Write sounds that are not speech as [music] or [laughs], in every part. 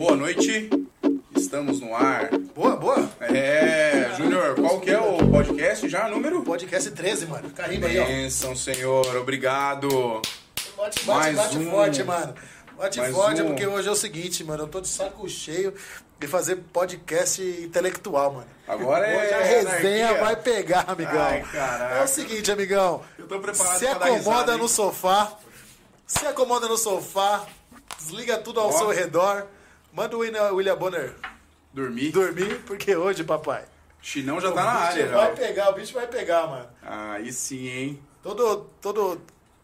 Boa noite, estamos no ar. Boa, boa. É, Júnior, qual que é o podcast já, número? Podcast 13, mano. Carrinho aí, ó. Bênção, senhor, obrigado. Bate, bate, Mais bate um. forte, mano. Bate Mais forte, um. porque hoje é o seguinte, mano. Eu tô de saco cheio de fazer podcast intelectual, mano. Agora é Hoje a resenha anarquia. vai pegar, amigão. Ai, é o seguinte, amigão. Eu tô preparado Se acomoda risada, no hein? sofá. Se acomoda no sofá. Desliga tudo ao Ó. seu redor. Manda o William, Bonner Dormir. dormir, porque hoje, papai. Chinão já tá na área, vai já. pegar, o bicho vai pegar, mano. Aí sim, hein? Todo, todo,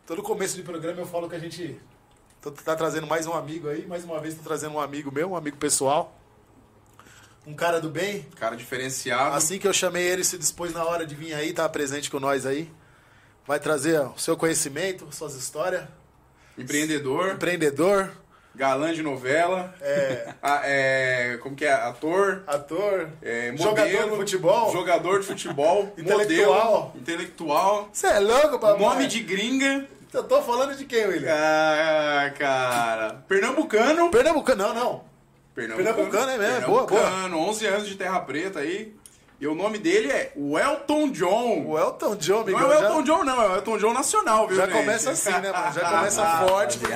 todo começo de programa eu falo que a gente tô- tá trazendo mais um amigo aí. Mais uma vez tô trazendo um amigo meu, um amigo pessoal. Um cara do bem. Cara diferenciado. Assim que eu chamei ele, se dispôs na hora de vir aí, tá presente com nós aí. Vai trazer ó, o seu conhecimento, suas histórias. Empreendedor, Empreendedor, galã de novela. é, Ah, é, como que é? Ator. ator, É, jogador modelo, de futebol. Jogador de futebol. [laughs] Intelectual. modelo, intelectual. Você é louco, papai? Nome de gringa. Eu tô falando de quem, William? Ah, cara. Pernambucano. Pernambucano, não, não. Pernambucano, Pernambucano, é mesmo, boa, boa. Pernambucano, 11 anos de Terra Preta aí. E o nome dele é Welton John. O Elton John, amigão. não é o já- Elton John, não. É o Elton John nacional, viu, Já gente? começa assim, né, mano? Já começa [laughs] forte, porque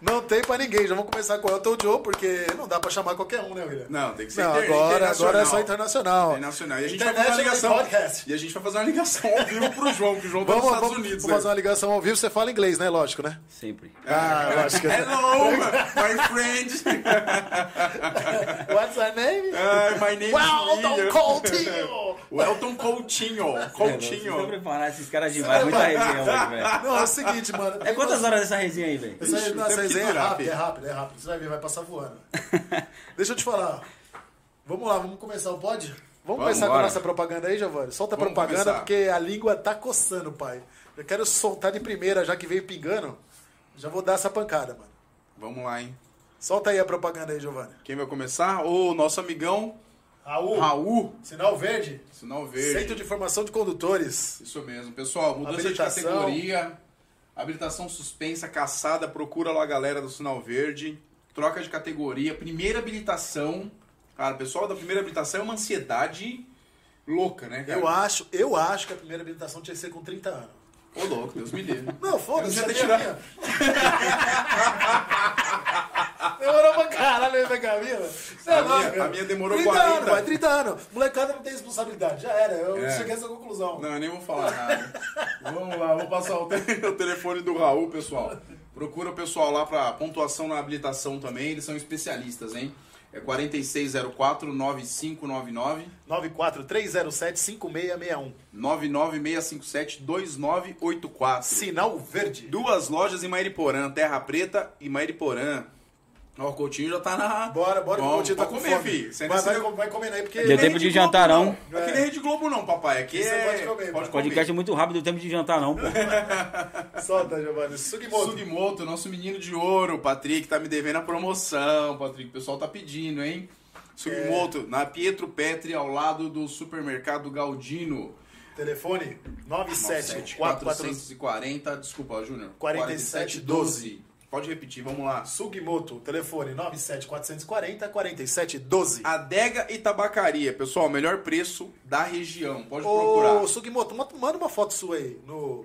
não tem pra ninguém. Já vamos começar com o Elton John, porque não dá pra chamar qualquer um, né, William? Não, tem que ser Não, inter- agora, internacional. agora é só internacional. Internacional. E a gente vai fazer uma ligação. Podcast. E a gente vai fazer uma ligação ao vivo pro João, que o João tá Vamos, nos Estados vamos, Unidos. vamos fazer uma ligação ao vivo. Você fala inglês, né? Lógico, né? Sempre. Ah, lógico. Hello, my friend. [laughs] What's your name? Ah, my name Welton is Coutinho! [laughs] Elton Coutinho. Vocês Coutinho. estão preparados, esses caras demais. [laughs] Muita resenha hoje, velho. Não, é o seguinte, mano. É quantas horas dessa resenha aí, velho? Essa, nossa, que resenha é rápida, é rápido, é rápido. Você vai ver, vai passar voando. [laughs] Deixa eu te falar. Vamos lá, vamos começar o pod? Vamos, Vamos, começar com bora. a nossa propaganda aí, Giovanni? Solta a Vamos propaganda, começar. porque a língua tá coçando, pai. Eu quero soltar de primeira, já que veio pingando. Já vou dar essa pancada, mano. Vamos lá, hein? Solta aí a propaganda aí, Giovanni. Quem vai começar? O nosso amigão Raul, Raul. sinal verde. Sinal verde. Centro de Formação de Condutores. Isso mesmo. Pessoal, mudança de categoria. Habilitação suspensa, caçada. Procura lá a galera do Sinal Verde. Troca de categoria. Primeira habilitação. Cara, pessoal da primeira habilitação é uma ansiedade louca, né, cara? Eu acho, eu acho que a primeira habilitação tinha que ser com 30 anos. Ô, louco, Deus me livre. Não, foda-se, a minha. Demorou pra caralho aí pegar a minha. Você é A minha- louco, a minha demorou 30 40. anos, vai, 30 anos. Molecada não tem responsabilidade. Já era, eu É. cheguei a essa conclusão. Não, eu nem vou falar nada. Vamos lá, vou passar o, te- [laughs] o telefone do Raul, pessoal. Procura o pessoal lá pra pontuação na habilitação também, eles são especialistas, hein? É 4604-9599, 943075661. 99657-2984. Sinal verde. Duas lojas em Mairiporã, Terra Preta e Mairiporã. Ó, o Coutinho já tá na... Bora, bora, que o Coutinho tá pode com comer, fome. filho. Você Vai, vai, vai comendo aí, porque... Deu tempo Rede de jantar, não. Aqui não é Rede Globo não, papai. Aqui Você é... pode comer, pode. Podcast é muito rápido, tempo de jantar, não, pô. [laughs] Solta, Giovanni. Sugimoto. Sugimoto, nosso menino de ouro, Patrick, tá me devendo a promoção, Patrick. O pessoal tá pedindo, hein? Sugimoto, É. na Pietro Petri, ao lado do supermercado Galdino. Telefone 97 440 440, desculpa, Júnior. 4712. Pode repetir, vamos lá. Sugimoto, telefone 97 440 4712. Adega e Tabacaria, pessoal, melhor preço da região. Pode procurar. Ô, Sugimoto, ma- manda uma foto sua aí no,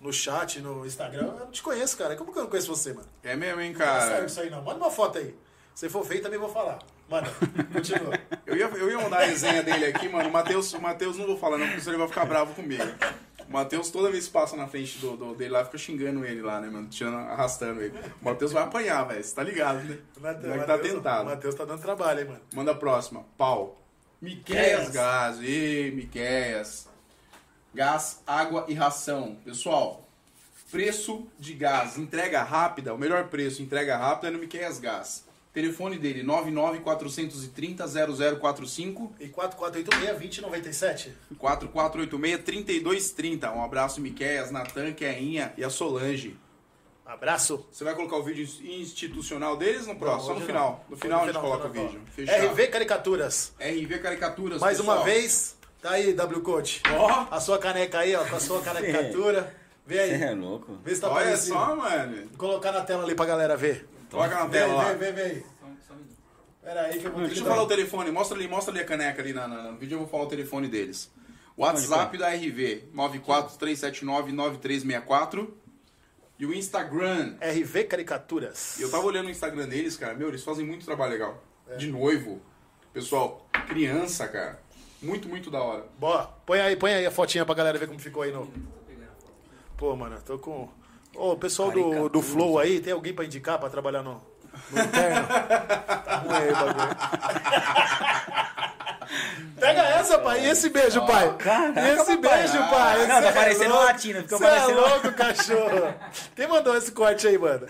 no chat, no Instagram. Eu não te conheço, cara. Como que eu não conheço você, mano? É mesmo, hein, Não tá certo cara? isso aí, não. Manda uma foto aí. Se for feio, também vou falar. Manda, continua. [laughs] Eu ia, eu ia mandar a resenha dele aqui, mano. O Matheus, o Matheus não vou falar não, porque senão ele vai ficar bravo comigo. O Matheus, toda vez que passa na frente do, do- dele lá, fica xingando ele lá, né, mano? Tirando, arrastando ele. O [laughs] Matheus vai apanhar, velho. Você tá ligado, né? O Matheus- tá O tentado. Matheus tá dando trabalho, hein, mano. Manda a próxima. Pau. Miqueias Gás. Ê, Miqueias. Gás, água e ração. Pessoal, preço de gás, entrega rápida, o melhor preço, entrega rápida é no Miqueias Gás. Telefone dele, 99430-0045, E 4486-2097. 4486-3230. Um abraço, Miqueias, Natan, Keinha e a Solange. Abraço. Você vai colocar o vídeo institucional deles no próximo? Só no final. não. No final a gente No coloca o no vídeo. final. Fechado. RV Caricaturas. RV Caricaturas, Mais pessoal. uma vez, tá aí, W Coach. Ó. A sua caneca aí, ó, com a sua [laughs] caricatura. Vê aí. Você é louco. Vê se tá Olha aparecendo. só, mano. Vou colocar na tela ali pra galera ver. Coloca na tela lá. vê, vê aí. Pera aí que eu vou Deixa eu falar o telefone, mostra ali, mostra ali a caneca ali na, na- no vídeo, eu vou falar o telefone deles. WhatsApp da RV, 943799364. E o Instagram, RV Caricaturas. eu tava olhando o Instagram deles, cara, meu, eles fazem muito trabalho legal. De noivo. Pessoal, criança, cara. Muito, muito da hora. Boa, põe aí, põe aí a fotinha pra galera ver como ficou aí no. Pô, mano, tô com. Ô, o pessoal do, do Flow aí, tem alguém pra indicar pra trabalhar no, no [laughs] interno? Tá ruim aí bagulho. Pega essa, pai. E esse beijo, pai? Caraca, e esse beijo, pai? Não, tá é parecendo latino, ficou Cê parecendo- é louco, cachorro. Quem mandou esse corte aí, mano?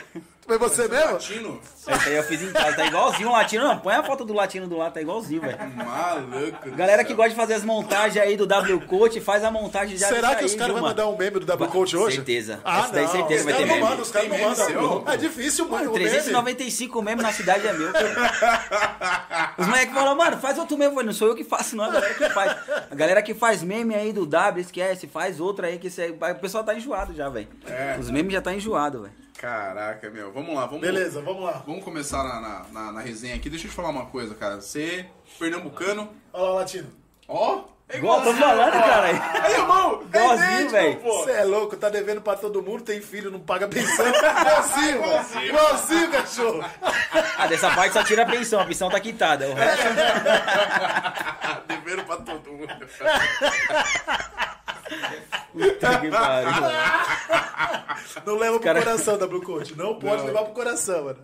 Foi você mesmo? Latino? Esse aí eu fiz em casa, tá igualzinho um latino. Não, põe a foto do latino do lado, tá igualzinho, velho. Maluco. Galera céu. que gosta de fazer as montagens aí do W Coach, faz a montagem já Será que os aí, caras viu, vão mandar um meme do W Coach hoje? Certeza. Ah, Essa daí não. certeza os vai ter caras não meme. mandam, os caras não mandam. seu? É difícil, mano. Mano, o meme. 395 meme na cidade é meu. Os moleques falam, mano, faz outro meme. Eu falei, não sou eu que faço, não, a galera que faz. A galera que faz meme aí do W, esquece, faz outra aí que esse aí. O pessoal tá enjoado já, velho. É. Os memes já tá enjoado, velho. Caraca, meu. Vamos lá, vamos Beleza, vamos lá. Vamos começar na, na, na- na resenha aqui. Deixa eu te falar uma coisa, cara. Você, pernambucano, Olha lá o latino. ó. É Igual, tô falando, cara. Aí, irmão! Igualzinho, é idêntico, velho. Você é louco, tá devendo pra todo mundo, tem filho, não paga pensão. Igualzinho, mano. Igualzinho, cachorro. Ah, dessa parte só tira a pensão, a pensão tá quitada. O resto [laughs] Devendo pra todo mundo. [laughs] Puta que pariu. Não leva pro Cara- coração, W Coach. Não pode Não. levar pro coração, mano.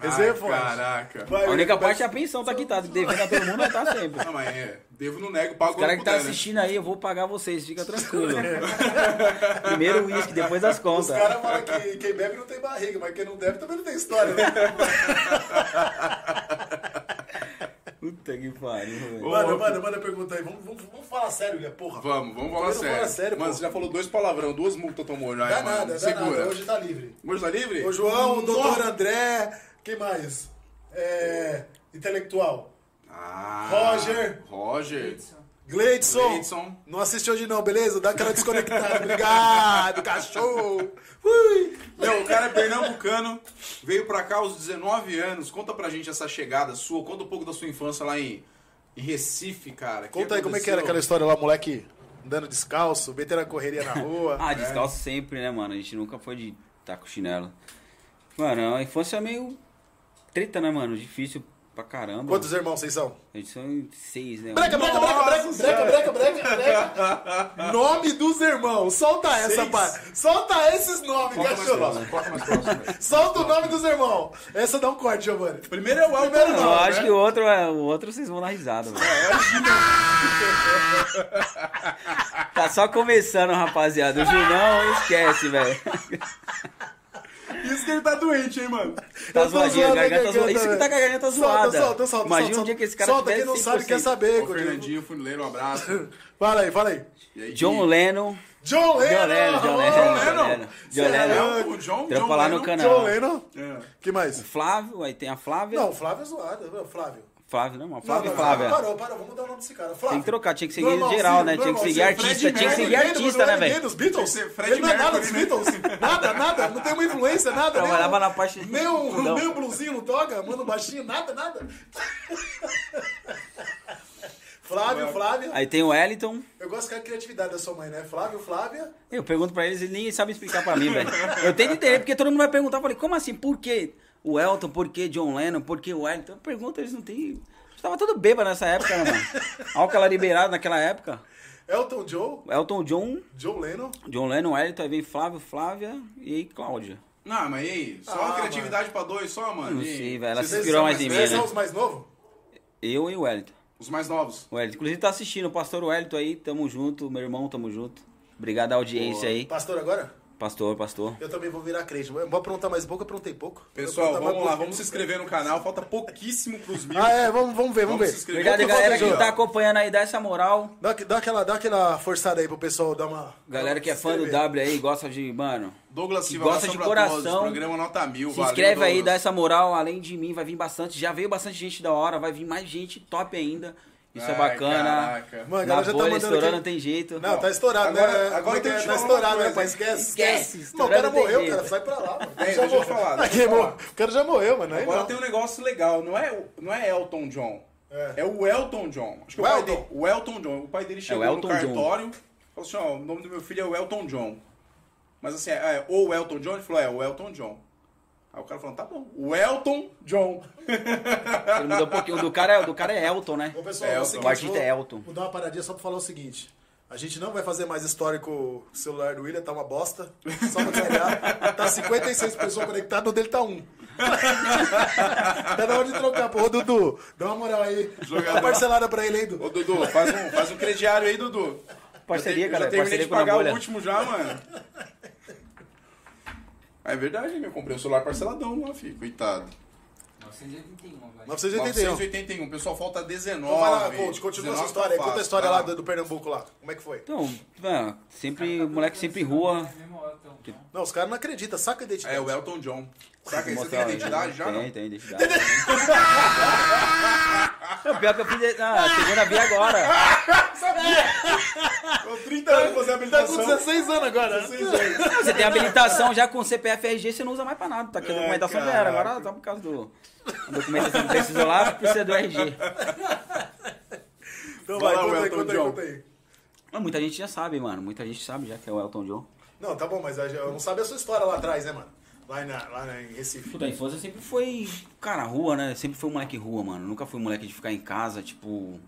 Resenha é forte. caraca. Vai, A única vai- parte é a pensão tá quitada. Devendo a todo mundo vai estar sempre. Não, mas é. Devo no nego, pago Os caras quando que tá puder, né? assistindo aí, eu vou pagar vocês, fica tranquilo. [laughs] Primeiro o uísque, depois as Os contas. caras falam que quem bebe não tem barriga, mas quem não deve também não tem história, né? [laughs] Puta que pariu, velho. Mano, mano, manda pergunta aí. Vamos, vamos, vamos falar sério, Guilherme. Porra. Vamos, vamos falar sério. fala sério, Mano, você já falou dois palavrão, duas multas tomou já, Dá mano. nada, dá Segura. nada. Hoje tá livre. Hoje tá livre? Ô, João, o doutor Nossa. André. Quem mais? É, intelectual. Ah, Roger. Roger. Gleidson. Gleidson. Não assiste hoje não, beleza? Dá aquela desconectada. Obrigado, cachorro. Ui. Meu, o cara é pernambucano, veio pra cá aos 19 anos. Conta pra gente essa chegada sua, conta um pouco da sua infância lá em, em Recife, cara. Que Conta aí como é que era aquela história lá, moleque andando descalço, metendo a correria na rua. [laughs] Ah, descalço sempre, né, mano? A gente nunca foi de estar com chinelo. Mano, a infância é meio treta, né, mano? Difícil pra caramba. Quantos irmãos vocês são? A gente são seis, né? Breca, breca, breca, breca, breca, breca, breca, breca. [laughs] Nome dos irmãos. Solta essa, Seis. pai. Solta esses nomes, cachorro. próximo, coloca mais próximo. velho. Solta o nome dos irmãos. Essa dá um corte, Giovanni. Primeiro é o Elton Primeiro Eu John, acho né? que o outro, é, o outro vocês vão dar risada, velho. Tá só começando, rapaziada. O Junão esquece, velho. Isso que ele tá doente, hein, mano. Tá zoadinho, a zoando garganta zoada. Isso que tá com a garganta Solta, zoada. Solta, solta, Imagina solta, um dia que esse cara Solta, quem não sabe quer 100%. saber. Ô. Fernandinho, funileiro, um abraço. [laughs] Fala aí, fala aí. Aí, John? Lennon. John Lennon. John Lennon, John Lennon. John John Lennon. Lennon. John é Lennon. O John, Lennon. canal. John Lennon. É. que mais? O Flávio, aí tem a Flávia. Não, o Flávio é zoado. Não, Flávio. Flávio, não, mano. Flávio não, e Flávia. Parou, parou. Vamos mudar o nome desse cara. Flávio. Tem que trocar, tinha que seguir Normalzinho, geral, né? Tinha que seguir artista, Fred tinha que seguir Mercury, artista, não né, velho? dos Beatles. Fred Ele não é nada dos Mercury, né? Beatles. Nada, nada. Não tem uma influência, nada. nem Trabalhava na parte- Nem um, Não. nem um blusinho não toca, manda um baixinho, nada, nada. Flávio, Flávia. Aí tem o Wellington. Eu gosto da criatividade da sua mãe, né? Flávio, Flávia. Eu pergunto pra eles e ninguém sabe explicar pra mim, velho. Eu tenho que entender, porque todo mundo vai perguntar. Eu falei, como assim? Por que o Elton? Por que John Lennon? Por que o Wellington? Eu pergunto, eles não têm... Tava tudo bêbado nessa época, né, mano? [laughs] Álcool era liberado naquela época. Elton Joe, Elton John, John Lennon. John Lennon, Wellington, aí vem Flávio, Flávia e aí Cláudia. Não, mas e aí? Só Ah, uma criatividade pra dois só, mano? Não E sei, velho, ela Vocês se inspirou são mais em mim, Vocês né? são os mais novos? Eu e o Wellington. Os mais novos. O Wellington. Inclusive tá assistindo, o pastor Wellington aí, tamo junto, meu irmão, tamo junto. Obrigado à audiência aí. Pastor agora? Pastor, pastor. Eu também vou virar crente. Vou perguntar mais pouco, eu perguntei pouco. Pessoal, vamos lá, pouco. vamos se inscrever no canal. Falta pouquíssimo pros mil. Ah, é, vamos, vamos ver, vamos, Vamos ver. Obrigado, Quanto galera que tá acompanhando aí, dá essa moral. Dá, dá, aquela, dá aquela forçada aí pro pessoal dar uma. Galera que é fã do. W aí, gosta de, mano, Douglas Que Silva, gosta de pra coração. Todos. Programa nota mil. Se valeu, inscreve aí, Douglas. dá essa moral. Além de mim, vai vir bastante. Já veio bastante gente da hora, vai vir mais gente top ainda. Isso é Ai, bacana. caraca. Mano, Na já tá bolha mandando estourando aqui. não tem jeito. Não, tá estourado, Agora- né? agora é tem é? que Tá estourado, né, pai? Esquece, Esquece, Não, o cara morreu, jeito. cara. Sai pra lá, mano. Tem, Já te falar, deixa eu Aqui, te falar. morreu. O cara já morreu, mano. Aí Agora não. tem um negócio legal, não é, não é Elton John. É. É, o Elton John. Acho que O o, pai Elton? dele, o Elton John. O pai dele chegou Elton no John. cartório falou assim, ó, o nome do meu filho é o Elton John. Mas assim, é, é, ou o Elton John, ele falou, é, o Elton John. Aí o cara falou, tá bom, o Elton John. [laughs] Ele mudou um pouquinho. O do cara, é- o do cara é Elton, né? Ô, pessoal, É, é o o seguinte, artista vou, é Elton. Vou dar uma paradinha só pra falar o seguinte. A gente não vai fazer mais história com o celular do William, tá uma bosta. Só pra carregar. Tá 56 pessoas conectadas, o dele tá um. [laughs] tá na hora de trocar, pô. Ô, Dudu, dá uma moral aí. Dá uma parcelada pra ele aí, Dudu. Ô, Dudu, faz um, faz um crediário aí, Dudu. Parceria, já, te- cara, Já terminei parceria de pagar o último já, mano. [laughs] É verdade, meu. Eu comprei o celular parceladão lá, filho. Coitado. 981 agora. 981. 981. Pessoal, falta 19. Então vai lá, coach, continua 19 essa história aí. tá Conta a história vai lá do, do Pernambuco lá. Como é que foi? Então, mano, sempre, o moleque sempre rua. John. Não, os caras não acreditam, saca a identidade. É, o Elton John. Saca aí, você tem Mostrar- identidade já? Tem, tem identidade. Não, pior que eu fiz a segunda via agora. Tô 30 anos fazer Tá com habilitação. 16 anos agora. né? 16 anos. Você tem habilitação já com CPF RG, você não usa mais pra nada. Tá aqui a Ai, documentação já era. Agora tá por causa do. A documentação que precisou lá, precisa do RG. Então Vai vai, lá, conta aí, Elton conta aí, John. conta aí. Mas muita gente já sabe, mano. Muita gente sabe já que é o Elton John. Não, tá bom, mas eu não sabe a sua história lá atrás, né, mano? Lá, na, lá na- em Recife. Puta, a infância sempre foi, cara, rua, né? Sempre foi um moleque rua, mano. Nunca fui um moleque de ficar em casa, tipo.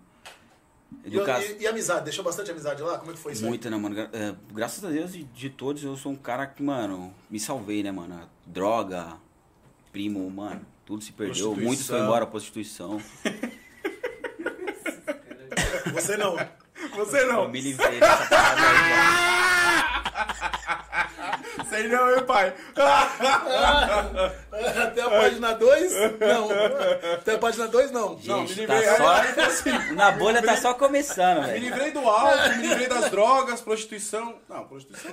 E, e, e amizade? Deixou bastante amizade lá? Como é que foi isso? Muita, né, mano? Gra- é, graças a Deus, de, de todos, eu sou um cara que, mano, me salvei, né, mano? Droga, primo, mano, tudo se perdeu. Muitos foi embora, prostituição. Você não. [laughs] Você Eu não. me livrei dessa parada aí, [laughs] Sei não, hein, pai? Até a página 2? Não. Até a página 2, não. Gente, Não, me tá livrei. Aí, só... aí, assim, Na bolha tá só começando, Me velho. livrei do álcool, me livrei das drogas, prostituição. Não, prostituição.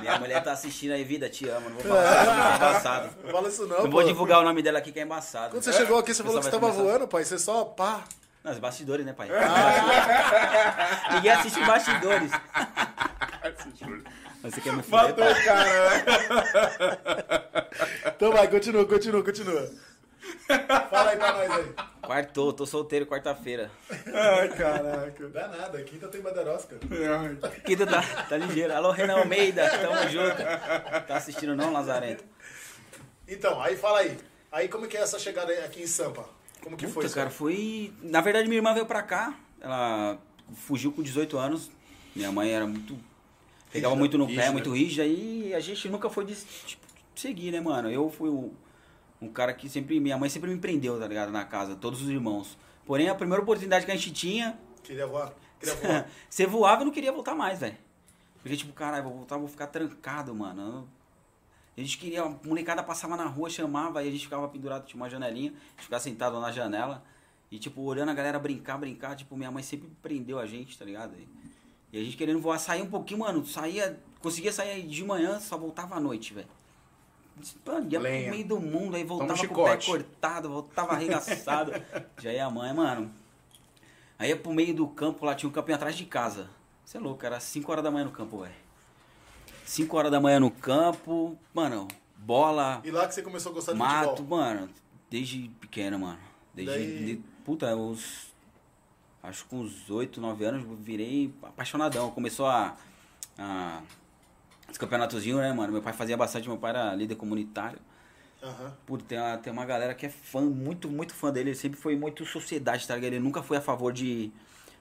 Minha mulher tá assistindo aí, vida, te amo. Não vou falar, não, é embaçado. Não fala isso não, Não pô. vou divulgar o nome dela aqui que é embaçado. Quando você chegou aqui, você falou que você tava começar- voando, pai. Você só, pá. Não, os bastidores, né, pai? Ah. [laughs] Ninguém assiste bastidores. Você quer me fuder, Matou o cara, né? Então vai, continua, continua, continua. Fala aí pra nós aí. Quartou, tô solteiro quarta-feira. Ai, caraca. Dá nada, quinta tem Badarosca. Ai. Quinta tá, tá ligeiro. Alô, Renan Almeida, tamo junto. Tá assistindo não, Lazarento? Então, aí fala aí. Aí como que é essa chegada aqui em Sampa? Como que foi Puta, isso? cara, foi... Na verdade, minha irmã veio pra cá. Ela fugiu com 18 anos. Minha mãe era muito... Pegava muito no pé, muito rígida. E a gente nunca foi de tipo, seguir, né, mano? Eu fui o- um cara que sempre... Minha mãe sempre me prendeu, tá ligado? Na casa, todos os irmãos. Porém, a primeira oportunidade que a gente tinha... Queria voar? Queria voar. [laughs] Você voava e não queria voltar mais, velho. Porque, tipo, caralho, vou voltar, vou ficar trancado, mano. A gente queria, a molecada passava na rua, chamava, e a gente ficava pendurado, tinha uma janelinha, a gente ficava sentado na janela, e, tipo, olhando a galera brincar, brincar, tipo, minha mãe sempre prendeu a gente, tá ligado? E, e a gente querendo voar, sair um pouquinho, mano, saía, conseguia sair de manhã, só voltava à noite, velho. Mano, ia Lenha. pro meio do mundo, aí voltava Toma com o pé cortado, voltava arregaçado. [laughs] Já ia a mãe, mano. Aí ia pro meio do campo, lá tinha um campinho atrás de casa. Você é louco, era 5 horas da manhã no campo, velho. 5 horas da manhã no campo, mano, bola, E lá que você começou a gostar de mato, futebol? mano, desde pequeno, mano. Desde, Daí- de- puta, os. Acho que com uns 8, 9 anos eu virei apaixonadão. Começou a. a os campeonatozinhos, né, mano? Meu pai fazia bastante, meu pai era líder comunitário. Aham. Puta, tem uma, tem uma galera que é fã, muito, muito fã dele. Ele sempre foi muito sociedade, tá ligado? Ele nunca foi a favor de,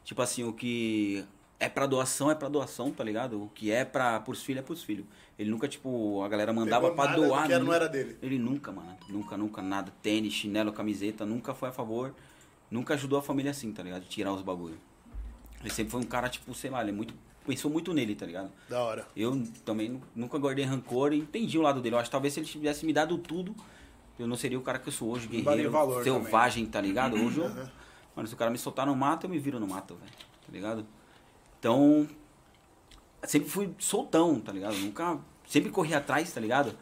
tipo assim, o que é pra doação, é pra doação, tá ligado? O que é pra, pros filhos, é pros filhos. Ele nunca, tipo, a galera mandava Pegou pra do doar. que era, não era dele. Ele nunca, mano. Nunca, nunca, nada. Tênis, chinelo, camiseta, nunca foi a favor. Nunca ajudou a família assim, tá ligado? Tirar os bagulho. Ele sempre foi um cara, tipo, sei lá, ele é muito. Pensou muito nele, tá ligado? Da hora. Eu também nu- nunca guardei rancor e entendi o lado dele. Eu acho que talvez se ele tivesse me dado tudo, eu não seria o cara que eu sou hoje, guerreiro, valor selvagem, tá ligado? Hoje eu, Aham. Mano, se o cara me soltar no mato, eu me viro no mato, velho. Tá ligado? Então, sempre fui soltão, tá ligado? Nunca. Sempre corri atrás, tá ligado?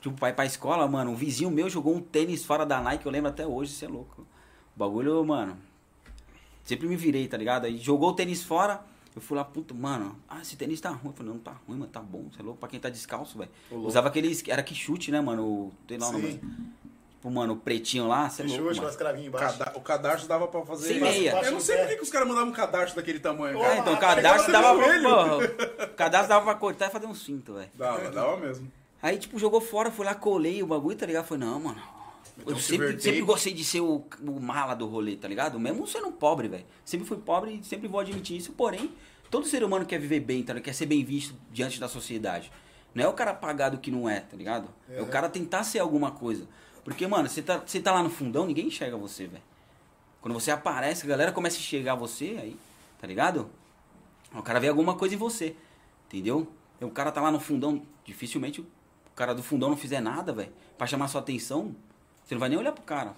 Tipo, pai pra escola, mano, um vizinho meu jogou um tênis fora da Nike, eu lembro até hoje, você é louco. O bagulho, mano. Sempre me virei, tá ligado? Aí jogou o tênis fora, eu fui lá, puto, mano, ah, esse tênis tá ruim. Eu falei, não, tá ruim, mano, tá bom, você é louco, pra quem tá descalço, velho. Usava aqueles, era que chute, né, mano, o, sei lá o nome. Tipo, mano, o pretinho lá, você é Tem louco, chute, mano. cravinhas embaixo. Cada- o cadarço dava pra fazer. Sem meia. Eu não sei por que os caras mandavam um cadarço daquele tamanho, Ah, cara. então o cadastro dava pra, porra, [laughs] o cadastro dava pra cortar e fazer um cinto, velho. Dava, dava mesmo. Aí, tipo, jogou fora, fui lá, colei o bagulho, tá ligado? Falei, não, mano. Eu um sempre, sempre gostei de ser o, o mala do rolê, tá ligado? Mesmo sendo pobre, velho. Sempre fui pobre e sempre vou admitir isso. Porém, todo ser humano quer viver bem, tá ligado? Quer ser bem visto diante da sociedade. Não é o cara pagar do que não é, tá ligado? É, o cara tentar ser alguma coisa. Porque, mano, você tá, você tá lá no fundão, ninguém enxerga você, velho. Quando você aparece, a galera começa a enxergar você, aí, tá ligado? O cara vê alguma coisa em você, entendeu? E o cara tá lá no fundão, dificilmente o cara do fundão não fizer nada, velho, pra chamar sua atenção, você não vai nem olhar pro cara.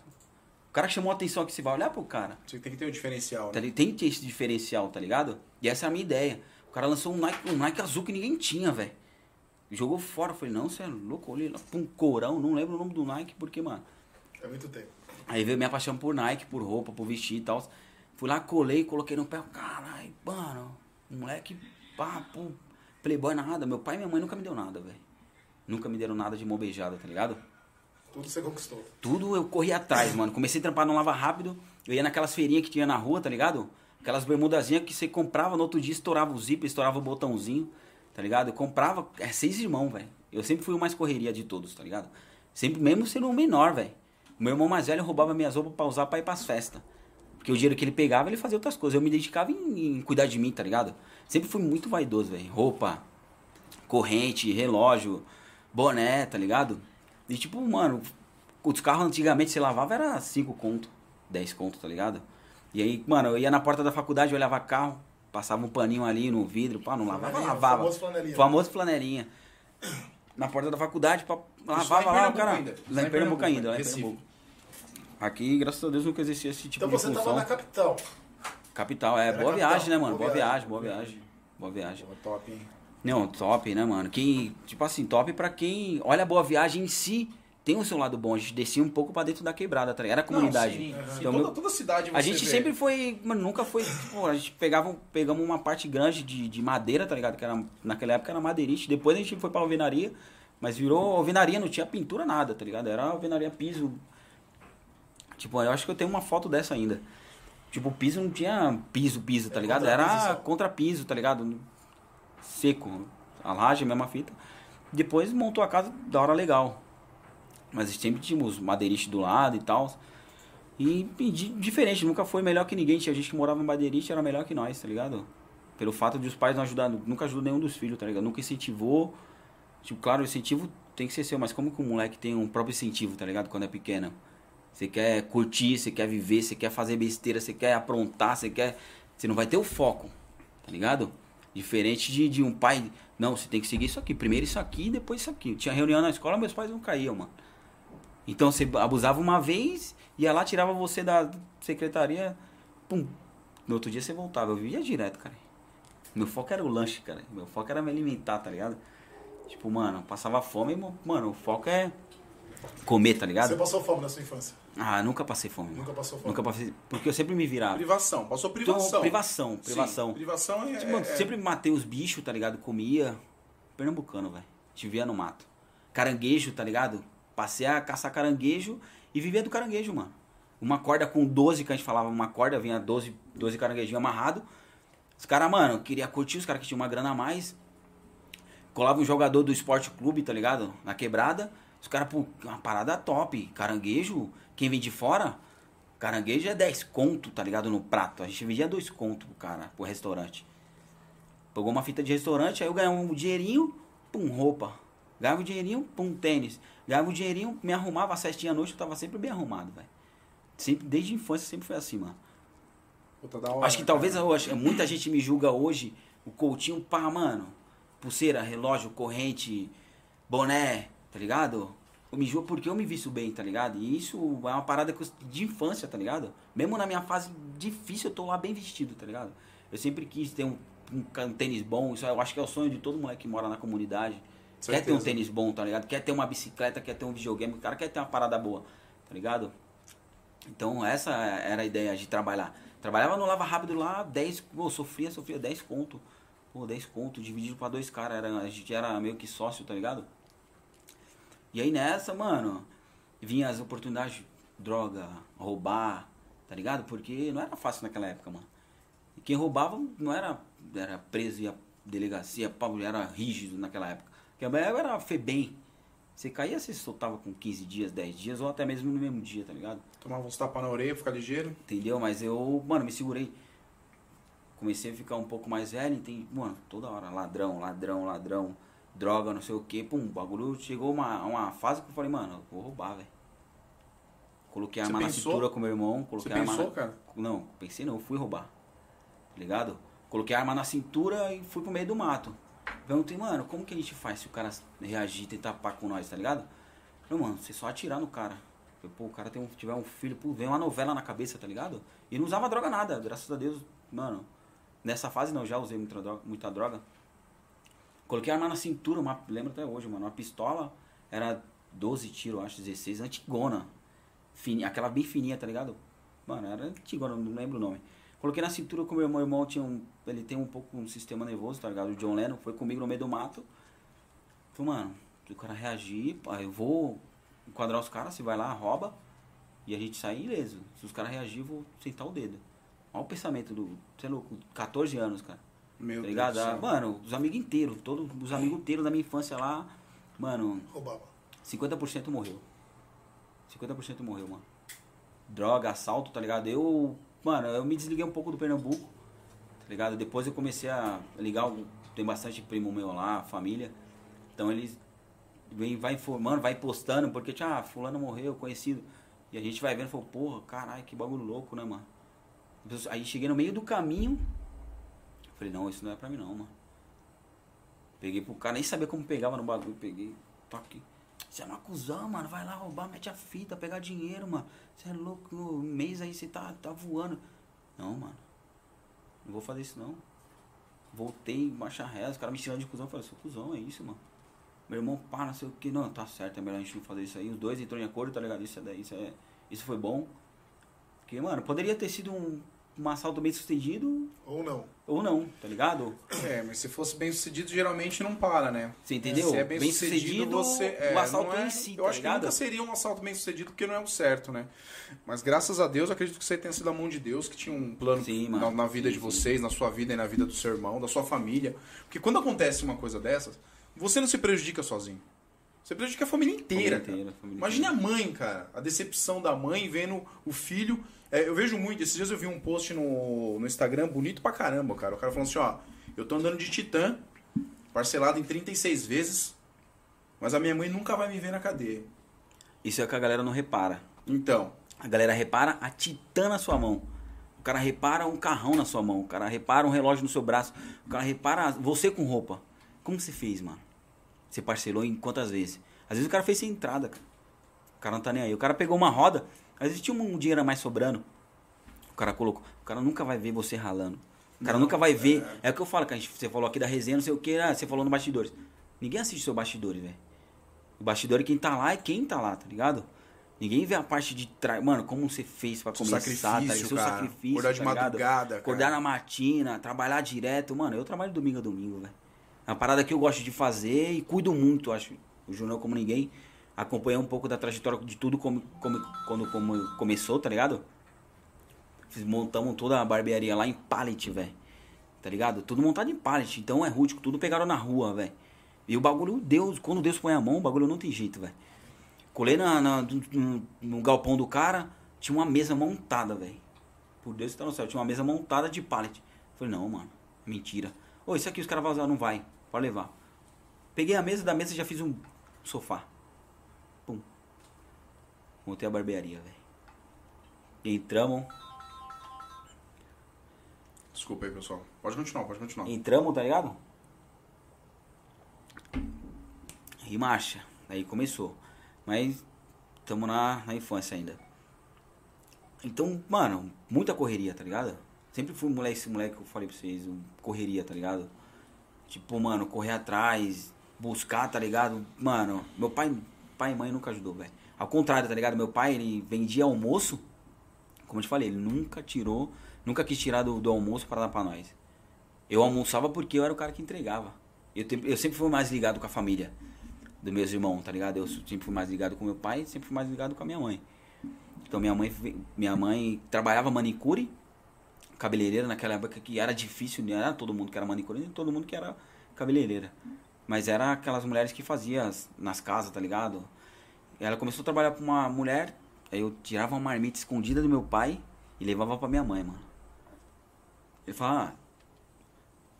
O cara chamou a atenção aqui, você vai olhar pro cara. Você tem que ter um diferencial, Tá né? Tem que ter esse diferencial, tá ligado? E essa é a minha ideia. O cara lançou um Nike, um Nike azul que ninguém tinha, velho. Jogou fora. Eu falei, não, você é louco, olhei lá, pum, corão, não lembro o nome do Nike, porque, mano. É muito tempo. Aí veio minha paixão por Nike, por roupa, por vestir e tal. Fui lá, colei, coloquei no pé. Caralho, mano, moleque, pum, playboy nada. Meu pai e minha mãe nunca me deu nada, velho. Nunca me deram nada de mão beijada, tá ligado? Tudo você conquistou. Tudo eu corri atrás, mano. Comecei a trampar no Lava Rápido. Eu ia naquelas feirinhas que tinha na rua, tá ligado? Aquelas bermudazinhas que você comprava, no outro dia estourava o zíper, estourava o botãozinho, tá ligado? Eu comprava, é seis irmãos, velho. Eu sempre fui o mais correria de todos, tá ligado? Sempre, mesmo sendo o menor, velho. Meu irmão mais velho roubava minhas roupas pra usar pra ir pras festas. Porque o dinheiro que ele pegava, ele fazia outras coisas. Eu me dedicava em, em cuidar de mim, tá ligado? Sempre fui muito vaidoso, velho. Roupa, corrente, relógio, boné, tá ligado? E tipo, mano, os carros antigamente você lavava era 5 conto, 10 conto, tá ligado? E aí, mano, eu ia na porta da faculdade, olhava carro, passava um paninho ali no vidro, pá, não lavava, Flanelinha, lavava. famoso flanelinha. Famoso flanelinha. Na porta da faculdade, pá, lavava lá, o cara. ainda. Lá em Pernambuco ainda, lá em. Pernambuco. Aqui, graças a Deus, nunca existiu esse tipo Então de você função. tava na capital. Capital, é, Era boa capital, viagem, né, mano? boa Boa viagem. viagem, boa viagem. Boa viagem. Pô, top, hein? Não, top, né, mano? Quem, tipo assim, top pra quem olha a Boa Viagem em si, tem o seu lado bom. A gente descia um pouco pra dentro da quebrada, tá ligado? Era a comunidade. Não, sim, sim. Então, toda, toda cidade você a gente vê. sempre foi, mano, nunca foi, tipo, a gente pegava, pegamos uma parte grande de, de madeira, tá ligado? Que era, naquela época era madeirite. Depois a gente foi pra alvenaria, mas virou alvenaria, não tinha pintura nada, tá ligado? Era alvenaria piso. Tipo, eu acho que eu tenho uma foto dessa ainda. Tipo, o piso não tinha piso, piso, tá É ligado? Era contrapiso, tá ligado? Seco. A laje, a mesma fita. Depois montou a casa da hora legal. Mas sempre tínhamos madeirite do lado e tal. E, e di- diferente, nunca foi melhor que ninguém. Tinha gente que morava em madeirite era melhor que nós, tá ligado? Pelo fato de os pais não ajudar, nunca ajudou nenhum dos filhos, tá ligado? Nunca incentivou. Tipo, claro, o incentivo tem que ser seu, mas como que o moleque tem um próprio incentivo, tá ligado? Quando é pequeno. Você quer curtir, você quer viver, você quer fazer besteira, você quer aprontar, você quer. Você não vai ter o foco, tá ligado? Diferente de, de um pai. Não, você tem que seguir isso aqui. Primeiro isso aqui, depois isso aqui. Tinha reunião na escola, meus pais não caíam, mano. Então você abusava uma vez, ia lá, tirava você da secretaria, pum. No outro dia você voltava. Eu vivia direto, cara. Meu foco era o lanche, cara. Meu foco era me alimentar, tá ligado? Tipo, mano, passava fome, mano, o foco é comer, tá ligado? Você passou fome na sua infância. Ah, nunca passei fome. Nunca passou fome. Nunca passei. Porque eu sempre me virava. Privação, passou Então, privação. privação, Sim, privação. privação é. Tipo, é- sempre matei os bichos, tá ligado? Comia. Pernambucano, velho. Te via no mato. Caranguejo, tá ligado? Passei a caçar caranguejo e vivia do caranguejo, mano. Uma corda com 12, que a gente falava, uma corda, vinha 12, 12 caranguejinhos amarrados. Os caras, mano, queria curtir, os caras que tinham uma grana a mais. Colava um jogador do esporte clube, tá ligado? Na quebrada. Os caras, pô, uma parada top. Caranguejo, quem vem de fora, caranguejo é 10 conto, tá ligado? No prato. A gente vendia 2 conto pro cara, pro restaurante. Pegou uma fita de restaurante, aí eu ganhava um dinheirinho, pum, roupa. Ganhava um dinheirinho, pum, tênis. Ganhava um dinheirinho, me arrumava às sete à noite, eu tava sempre bem arrumado, velho. Sempre, desde a infância sempre foi assim, mano. Puta, da hora, Acho que talvez eu acho- muita gente me julga hoje, o Coutinho, pá, mano. Pulseira, relógio, corrente, boné, tá ligado? Eu me julgo porque eu me visto bem, tá ligado? E isso é uma parada que eu- de infância, tá ligado? Mesmo na minha fase difícil, eu tô lá bem vestido, tá ligado? Eu sempre quis ter um, um um tênis bom, isso eu acho que é o sonho de todo moleque que mora na comunidade. Quer ter um Certeza. tênis bom, tá ligado? Quer ter uma bicicleta, quer ter um videogame, o cara quer ter uma parada boa, tá ligado? Então essa era a ideia de trabalhar. Trabalhava no Lava Rápido lá, 10, pô, sofria, sofria 10 conto. Pô, 10 conto, dividido pra dois caras, era, a gente era meio que sócio, tá ligado? E aí nessa, mano, vinha as oportunidades, de droga, roubar, tá ligado? Porque não era fácil naquela época, mano. E quem roubava não era, era preso, ia delegacia, pau, era rígido naquela época. Porque a época era FEBEM. Você caía, você soltava com 15 dias, 10 dias, ou até mesmo no mesmo dia, tá ligado? Tomava uns tapas na orelha, ficar ligeiro. Entendeu? Mas eu, mano, me segurei. Comecei a ficar um pouco mais velho, tem, mano, toda hora, ladrão, ladrão, ladrão, droga, não sei o que, pum, o bagulho chegou uma, uma fase que eu falei, mano, eu vou roubar, velho. Coloquei a Você arma na cintura com meu irmão, Você coloquei a arma pensou, na... cara? Não, pensei não, fui roubar. Tá ligado? Coloquei a arma na cintura e fui pro meio do mato. Perguntei, mano, como que a gente faz se o cara reagir, tentar pá com nós, tá ligado? Falei, mano, você só atirar no cara. Falei, pô, o cara tem um, tiver um filho, pô, vem uma novela na cabeça, tá ligado? E não usava droga nada, graças a Deus, mano. Nessa fase não, já usei muita droga. Muita droga. Coloquei a arma na cintura, uma, lembro até hoje, mano. Uma pistola era 12 tiros, acho, 16, antigona. Fini, aquela bem fininha, tá ligado? Mano, era antigona, não lembro o nome. Coloquei na cintura com meu irmão, irmão tinha um. Ele tem um pouco um sistema nervoso, tá ligado? O John Lennon foi comigo no meio do mato. Falei, mano, o cara reagir, eu vou enquadrar os caras, se vai lá, rouba, e a gente sai ileso. Se os caras reagir, eu vou sentar o dedo. Olha o pensamento do, sei lá, 14 anos, cara. Meu Tá ligado? Deus Ah. Mano, os amigos inteiros, todos os amigos inteiros da minha infância lá, mano, Roubava. 50% morreu. 50% morreu, mano. Droga, assalto, tá ligado? Eu, mano, eu me desliguei um pouco do Pernambuco, tá ligado? Depois eu comecei a ligar, tem bastante primo meu lá, família. Então eles vem, vai informando, vai postando, porque, tinha, ah, fulano morreu, conhecido. E a gente vai vendo e falou, porra, caralho, que bagulho louco, né, mano? Aí cheguei no meio do caminho, falei, não, isso não é pra mim não, mano. Peguei pro cara, nem sabia como pegava no bagulho, peguei, toque. Você é uma cuzão, mano, vai lá roubar, mete a fita, pegar dinheiro, mano. Você é louco, mês aí você tá, tá voando. Não, mano, não vou fazer isso não. Voltei, marcha ré, os caras me tiraram de cuzão, eu falei, sou cuzão, é isso, mano. Meu irmão, pá, não sei o que, não, tá certo, é melhor a gente não fazer isso aí. Os dois entrou em acordo, tá ligado? Isso, é, isso, é, isso foi bom. Porque, mano, poderia ter sido um, um assalto bem sucedido Ou não. ou não, tá ligado? É, mas se fosse bem sucedido, geralmente não para, né? Você entendeu? Se é bem, Bem sucedido, sucedido, você. o é, assalto não é- em si, Eu tá acho ligado? que nunca seria um assalto bem sucedido porque não é o certo, né? Mas graças a Deus, eu acredito que você tenha sido a mão de Deus, que tinha um plano Sim, na, na vida Sim, de sim. vocês, na sua vida e na vida do seu irmão, da sua família. Porque quando acontece uma coisa dessas, você não se prejudica sozinho. Você prejudica a família inteira. Família inteira, família Imagine a inteira. mãe, cara. A decepção da mãe vendo o filho. É, eu vejo muito. Esses dias eu vi um post no, no Instagram bonito pra caramba, cara. O cara falando assim: ó, eu tô andando de Titã, parcelado em 36 vezes, mas a minha mãe nunca vai me ver na cadeia. Isso é o que a galera não repara. Então, A galera repara a titã na sua mão. O cara repara um carrão na sua mão. O cara repara um relógio no seu braço. O cara repara você com roupa. Como você fez, mano? Você parcelou em quantas vezes? Às vezes o cara fez sem entrada, cara. O cara não tá nem aí. O cara pegou uma roda. Às vezes tinha um dinheiro a mais sobrando. O cara colocou. O cara nunca vai ver você ralando. O cara nunca vai ver. É o que eu falo, que a gente, você falou aqui da resenha, não sei o que. Ah, você falou no bastidores. Ninguém assiste seu bastidores, velho. O bastidor é quem tá lá é quem tá lá, tá ligado? Ninguém vê a parte de trás. Mano, como você fez pra começar, tá sacrifício, Seu cara. sacrifício. Acordar de tá ligado? madrugada, Acordar cara. na matina, trabalhar direto. Mano, eu trabalho domingo a domingo, velho. É uma parada que eu gosto de fazer e cuido muito, acho. O Junão, como ninguém, acompanhou um pouco da trajetória de tudo como, como, quando como começou, tá ligado? Montamos toda a barbearia lá em pallet, velho. Tá ligado? Tudo montado em pallet. Então é rústico, tudo pegaram na rua, velho. E o bagulho, Deus, quando Deus põe a mão, o bagulho não tem jeito, velho. Colei na, na- no, no galpão do cara, tinha uma mesa montada, velho. Por Deus que tá no céu, tinha uma mesa montada de pallet. Falei, não, mano, mentira. Ô, isso aqui os caras usar, não vai, pode levar. Peguei a mesa, da mesa já fiz um sofá. Pum. Montei a barbearia, velho. Entramos, desculpa aí, pessoal. Pode continuar, pode continuar. Entramos, tá ligado? E marcha. Aí começou. Mas estamos na, na infância ainda. Então, mano, muita correria, tá ligado? Sempre fui moleque, esse moleque que eu falei pra vocês, um correria, tá ligado? Tipo, mano, correr atrás, buscar, tá ligado? Mano, meu pai, pai e mãe nunca ajudou, velho. Ao contrário, tá ligado? Meu pai, ele vendia almoço como eu te falei, ele nunca tirou, nunca quis tirar do, do almoço para dar pra nós. Eu almoçava porque eu era o cara que entregava. Eu, eu sempre fui mais ligado com a família dos meus irmãos, tá ligado? Eu sempre fui mais ligado com meu pai, sempre fui mais ligado com a minha mãe. Então minha mãe, minha mãe trabalhava manicure, cabeleireira naquela época que era difícil, não era todo mundo que era manicure, nem todo mundo que era cabeleireira. Mas era aquelas mulheres que faziam as- nas casas, tá ligado? Ela começou a trabalhar com uma mulher, aí eu tirava uma marmita escondida do meu pai e levava pra minha mãe, mano. Ele falava,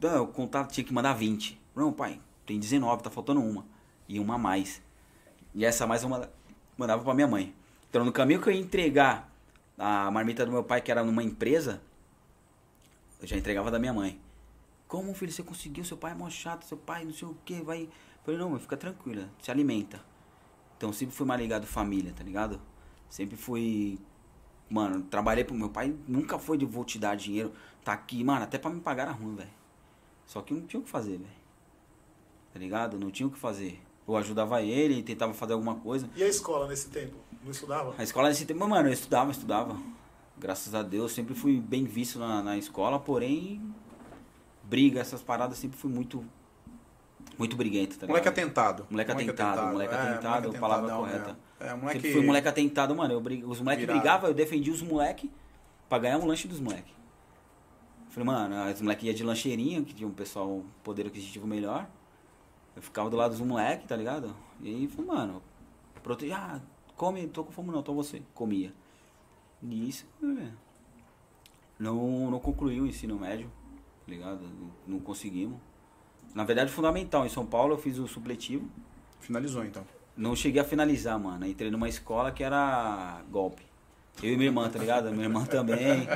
ah, eu contava, tinha que mandar 20. Não, pai, tem 19, tá faltando uma. E uma a mais. E essa mais eu manda- mandava pra minha mãe. Então no caminho que eu ia entregar a marmita do meu pai, que era numa empresa, eu já entregava da minha mãe. Como, filho, você conseguiu? Seu pai é mó chato, seu pai não sei o que, vai. Eu falei, não, mas fica tranquila, se alimenta. Então sempre fui mais ligado família, tá ligado? Sempre fui. Mano, trabalhei pro meu pai, nunca foi de vou te dar dinheiro. Tá aqui, mano, até pra me pagar era ruim, velho. Só que não tinha o que fazer, velho. Tá ligado? Não tinha o que fazer. Eu ajudava ele, tentava fazer alguma coisa. E a escola nesse tempo? Não estudava? A escola nesse tempo, mano, eu estudava, estudava. Graças a Deus, sempre fui bem visto na, na escola, porém, briga, essas paradas, sempre fui muito, muito briguento, tá Moleque ligado? atentado. Moleque atentado, moleque atentado, moleque palavra correta. mesmo. É, moleque... Sempre fui moleque atentado, mano. Eu brig... Os moleques brigavam, eu defendia os moleques pra ganhar um lanche dos moleques. Falei, mano, os moleques iam de lancheirinha, que tinha um pessoal poder aquisitivo melhor. Eu ficava do lado dos moleques, tá ligado? E aí, falei, mano, protege. Ah, come, tô com fome não, tô você. Comia. Isso, é, não, não concluiu o ensino médio, tá ligado? Não, conseguimos. Na verdade, fundamental. Em São Paulo eu fiz o supletivo. Finalizou, então. Não cheguei a finalizar, mano. Entrei numa escola que era golpe. Eu e minha irmã, tá ligado? Minha irmã também.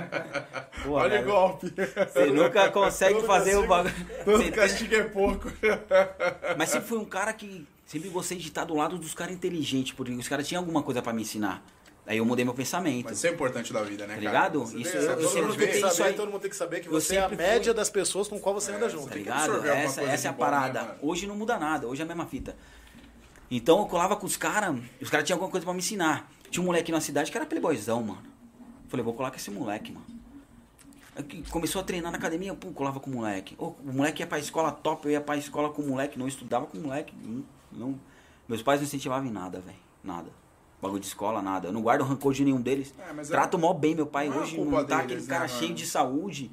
Pô, Olha cara, o golpe. Você nunca consegue Todo fazer o castigo- bagulho. Todo Você- castigo é pouco. Mas sempre fui um cara que sempre gostei de estar do lado dos caras inteligentes, porque os caras tinham alguma coisa pra me ensinar. Aí eu mudei meu pensamento. Mas isso é importante da vida, né, Tá cara? ligado? Você Isso eu- eu sempre tem que isso saber, aí- todo mundo tem que saber que você é a sempre fui- média das pessoas com qual você anda junto. Tá ligado? Essa, essa é a bom, né, parada. hoje não muda nada, hoje é a mesma fita. Então eu colava com os caras, os caras tinham alguma coisa pra me ensinar. Tinha um moleque na cidade que era playboyzão, mano. Falei, vou colar com esse moleque, mano. Começou a treinar na academia, pum, colava com o moleque. O moleque ia pra escola top, eu ia pra escola com o moleque, não estudava com o moleque. Não, não- meus pais não incentivavam em nada, velho. Nada. Bagulho de escola, nada. Eu não guardo rancor de nenhum deles. É, mas é- Trato mó bem meu pai. não é Hoje não tá deles, aquele né, cara mano? cheio de saúde.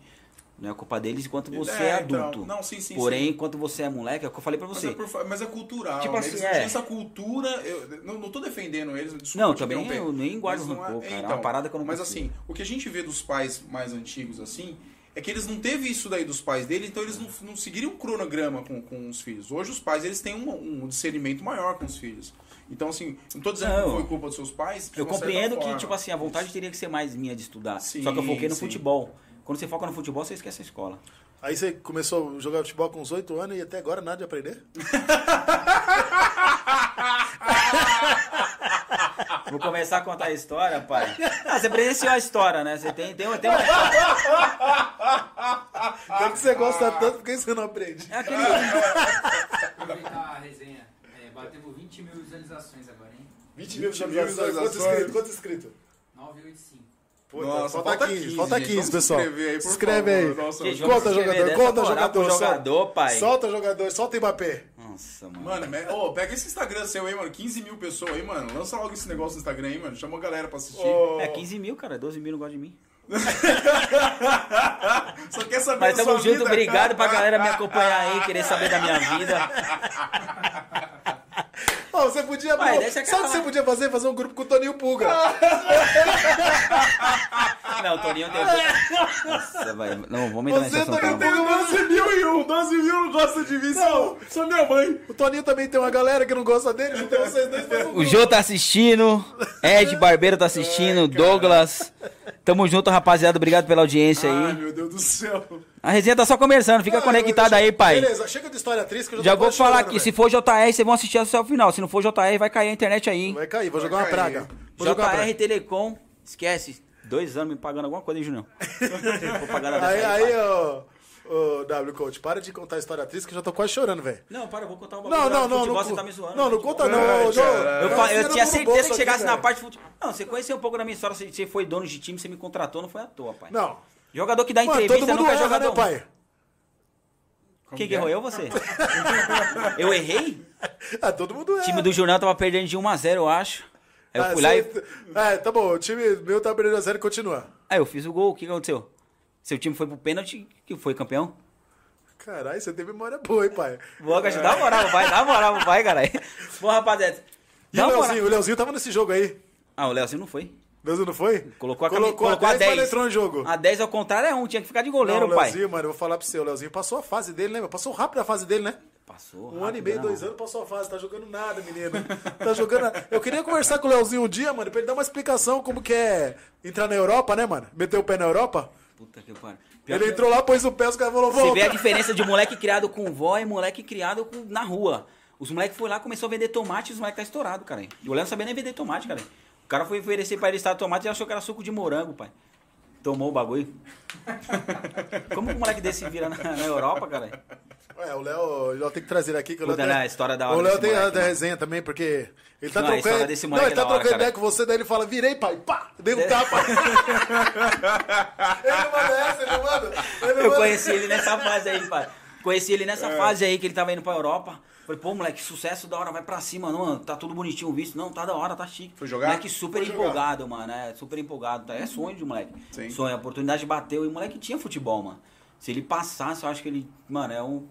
Não é culpa deles enquanto você é, É, então, adulto. não, sim, sim, Porém, sim. enquanto você é moleque, é o que eu falei pra Mas você. é, por mas é cultural. Tipo né? assim, Eles é. essa cultura. Eu não, não tô defendendo eles. desculpa Não, também eu nem guardo mas rancor, cara, é uma parada que eu não Mas consigo. assim, o que a gente vê dos pais mais antigos, assim, é que eles não teve isso daí dos pais dele, então eles não, não seguiram um cronograma com, com os filhos. Hoje os pais, eles têm um, um discernimento maior com os filhos. Então, assim, não tô dizendo que Não. foi culpa dos seus pais. Eu compreendo que, forma. tipo assim, a vontade teria que ser mais minha de estudar. Sim, Só que eu foquei no sim. futebol. Quando você foca no futebol, você esquece a escola. Aí você começou a jogar futebol com uns 8 anos e até agora nada de aprender? [laughs] Vou começar a contar a história, pai. Ah, você presenciou a história, né? Você tem, tem, tem uma. [laughs] Já que você gosta tanto, por que você não aprende? É aquele. Aproveitar a resenha. É, batemos 20 mil visualizações agora, hein? 20 mil 20 mil visualizações. Quanto inscrito? Quanto inscrito? 985. Pô, Nossa, falta, falta 15, 15, falta gente. 15, Vamos se pessoal. inscrever aí, por se inscreve favor. aí. Nossa, Gente, Conta, jogador, conta, jogador. jogador, pai. Solta, jogador, solta o Mbappé. Nossa, mano. Mano, ô, pega esse Instagram seu aí, mano. 15 mil pessoas aí, mano. Lança logo esse negócio no Instagram aí, mano. Chama a galera pra assistir. Ô, É 15 mil, cara. 12 mil não gosta de mim. [laughs] Só quer saber Mas tamo junto, vida. obrigado pra galera me acompanhar aí, querer saber da minha vida. [laughs] Ô, você podia. Deixa sabe o que acabar. você podia fazer? Fazer um grupo com o Toninho Pulga. [laughs] Não, o Toninho tem. Nossa, vai. Não, vamos entrar nesse Você assunto. também não. tem- 12 mil e um, 12 mil não gosta de mim, só, só minha mãe. O Toninho também tem uma galera que não gosta dele, então vocês dois fazem um O grupo. Jô tá assistindo, Ed Barbeiro tá assistindo, Douglas. Tamo junto, rapaziada. Obrigado pela audiência Ai, aí. meu Deus do céu. A resenha tá só começando, fica Ah, conectado deixa- aí, pai. Beleza, chega de história triste que eu já, Já tô vou falar chorando, aqui, se velho. for JR, vocês vão assistir até o final. Se não for JR, vai cair a internet aí, hein? Vai cair, vou jogar Vai uma cair. praga. Vou JR praga. Telecom, esquece. Dois anos me pagando alguma coisa, hein, Junião? [laughs] Vou pagar nada Aí, aí, ó. Ô, W Coach, para de contar a história triste que eu já tô quase chorando, velho. Não, para, eu vou contar um Não, não, não. futebol, não, você tá me zoando. Não, não futebol. conta não. Não. caralho. Eu, fa- eu enfiando tinha certeza que chegasse aqui, na parte de futebol. Não, você conheceu um pouco da minha história, você você foi dono de time, você me contratou, não foi à toa, pai. Não. Jogador que dá Mano, entrevista todo mundo nunca é erra, jogador. né, pai? Quem que errou? Eu ou você? [laughs] eu errei? Ah, todo mundo erra. O time do Jornal tava perdendo de 1 a 0 eu acho. Aí eu Ah, fui lá e... É, tá bom, o time meu tá perdendo a série, continua. Aí eu fiz o gol, o que aconteceu? Seu time foi pro pênalti, que foi campeão? Caralho, você tem memória boa, hein, pai? Boa, Gajo, dá moral, vai, dá moral, vai, caralho. [laughs] Pô, rapaziada. E o moral. Leozinho? O Leozinho tava nesse jogo aí. Ah, o Leozinho não foi. Leozinho não foi? Colocou a, colocou, colocou a a 10, mas 10. não entrou no jogo. A 10 ao contrário é um, tinha que ficar de Não, goleiro, o pai. Leozinho, mano, eu vou falar pra você, o Leozinho passou a fase dele, né, meu? Passou rápido a fase dele, né? Passou. Um ano e rápido, meio, né, dois anos, passou a fase, tá jogando nada, menino. Tá jogando. Eu queria conversar com o Leozinho um dia, mano, pra ele dar uma explicação como que é entrar na Europa, né, mano? Meter o pé na Europa. Puta que pariu. Pior Ele que- entrou lá, pôs o pé, os caras falaram, Você vê a diferença de [laughs] moleque criado com vó e moleque criado com- na rua. Os moleques foram lá começou a vender tomate e os moleques tá estourado, cara. E o Léo não sabia nem vender tomate, cara. O cara foi oferecer pra ele estar tomate e achou que era suco de morango, pai. Tomou o bagulho. Como que um moleque desse vira na, na Europa, cara? É, o Léo, o Léo tem que trazer aqui. Que o Léo tem- né, a história da hora O Léo tem a moleque, da mano. resenha também, porque ele tá Não, a trocando. desse não, ele é tá hora, trocando ideia com você, daí ele fala, virei, pai, pá, dei um tapa. [laughs] ele não manda essa, ele manda. Ele Eu manda. conheci ele nessa fase aí, pai. Conheci ele nessa fase aí que ele tava indo pra Europa. Falei, pô, moleque, sucesso da hora, vai pra cima, não, tá tudo bonitinho visto. Não, tá da hora, tá chique. Foi jogar? Moleque super Foi jogar. empolgado, mano. É super empolgado. Tá? É sonho de moleque. Sim. Sonho, a oportunidade bateu e o moleque tinha futebol, mano. Se ele passasse, eu acho que ele. Mano, é um.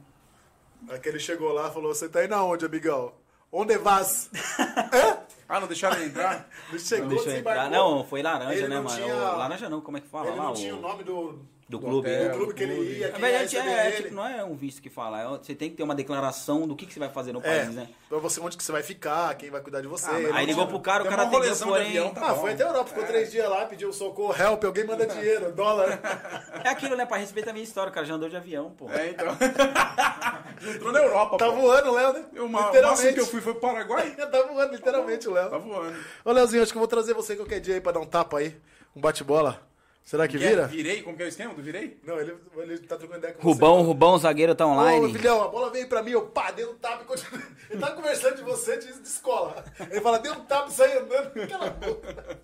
Aquele chegou lá e falou, você tá indo aonde, amigão? Onde vas? [laughs] Ah, não deixaram ele entrar? Ele chegou, Deixa eu entrar. Não, foi laranja, Ele né, não mano? tinha- O- Laranja não, como é que fala Ele lá? não o- tinha o nome do, Do do clube. hotel. do clube que ele ia, ia é, é, ele. tipo, não é um visto que fala. é- Você tem que ter uma declaração do que, que você vai fazer no É, país, né? pra você onde que você vai ficar, quem vai cuidar de você. Ah, mas Ele Aí ligou pro cara, o cara uma atendeu, porém. avião, tá Ah, foi até a Europa, ficou três dias lá, pediu socorro, help, alguém manda dinheiro, dólar. [laughs] É aquilo, né? Pra respeitar a minha história, o cara já andou de avião, pô. É, então. [laughs] Entrou na Europa, Tá pô. voando o Léo, né? Eu, ma- o literalmente. máximo que eu fui foi pro Paraguai. [laughs] tá voando, literalmente, o Léo. Tá voando. Ô, Leozinho, acho que eu vou trazer você qualquer dia aí pra dar um tapa aí. Um bate-bola. Será que vira? Virei? Como que é o esquema do virei? Não, ele, ele tá trocando ideia com Rubão, você. Rubão, zagueiro tá Ô, online. filhão, a bola veio pra mim, eu pá, dei um tapa e continua. [laughs] Ele tá conversando de você de, de escola. Ele fala, deu um tapa e saí andando. [laughs] Cala a boca.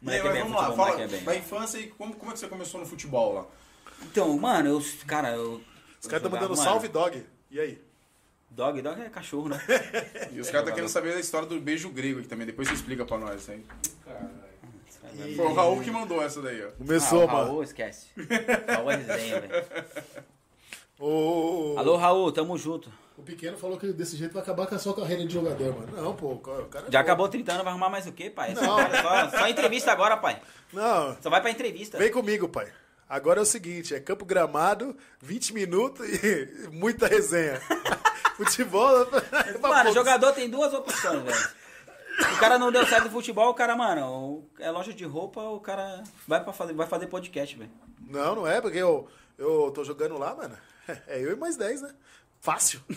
E é mas vamos lá, fala é bem. da infância e como, como é que você começou no futebol lá? Então, mano, eu. Cara, eu. Os caras estão mandando mano, salve, dog. E aí? Dog, dog é cachorro, né? [laughs] E os caras tá querendo saber da história do beijo grego aqui também. Depois você explica pra nós isso aí. Foi o Raul que mandou essa daí, ó. Começou, ah, o mano. Raul, esquece. Raul é resenha, velho. O, Alô, Raul, tamo junto. o pequeno falou que desse jeito vai acabar com a sua carreira de jogador, mano. Não, pô, o cara. é Já bom. acabou 30 anos, vai arrumar mais o quê, pai? Não. Só, só entrevista agora, pai. Não, Só vai pra entrevista. vem comigo, pai. Agora é o seguinte, é campo gramado, 20 minutos e muita resenha. [laughs] Futebol. [laughs] é Mano, poucos. jogador tem duas opções, velho. O cara não deu certo no futebol, o cara, mano, o- é loja de roupa, o cara vai, pra fazer, vai fazer podcast, velho. Não, não é, porque eu, eu tô jogando lá, mano. [laughs] É eu e mais 10, né? Fácil. [laughs]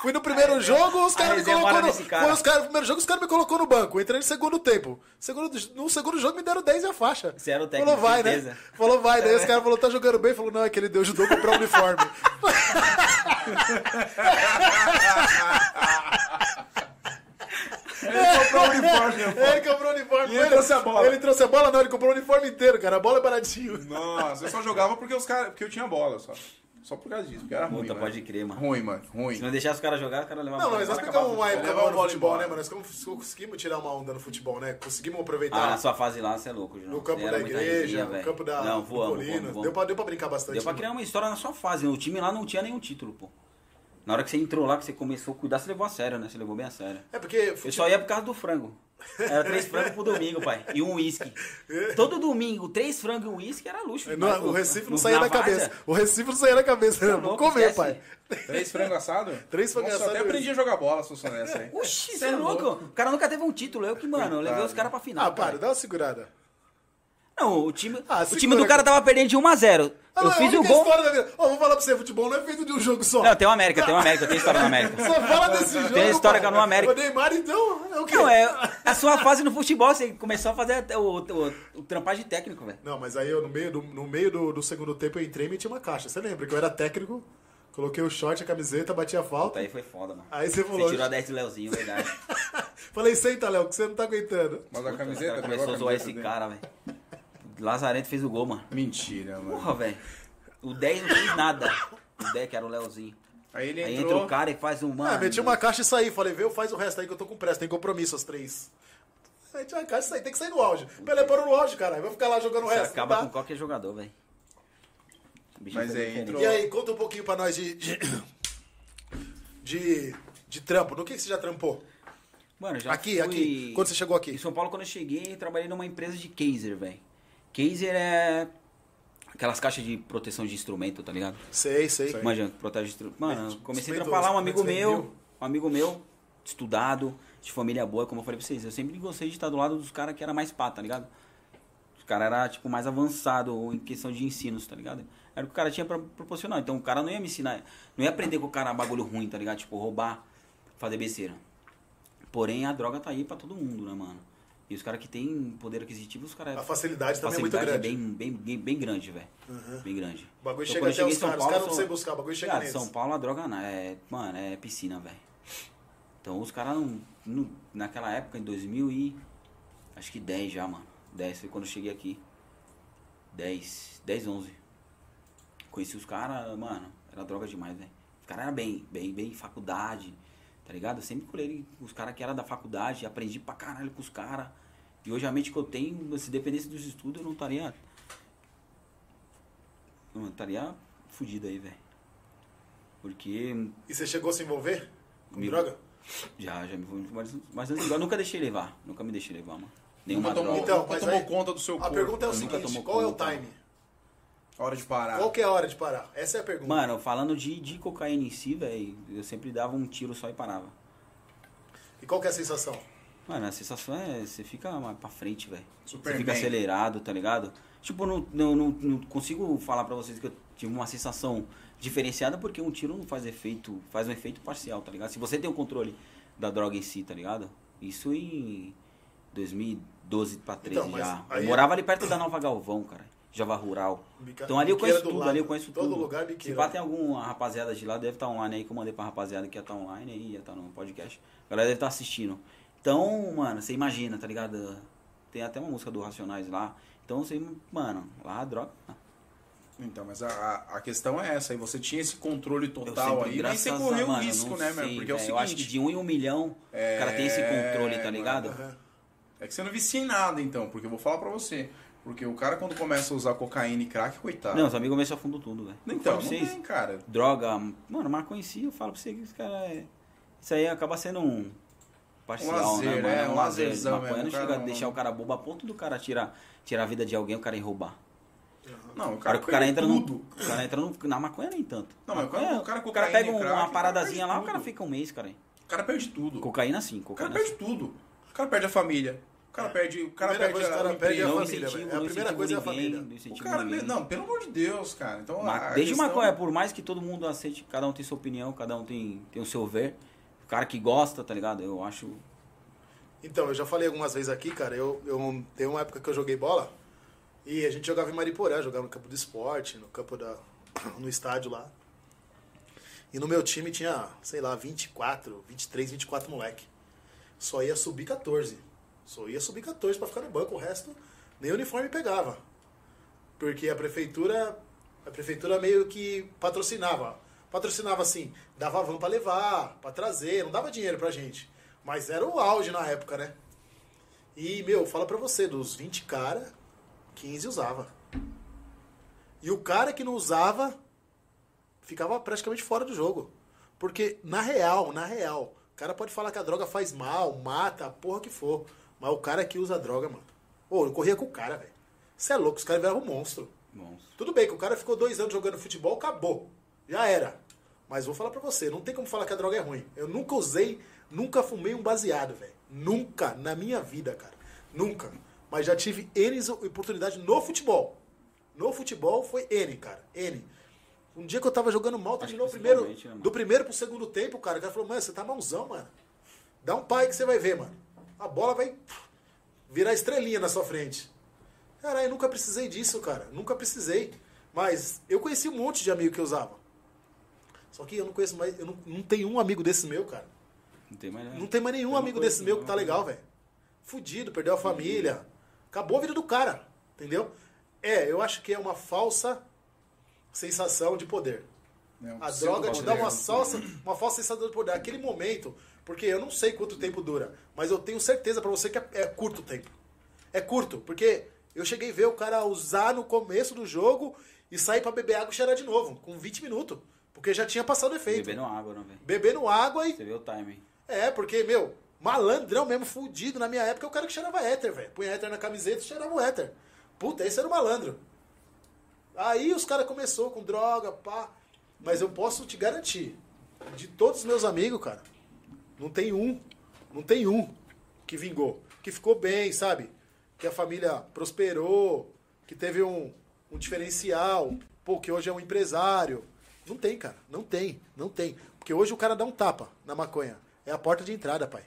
Fui no primeiro jogo, os caras me colocou mora no, cara. os cara, no primeiro jogo, os caras me colocou no banco. Entrei no segundo tempo. Segundo, no segundo jogo me deram 10 e a faixa. Você era o técnico, Falou, vai, certeza. né? Falou, vai. Daí os caras falaram, tá jogando bem? Falou, não, é que ele deu ajudou a comprar um uniforme. [laughs] Ele comprou o uniforme. ele comprou o uniforme. E ele trouxe a bola. Ele trouxe a bola, não, ele comprou o uniforme inteiro, cara. A bola é baratinho. Nossa, eu só jogava porque os caras. Porque eu tinha bola só. Só por causa disso, porque era ruim. Puta, mano. pode crer, mano. Ruim, mano. Ruim. Se não deixar os caras jogar, os caras levam Não, mas nós pegamos uma época Levar boa o no bola futebol, né, mano? Nós cons- conseguimos tirar uma onda no futebol, né? Conseguimos Ah, aproveitar. na sua fase lá, você é louco, Junão. No campo da igreja, no velho. campo da Não, voamos, voamos, Deu, pra, deu pra brincar bastante. Deu pra né? criar uma história na sua fase. O time lá não tinha nenhum título, pô. Na hora que você entrou lá, que você começou a cuidar, você levou a sério, né? Você levou bem a sério. É porque Eu futebol... só ia por causa do frango. Era três frangos pro domingo, pai. E um uísque. Todo domingo, três frangos e um uísque era luxo. Não, demais, o Recife não saía da cabeça. O Recife não saía da cabeça. Tá Vamos louco, comer, esquece. pai. Três frango assado? Três frango Nossa, assado eu até aprendi a jogar bola, se fosse nessa aí. Oxi, você é louco? O cara nunca teve um título. Eu que, mano, eu levei os caras pra final. Ah, para, cara. dá uma segurada. Não, o time, Ah, o time do cara tava perdendo de 1x0. Ah, Eu não, é a fiz o única gol. história da vida. Ó, vou falar pra você, futebol não é feito de um jogo só. Não, tem o América, tem o América, tem história no América. [laughs] Só fala desse jogo. Tem a história com o América. O Neymar, então, é o quê? Não, é a sua fase no futebol, você começou a fazer até o, o, o trampagem técnico, velho. Não, mas aí eu, no meio, do, no meio do, do segundo tempo, eu entrei e meti uma caixa. Você lembra que eu era técnico, coloquei o short, a camiseta, bati a Puta, falta. aí foi foda, mano. Aí você Você falou. tirou a 10 do Leozinho, verdade. [laughs] Falei, senta, Léo, que você não tá aguentando. Mas a O camiseta cara pegou começou a zoar esse dele? cara, velho. Lazarento fez o gol, mano. Mentira, mano. Porra, velho. O 10 não fez nada. O 10 que era o Leozinho. Aí ele Aí entrou. entra o cara e faz um, mano. Ah, meti uma caixa e saí. Falei, vê, faz o resto aí que eu tô com pressa, tem compromisso às três. Meti uma caixa e saí, tem que sair no auge. Pelé parou no auge, caralho. Vai ficar lá jogando o Você resto. acaba não com qualquer jogador, velho. Mas foi aí entrou- E aí, conta um pouquinho pra nós de. de, [coughs] de, de trampo. No que, que você já trampou? Mano, já aqui, fui... aqui. Quando você chegou Em aqui? São Paulo, quando eu cheguei, eu trabalhei numa empresa de caser, velho. Caser é aquelas caixas de proteção de instrumento, tá ligado? Sei, sei. Manja, protege instrumento. Mano, comecei a lá, um amigo meu, um amigo meu, estudado, de família boa, como eu falei pra vocês. Eu sempre gostei de estar do lado dos caras que era mais pá, tá ligado? Os caras eram, tipo, mais avançados em questão de ensinos, tá ligado? Era o que o cara tinha pra proporcionar. Então o cara não ia me ensinar, não ia aprender com o cara bagulho ruim, tá ligado? Tipo, roubar, fazer besteira. Porém, a droga tá aí pra todo mundo, né, mano? E os caras que têm poder aquisitivo, os caras. A facilidade também é muito facilidade grande. bem, bem, bem, bem grande, velho. Bem grande. O bagulho Então, chega até cheguei os em São caras. Os caras não sei buscar, o bagulho chega Cara, neles. São Paulo a droga não, é, mano, é piscina, velho. Então os caras não, não- naquela época, em 2000 e acho que 10 já, mano. 10 foi quando eu cheguei aqui. 10, 10, 11. Conheci os caras, mano, era droga demais, velho. Os caras eram bem, bem, bem faculdade, tá ligado? Eu sempre colhei os caras que eram da faculdade, aprendi pra caralho com os caras. E hoje a mente que eu tenho, se dependesse dos estudos, eu não estaria. Não, eu estaria fudido aí, velho. Porque E você chegou a se envolver com Me- droga? já, já me vou mas, mas antes, eu nunca deixei levar. Nunca me deixei levar, mano. Nenhuma Nunca tomou, droga. Então, nunca mas tomou aí- conta do seu A corpo. pergunta é o Nunca seguinte, qual é o time? Hora de parar. Qual que é a hora de parar? Essa é a pergunta. Mano, falando de, de cocaína em si, velho, eu sempre dava um tiro só e parava. E qual que é a sensação? Mano, a sensação é você fica mais pra frente, velho. Você fica acelerado, tá ligado? Tipo, não, não, não, não consigo falar pra vocês que eu tive uma sensação diferenciada porque um tiro não faz efeito, faz um efeito parcial, tá ligado? Se você tem o controle da droga em si, tá ligado? Isso em 2012 pra 13 Então, já. Eu é- morava ali perto da Nova Galvão, cara. Java Rural. Bica- Então ali eu conheço do tudo, lado. ali eu conheço Todo tudo. lugar Se pá, tem alguma rapaziada de lá, deve estar online aí, que eu mandei pra rapaziada que ia estar online aí, ia estar no podcast. A galera deve estar assistindo. Então, mano, você imagina, tá ligado? Tem até uma música do Racionais lá. Então você, mano, lá a droga. Então, mas a, a- a questão é essa. Aí você tinha esse controle total sempre, aí, mas graças você a- correu mano, risco, né, meu? Porque é o velho, Eu acho que seguinte. de um em um milhão, o cara tem esse controle, tá ligado? É que você não vicia em nada, então, porque eu vou falar pra você. Porque o cara, quando começa a usar cocaína e crack, coitado. Não, os amigos meus se afundam tudo, velho. Então, não vocês, tem, cara. droga, mano, maconha em si, eu falo pra você que os caras. É... Isso aí acaba sendo um parcial, lazer, né, mano? é, um lazer. lazerzão Maconha mesmo, não o cara chega a deixar o cara bobo a ponto do cara tirar, tirar a vida de alguém, o cara ir roubar. Não, o O cara, o cara entra perde no, tudo. o cara entra no, na maconha nem tanto. Não, mas Maconha, o cara o cara cocaína pega e um- crack, o uma paradazinha lá, o tudo. cara fica um mês, cara. O cara perde tudo. Cocaína sim, O cara cocaína perde sim. tudo. O cara perde a família. O cara perde, o cara perde coisa, o a, cara o perde a família, incentivo. É a primeira coisa é a ninguém, família. não O cara, ninguém. não, pelo amor de Deus, cara. Então, Ma- a Desde questão- maconha, por mais que todo mundo aceite, cada um tem sua opinião, cada um tem, tem o seu ver. O cara que gosta, tá ligado? Eu acho. Então, eu já falei algumas vezes aqui, cara, eu, eu tem uma época que eu joguei bola e a gente jogava em Mariporã, jogava no campo do esporte, no campo da [coughs] no estádio lá. E no meu time tinha, sei lá, 24, 23, 24 moleque. Só ia subir 14. Só ia subir 14 pra ficar no banco, o resto nem uniforme pegava. Porque a prefeitura a prefeitura meio que patrocinava. Patrocinava assim, dava van pra levar, pra trazer, não dava dinheiro pra gente. Mas era o auge na época, né? E, meu, fala pra você, dos 20 cara, 15 usava. E o cara que não usava ficava praticamente fora do jogo. Porque, na real, na real, o cara pode falar que a droga faz mal, mata, a porra que for. Mas o cara que usa droga, mano. Ô, eu corria com o cara, velho. Você é louco, os caras viraram um monstro. Bom, Tudo bem que o cara ficou dois anos jogando futebol, acabou. Já era. Mas vou falar pra você, não tem como falar que a droga é ruim. Eu nunca usei, nunca fumei um baseado, velho. Nunca, na minha vida, cara. Nunca. Mas já tive N oportunidades no futebol. No futebol foi N, cara. N. Um dia que eu tava jogando mal, terminou o primeiro. né, do primeiro pro segundo tempo, cara. O cara falou, mano, você tá mãozão, mano. Dá um pai que você vai ver, mano. A bola vai virar estrelinha na sua frente. Caralho, nunca precisei disso, cara. Nunca precisei. Mas eu conheci um monte de amigo que usava. Só que eu não conheço mais. Eu não, não tenho um amigo desse meu, cara. Não tem mais. Não tem mais nenhum amigo desse meu que tá legal, velho. Fudido, perdeu a família. Acabou a vida do cara. Entendeu? É, eu acho que é uma falsa sensação de poder. né? A droga te dá uma falsa, uma falsa sensação de poder. Aquele momento, porque eu não sei quanto tempo dura, mas eu tenho certeza pra você que é, é curto tempo. É curto, porque eu cheguei a ver o cara usar no começo do jogo e sair pra beber água e cheirar de novo, com 20 minutos. Porque já tinha passado efeito. Bebendo água, não, velho. Bebendo água e Você vê o timing. é, porque, meu, malandrão mesmo, fudido. Na minha época, o cara que cheirava éter, velho. Punha éter na camiseta e cheirava o éter. Puta, esse era o malandro. Aí os caras começou com droga, pá. Mas eu posso te garantir, de todos os meus amigos, cara, não tem um, não tem um que vingou. Que ficou bem, sabe? Que a família prosperou, que teve um, um diferencial, pô, que hoje é um empresário. Não tem, cara. Não tem, não tem. Porque hoje o cara dá um tapa na maconha. É a porta de entrada, pai.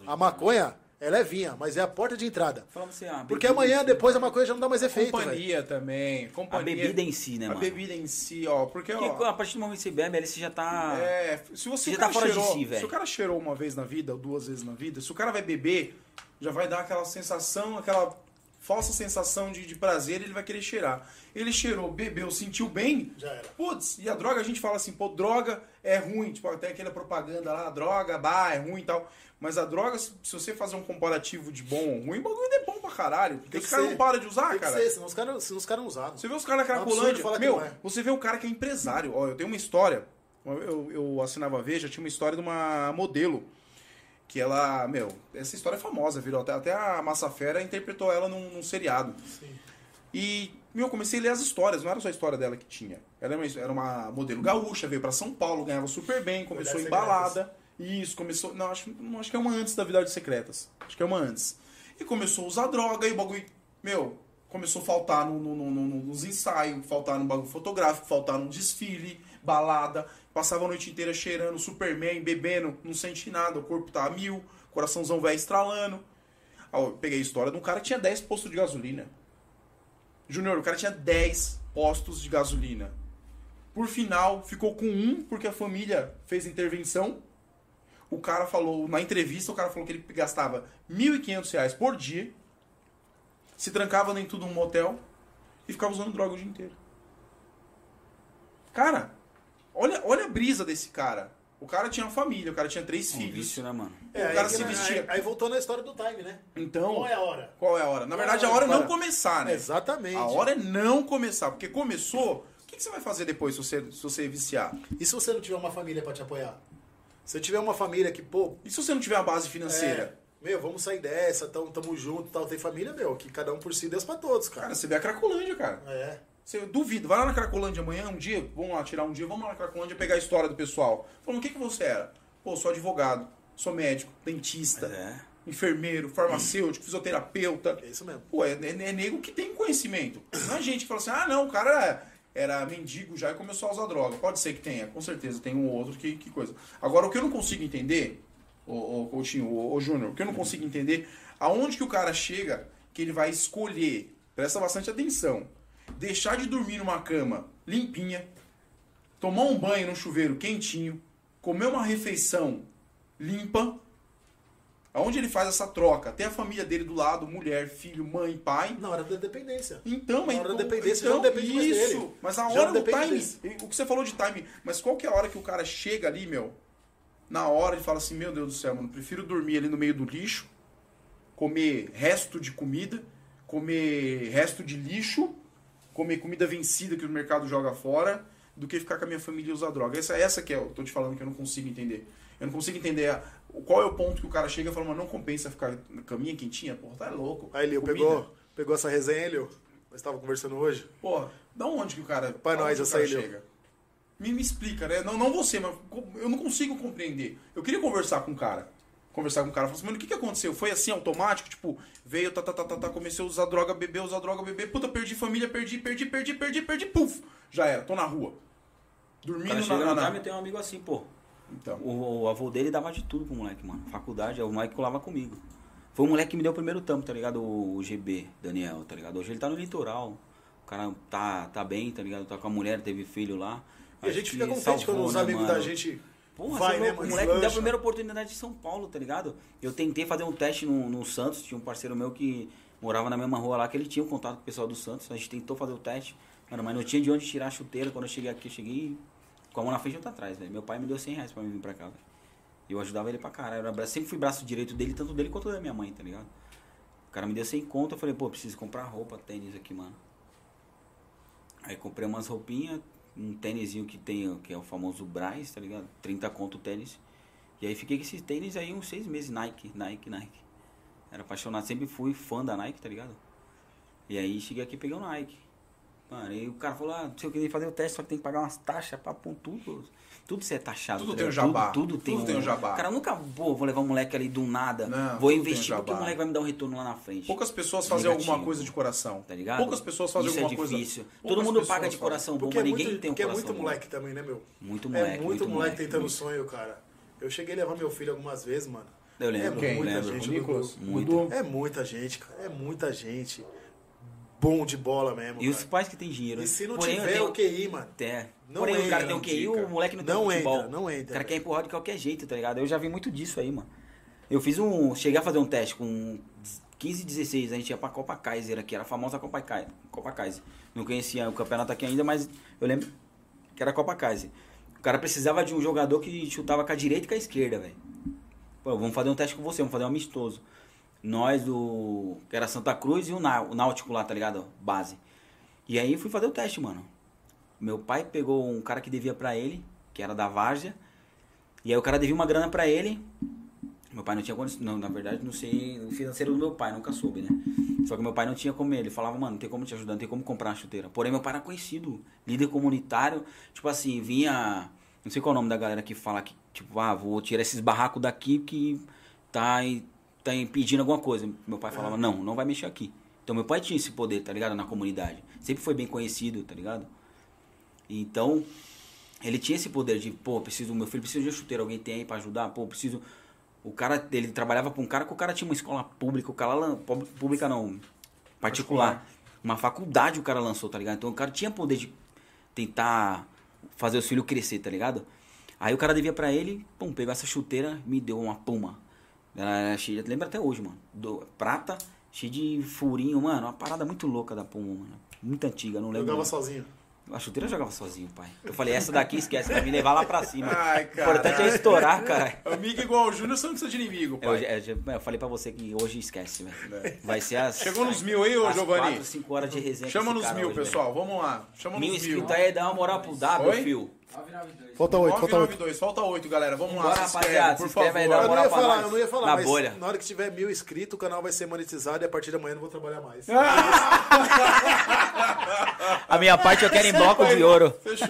De A maconha, ela é vinha, mas é a porta de entrada. Assim, ah, Porque bebida amanhã, depois, a maconha já não dá mais efeito. Companhia também. A Companhia, bebida em si, né, A mano? bebida em si, ó. Porque, ó, Porque a partir do momento que você bebe, ali você já tá. É, se você Já o cara tá fora de cheirou, si, velho. Se o cara cheirou uma vez na vida, ou duas vezes na vida, se o cara vai beber, já vai dar aquela sensação, aquela falsa sensação de, de prazer, ele vai querer cheirar. Ele cheirou, bebeu, sentiu bem. Já era. Putz, e a droga a gente fala assim, pô, droga é ruim. Tipo, tem aquela propaganda lá, droga, bah, é ruim e tal. Mas a droga, se, se você fazer um comparativo de bom ou ruim, o bagulho é bom pra caralho. Porque os caras não param de usar, Tem cara. ser, senão os caras senão os caras não usaram. Você vê os caras na É Cracolândia, que meu, é. você vê o cara que é empresário. Ó, eu tenho uma história. Eu, eu assinava a Veja, tinha uma história de uma modelo. Que ela, meu, essa história é famosa, virou. Até, até a Massa Fera interpretou ela num, num seriado. Sim. E, meu, eu comecei a ler as histórias, não era só a história dela que tinha. Ela era uma, era uma modelo gaúcha, veio pra São Paulo, ganhava super bem, começou Verdades embalada. Isso, começou. Não acho, não, acho que é uma antes da Verdades Secretas. Acho que é uma antes. E começou a usar droga e o bagulho. Meu, começou a faltar no, no- no- no- nos ensaios, faltar no bagulho fotográfico, faltar no desfile, balada. Passava a noite inteira cheirando Superman, bebendo, não sente nada, o corpo tá a mil, coraçãozão velho estralando. Eu peguei a história de um cara que tinha 10 postos de gasolina. Júnior, o cara tinha 10 postos de gasolina. Por final, ficou com um porque a família fez intervenção. O cara falou, na entrevista, o cara falou que ele gastava 1.500 reais por dia, se trancava dentro de um motel e ficava usando droga o dia inteiro. Cara, olha, olha a brisa desse cara. O cara tinha uma família, o cara tinha três Um filhos. vício, né, mano? o cara aí, se aí- vestia. Aí, voltou na história do time, né? Então, Qual é a hora? qual é a hora? Na Qual verdade, é a hora é não começar, né? Exatamente. A hora é não começar, porque começou. O que, que você vai fazer depois se você, se você viciar? E se você não tiver uma família pra te apoiar? Se tiver uma família que, pô, E se você não tiver uma base financeira? é, meu, vamos sair dessa, tamo, tamo junto, tal, tem família, meu, que cada um por si, Deus pra todos, cara. Cara, você vê a Cracolândia, cara. É. Você duvida, vai lá na Cracolândia amanhã, um dia, vamos lá tirar um dia, vamos lá na Cracolândia pegar a história do pessoal. Falando, o que, que você era? Pô, sou advogado, sou médico, dentista, É. enfermeiro, farmacêutico, fisioterapeuta. É isso mesmo. Pô, é, é, é nego que tem conhecimento. Não é gente que fala assim, ah, não, o cara era, era mendigo já e começou a usar droga. Pode ser que tenha, com certeza, tem um ou outro que, que coisa. Agora, o que eu não consigo entender, ô, ô Coutinho, ô, ô Júnior, o que eu não consigo entender, aonde que o cara chega que ele vai escolher, presta bastante atenção, deixar de dormir numa cama limpinha, tomar um banho no chuveiro quentinho, comer uma refeição limpa, aonde ele faz essa troca, tem a família dele do lado, mulher, filho, mãe, pai, Na hora da dependência. então, Na hora da dependência, então, já não depende mais isso. dele. Mas a hora do time, desse. o que você falou de time, mas qual que é a hora que o cara chega ali, meu? Na hora ele fala assim, meu Deus do céu, mano, prefiro dormir ali no meio do lixo, comer resto de comida, comer resto de lixo, comer comida vencida que o mercado joga fora, do que ficar com a minha família e usar droga. Essa, essa que é, eu tô te falando que eu não consigo entender. Eu não consigo entender a- qual é o ponto que o cara chega e fala, mano, não compensa ficar na caminha quentinha, porra, tá louco. Aí, Lio, Comida. pegou, pegou essa resenha, Lio? Nós estávamos conversando hoje. Porra, da onde que o cara. Pra nós, essa aí, chega? Me, me explica, né? Não, não você, mas eu não consigo compreender. Eu queria conversar com o cara. Conversar com o cara. Falar assim, mano, o que, que aconteceu? Foi assim, automático? Tipo, veio, tá, tá, tá, tá, tá, comecei a usar droga, beber, usar droga, beber. Puta, perdi família, perdi, perdi, perdi, perdi, perdi, puf! Já era, tô na rua. Dormindo cara na... na, na... eu tenho um amigo assim, pô. Então, O, o avô dele dava de tudo pro moleque, mano. Faculdade, é o moleque colava comigo. Foi o moleque que me deu o primeiro tampo, tá ligado? O, GB, Daniel, tá ligado? Hoje ele tá no litoral. O cara tá, tá bem, tá ligado? Tá com a mulher, teve filho lá. E a gente que fica contente salvou, quando os né, amigos mano? da gente Porra, vai, né, o moleque me deu a primeira oportunidade em São Paulo, tá ligado? Eu tentei fazer um teste no, no Santos, tinha um parceiro meu que morava na mesma rua lá, que ele tinha um contato com o pessoal do Santos, a gente tentou fazer o teste, mano, mas não tinha de onde tirar a chuteira, quando eu cheguei aqui, eu cheguei com a mão na frente e outra atrás, velho. Meu pai me deu 100 reais pra mim vir pra cá, velho. Eu ajudava ele pra caralho, eu sempre fui braço direito dele, tanto dele quanto da minha mãe, tá ligado? O cara me deu 100 conto, eu falei, pô, preciso comprar roupa, tênis aqui, mano. Aí comprei umas roupinhas, um tênisinho que tem, que é o famoso Braz, tá ligado? 30 conto o tênis. E aí fiquei com esses tênis aí uns seis meses, Nike, Nike, Nike. Era apaixonado, sempre fui fã da Nike, tá ligado? E aí cheguei aqui e peguei o Nike. Mano, e o cara falou, ah, se eu queria fazer o teste, só que tem que pagar umas taxas, papum, tudo. Tudo você é taxado. Tudo tá tem um jabá. Tudo, tudo tem Tudo tem um jabá. Cara, eu nunca vou, vou levar um moleque ali do nada. Não, vou investir um porque o moleque vai me dar um retorno lá na frente. poucas pessoas fazem Negativo. alguma coisa de coração. Tá ligado? Poucas pessoas fazem Isso alguma é coisa. difícil. poucas Todo mundo paga de coração bom, Porque é mas ninguém muito, tem um porque é coração muito bom. moleque também, né, meu? Muito é moleque, muito, moleque tentando muito. sonho, cara. Eu cheguei a levar meu filho algumas vezes, mano. Eu lembro, É muita gente? Muito. É muita gente, cara. É muita gente. Bom de bola mesmo. E os cara. pais que têm dinheiro. E se não Porém, tiver tenho- o QI, mano. É. Não Porém, o entra, cara tem o QI, dica. o moleque não tem Não o futebol. entra, não entra, O cara velho. quer empurrar de qualquer jeito, tá ligado? Eu já vi muito disso aí, mano. Eu fiz um. Cheguei a fazer um teste com 15, 16. A gente ia pra Copa Kaiser aqui, era a famosa Copa Kaiser. Copa Kaiser. Não conhecia o campeonato aqui ainda, mas eu lembro que era a Copa Kaiser. O cara precisava de um jogador que chutava com a direita e com a esquerda, velho. Pô, vamos fazer um teste com você, vamos fazer um amistoso. Nós, do. que era Santa Cruz e o o Náutico lá, tá ligado? Base. E aí fui fazer o teste, mano. Meu pai pegou um cara que devia pra ele, que era da Várzea. E aí o cara devia uma grana pra ele. Meu pai não tinha condição. Não, na verdade, não sei o financeiro do meu pai, nunca soube, né? Só que meu pai não tinha como ele. Falava, mano, não tem como te ajudar, não tem como comprar uma chuteira. Porém, meu pai era conhecido, líder comunitário. Tipo assim, vinha. Não sei qual é o nome da galera que fala que, tipo, ah, vou tirar esses barracos daqui que tá, em- tá impedindo alguma coisa. Meu pai falava, não, não vai mexer aqui. Então meu pai tinha esse poder, tá ligado? Na comunidade. Sempre foi bem conhecido, tá ligado? Então, ele tinha esse poder de, pô, preciso, meu filho precisa de uma chuteira, alguém tem aí pra ajudar? Pô, preciso. O cara, ele trabalhava com um cara que o cara tinha uma escola pública, o cara pub- pública não, particular. Uma faculdade o cara lançou, tá ligado? Então o cara tinha poder de tentar fazer os filhos crescer, tá ligado? Aí o cara devia pra ele, pum, pegou essa chuteira, me deu uma puma. Ela era cheia, lembra até hoje, mano. Do, prata, cheia de furinho, mano. Uma parada muito louca da puma, mano. Muito antiga, não lembro. Jogava não. sozinho. A chuteira eu jogava sozinho, pai. Eu falei, essa daqui esquece, vai me levar lá pra cima. [laughs] Ai, o importante é estourar, cara. Amigo igual o Júnior, você não precisa de inimigo, Eu, pai. eu- eu falei pra você que hoje esquece, velho. Vai ser as. Chegou nos mil aí, ô Giovanni? 4, 5 horas de resenha. Chama nos cara mil, hoje, velho. pessoal. Vamos lá. Chama Mil nos mil. inscritos aí, dá uma moral pro W, Oi? fio. 992. Falta oito, falta oito. 992. Falta oito, galera. Vamos lá. Bora, se inscreve, rapaziada, por se inscreve favor. aí, dá uma Eu não moral ia pra falar, nós. eu não ia falar, Na mas bolha. na hora que tiver mil inscritos, o canal vai ser monetizado e a partir da manhã eu não vou trabalhar mais. [laughs] A minha parte eu quero em bloco de ouro. Fechou.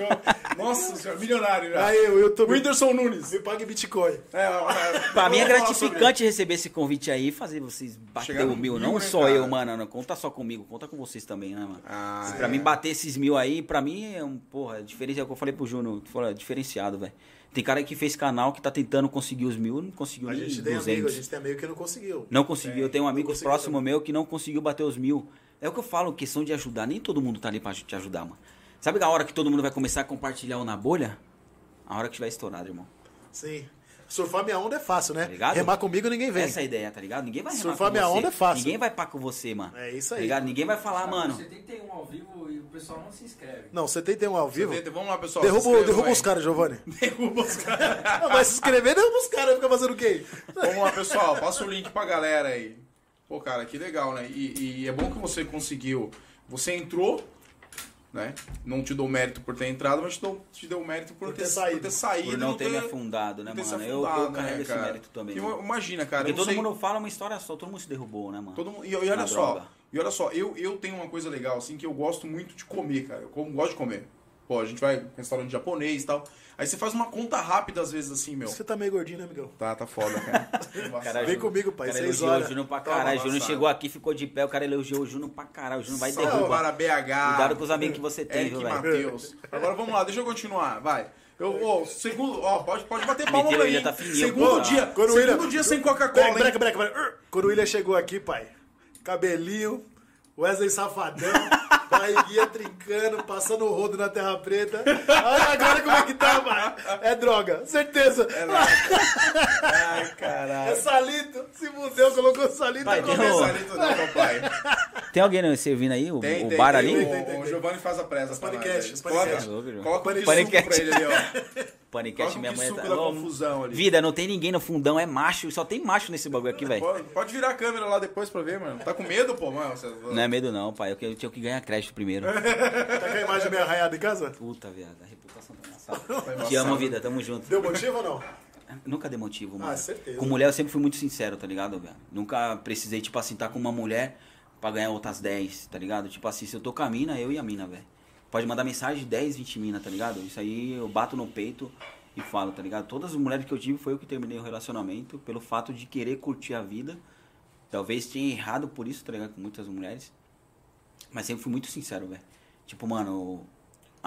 Nossa senhora, milionário já. Aí, o YouTube. Whindersson Nunes. Me pague Bitcoin. É, é, Pra mim é vamos falar sobre gratificante receber esse convite aí e fazer vocês bater Chegar no o mil. mil, Não né, só cara? eu, mano. Não conta só comigo, conta com vocês também, né, mano? Ah, pra é. mim bater esses mil aí, pra mim é um, porra, diferencial. É o que eu falei pro Júnior, tu falou, é diferenciado, velho. Tem cara que fez canal que tá tentando conseguir os mil, não conseguiu A nem gente tem 200. amigo, a gente tem amigo que não conseguiu. Não conseguiu. eu tenho um amigo próximo também. meu que não conseguiu bater os mil. É o que eu falo, questão de ajudar. Nem todo mundo tá ali pra te ajudar, mano. Sabe a hora que todo mundo vai começar a compartilhar o na bolha? A hora que tiver estourado, irmão. Sim. Surfar minha onda é fácil, né? Tá ligado? Remar comigo ninguém vem. Essa é a ideia, tá ligado? Ninguém vai remar Surfar com minha você. onda é fácil. Ninguém vai pá com você, mano. É isso Tá aí. ligado? Ninguém vai falar, mano. Você tem que ter um ao vivo e o pessoal não se inscreve. Não, você tem tem um ao vivo. Vamos lá, pessoal. Derruba, inscrevam [laughs] derruba os caras, Giovanni. Derruba os caras. Não, vai se inscrever, derruba os caras. Fica fazendo o quê? Vamos lá, pessoal. Passa o link pra galera aí. Pô, cara, que legal, né? E, e é bom que você conseguiu. Você entrou, né? Não te dou mérito por ter entrado, mas te dou, te deu mérito por, Por ter, ter saído. por ter saído. Por não ter me ter- afundado, né, ter mano? Eu, afundado, eu carrego né, esse cara? mérito também. Mano. imagina, cara. Porque eu todo sei- mundo fala uma história só, todo mundo se derrubou, né, mano? Todo mundo- e, e olha Na só, droga. e olha só, eu, eu tenho uma coisa legal, assim, que eu gosto muito de comer, cara. Eu como- gosto de comer. Pô, a gente vai restaurante japonês e tal. Aí você faz uma conta rápida às vezes assim, meu. Você tá meio gordinho, né, amigão? Tá, tá foda, cara. [laughs] Cara, Vem Ju- comigo, pai. cara Seis horas. o Júnior pra caralho. O Júnior amassado. chegou aqui, ficou de pé, o cara elogiou o Júnior pra caralho. O Júnior vai derrubar. para BH. Cuidado com os amigos que você tem, Eric viu, velho? Matheus. Agora vamos lá, deixa eu continuar, vai. Eu, ó, segundo, ó, pode, pode bater palma aí. tá fininho, segundo pô. dia, o segundo dia sem Coca-Cola, breca, breca, breca. William chegou aqui, pai, cabelinho, Wesley Safadão, [laughs] barriguinha trincando, passando o rodo na Terra Preta. Olha agora como é que tá, pai. É droga, certeza. Ai, É caralho. salito, se fudeu, colocou salito Pai, tem um- Salito não, papai. Tem alguém né, servindo aí? O, Tem, o tem, bar tem, ali? O, Tem, tem, o tem. Giovanni faz a presa Os os Coloca, coloca o suco pra ele ali, ó. Coloca minha mãe tá... da Ô, confusão ali. Vida, não tem ninguém no fundão, é macho. Só tem macho nesse bagulho aqui, velho. Pode, pode virar a câmera lá depois pra ver, mano. Tá com medo, pô, mano? Você- Não é medo não, pai. Eu, eu tinha que ganhar crédito primeiro. [laughs] Tá com a imagem meio arraiada em casa? Puta, viado. A reputação tá amassada. Tá Te amo, vida. Tamo junto. Deu motivo ou não? [laughs] Nunca dei motivo, mano. Ah, certeza. Com mulher eu sempre fui muito sincero, tá ligado, velho? Nunca precisei, tipo assim, estar com uma mulher pra ganhar outras 10, tá ligado? Tipo assim, se eu tô com a mina, eu e a mina, velho. Pode mandar mensagem de 10, 20 mina, tá ligado? Isso aí eu bato no peito e falo, tá ligado? Todas as mulheres que eu tive foi eu que terminei o relacionamento pelo fato de querer curtir a vida. Talvez tenha errado por isso, tá ligado? Com muitas mulheres. Mas sempre fui muito sincero, velho. Tipo, mano.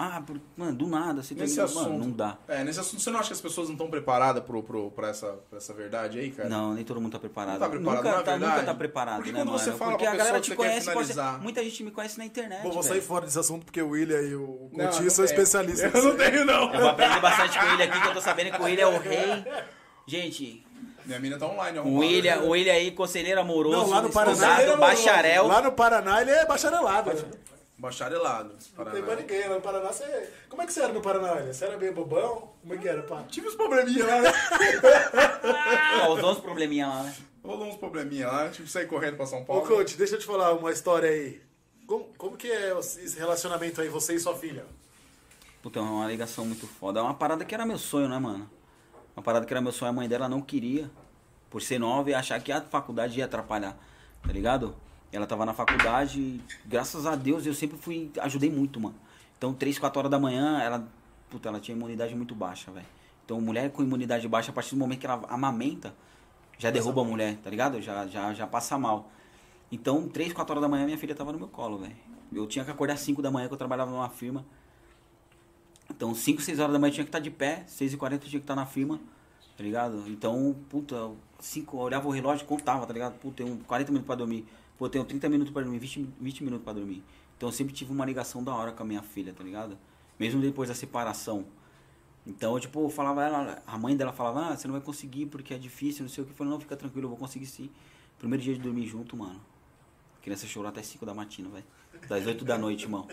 Ah, por- mano, do nada, você Nesse termina. assunto. Mano, não dá. É, nesse assunto, você não acha que as pessoas não estão preparadas pro, pro, pra, essa, pra essa verdade aí, cara? Não, nem todo mundo tá preparado. Não tá preparado, nunca, não é tá, nunca tá preparado, Porque né, quando mano? você fala Porque a galera te conhece, pode- muita gente me conhece na internet. Bom, vou velho. sair fora desse assunto porque o William e o Coutinho são especialistas. Eu não tenho, não. Eu vou aprender bastante com o William aqui, que eu tô sabendo que o William é o rei. Gente, Minha mina tá online, o arrumada. William, o William aí, conselheiro amoroso, Não, lá no Paraná, esposado, ele é amoroso. bacharel. Lá no Paraná ele é bacharelado. né? Bacharelado. Não tem Paraná. pra ninguém. Lá no Paraná você. Como é que você era no Paraná? Você era meio bobão? Como é que era, pá? Tive uns probleminha lá, né? Ó, os 11 probleminha lá, né? Rolou uns probleminha lá, tive que sair correndo pra São Ô, Paulo. coach, deixa eu te falar uma história aí. Como, como que é esse relacionamento aí, você e sua filha? Puta, é uma ligação muito foda. É uma parada que era meu sonho, né, mano? Uma parada que era meu sonho, a mãe dela não queria. Por ser nova e achar que a faculdade ia atrapalhar, tá ligado? Ela tava na faculdade e, graças a Deus, eu sempre fui. ajudei muito, mano. Então, 3, 4 horas da manhã, ela. Puta, ela tinha imunidade muito baixa, velho. Então, mulher com imunidade baixa, a partir do momento que ela amamenta, já derruba a mulher, tá ligado? Já, já, já passa mal. Então, 3, 4 horas da manhã, minha filha tava no meu colo, velho. Eu tinha que acordar 5 da manhã, que eu trabalhava numa firma. Então, 5, 6 horas da manhã eu tinha que estar de pé, 6 e 40 eu tinha que estar na firma, tá ligado? Então, puta, 5, eu olhava o relógio e contava, tá ligado? Puta, tenho 40 minutos pra dormir. Pô, tenho 30 minutos pra dormir, 20, 20 minutos pra dormir. Então, eu sempre tive uma ligação da hora com a minha filha, tá ligado? Mesmo depois da separação. Então, eu, tipo, eu falava, ela, a mãe dela falava, ah, você não vai conseguir porque é difícil, não sei o que. Eu falei, não, fica tranquilo, eu vou conseguir sim. Primeiro dia de dormir junto, mano. A criança chorou até 5 da matina, velho. Das 8 da noite, irmão.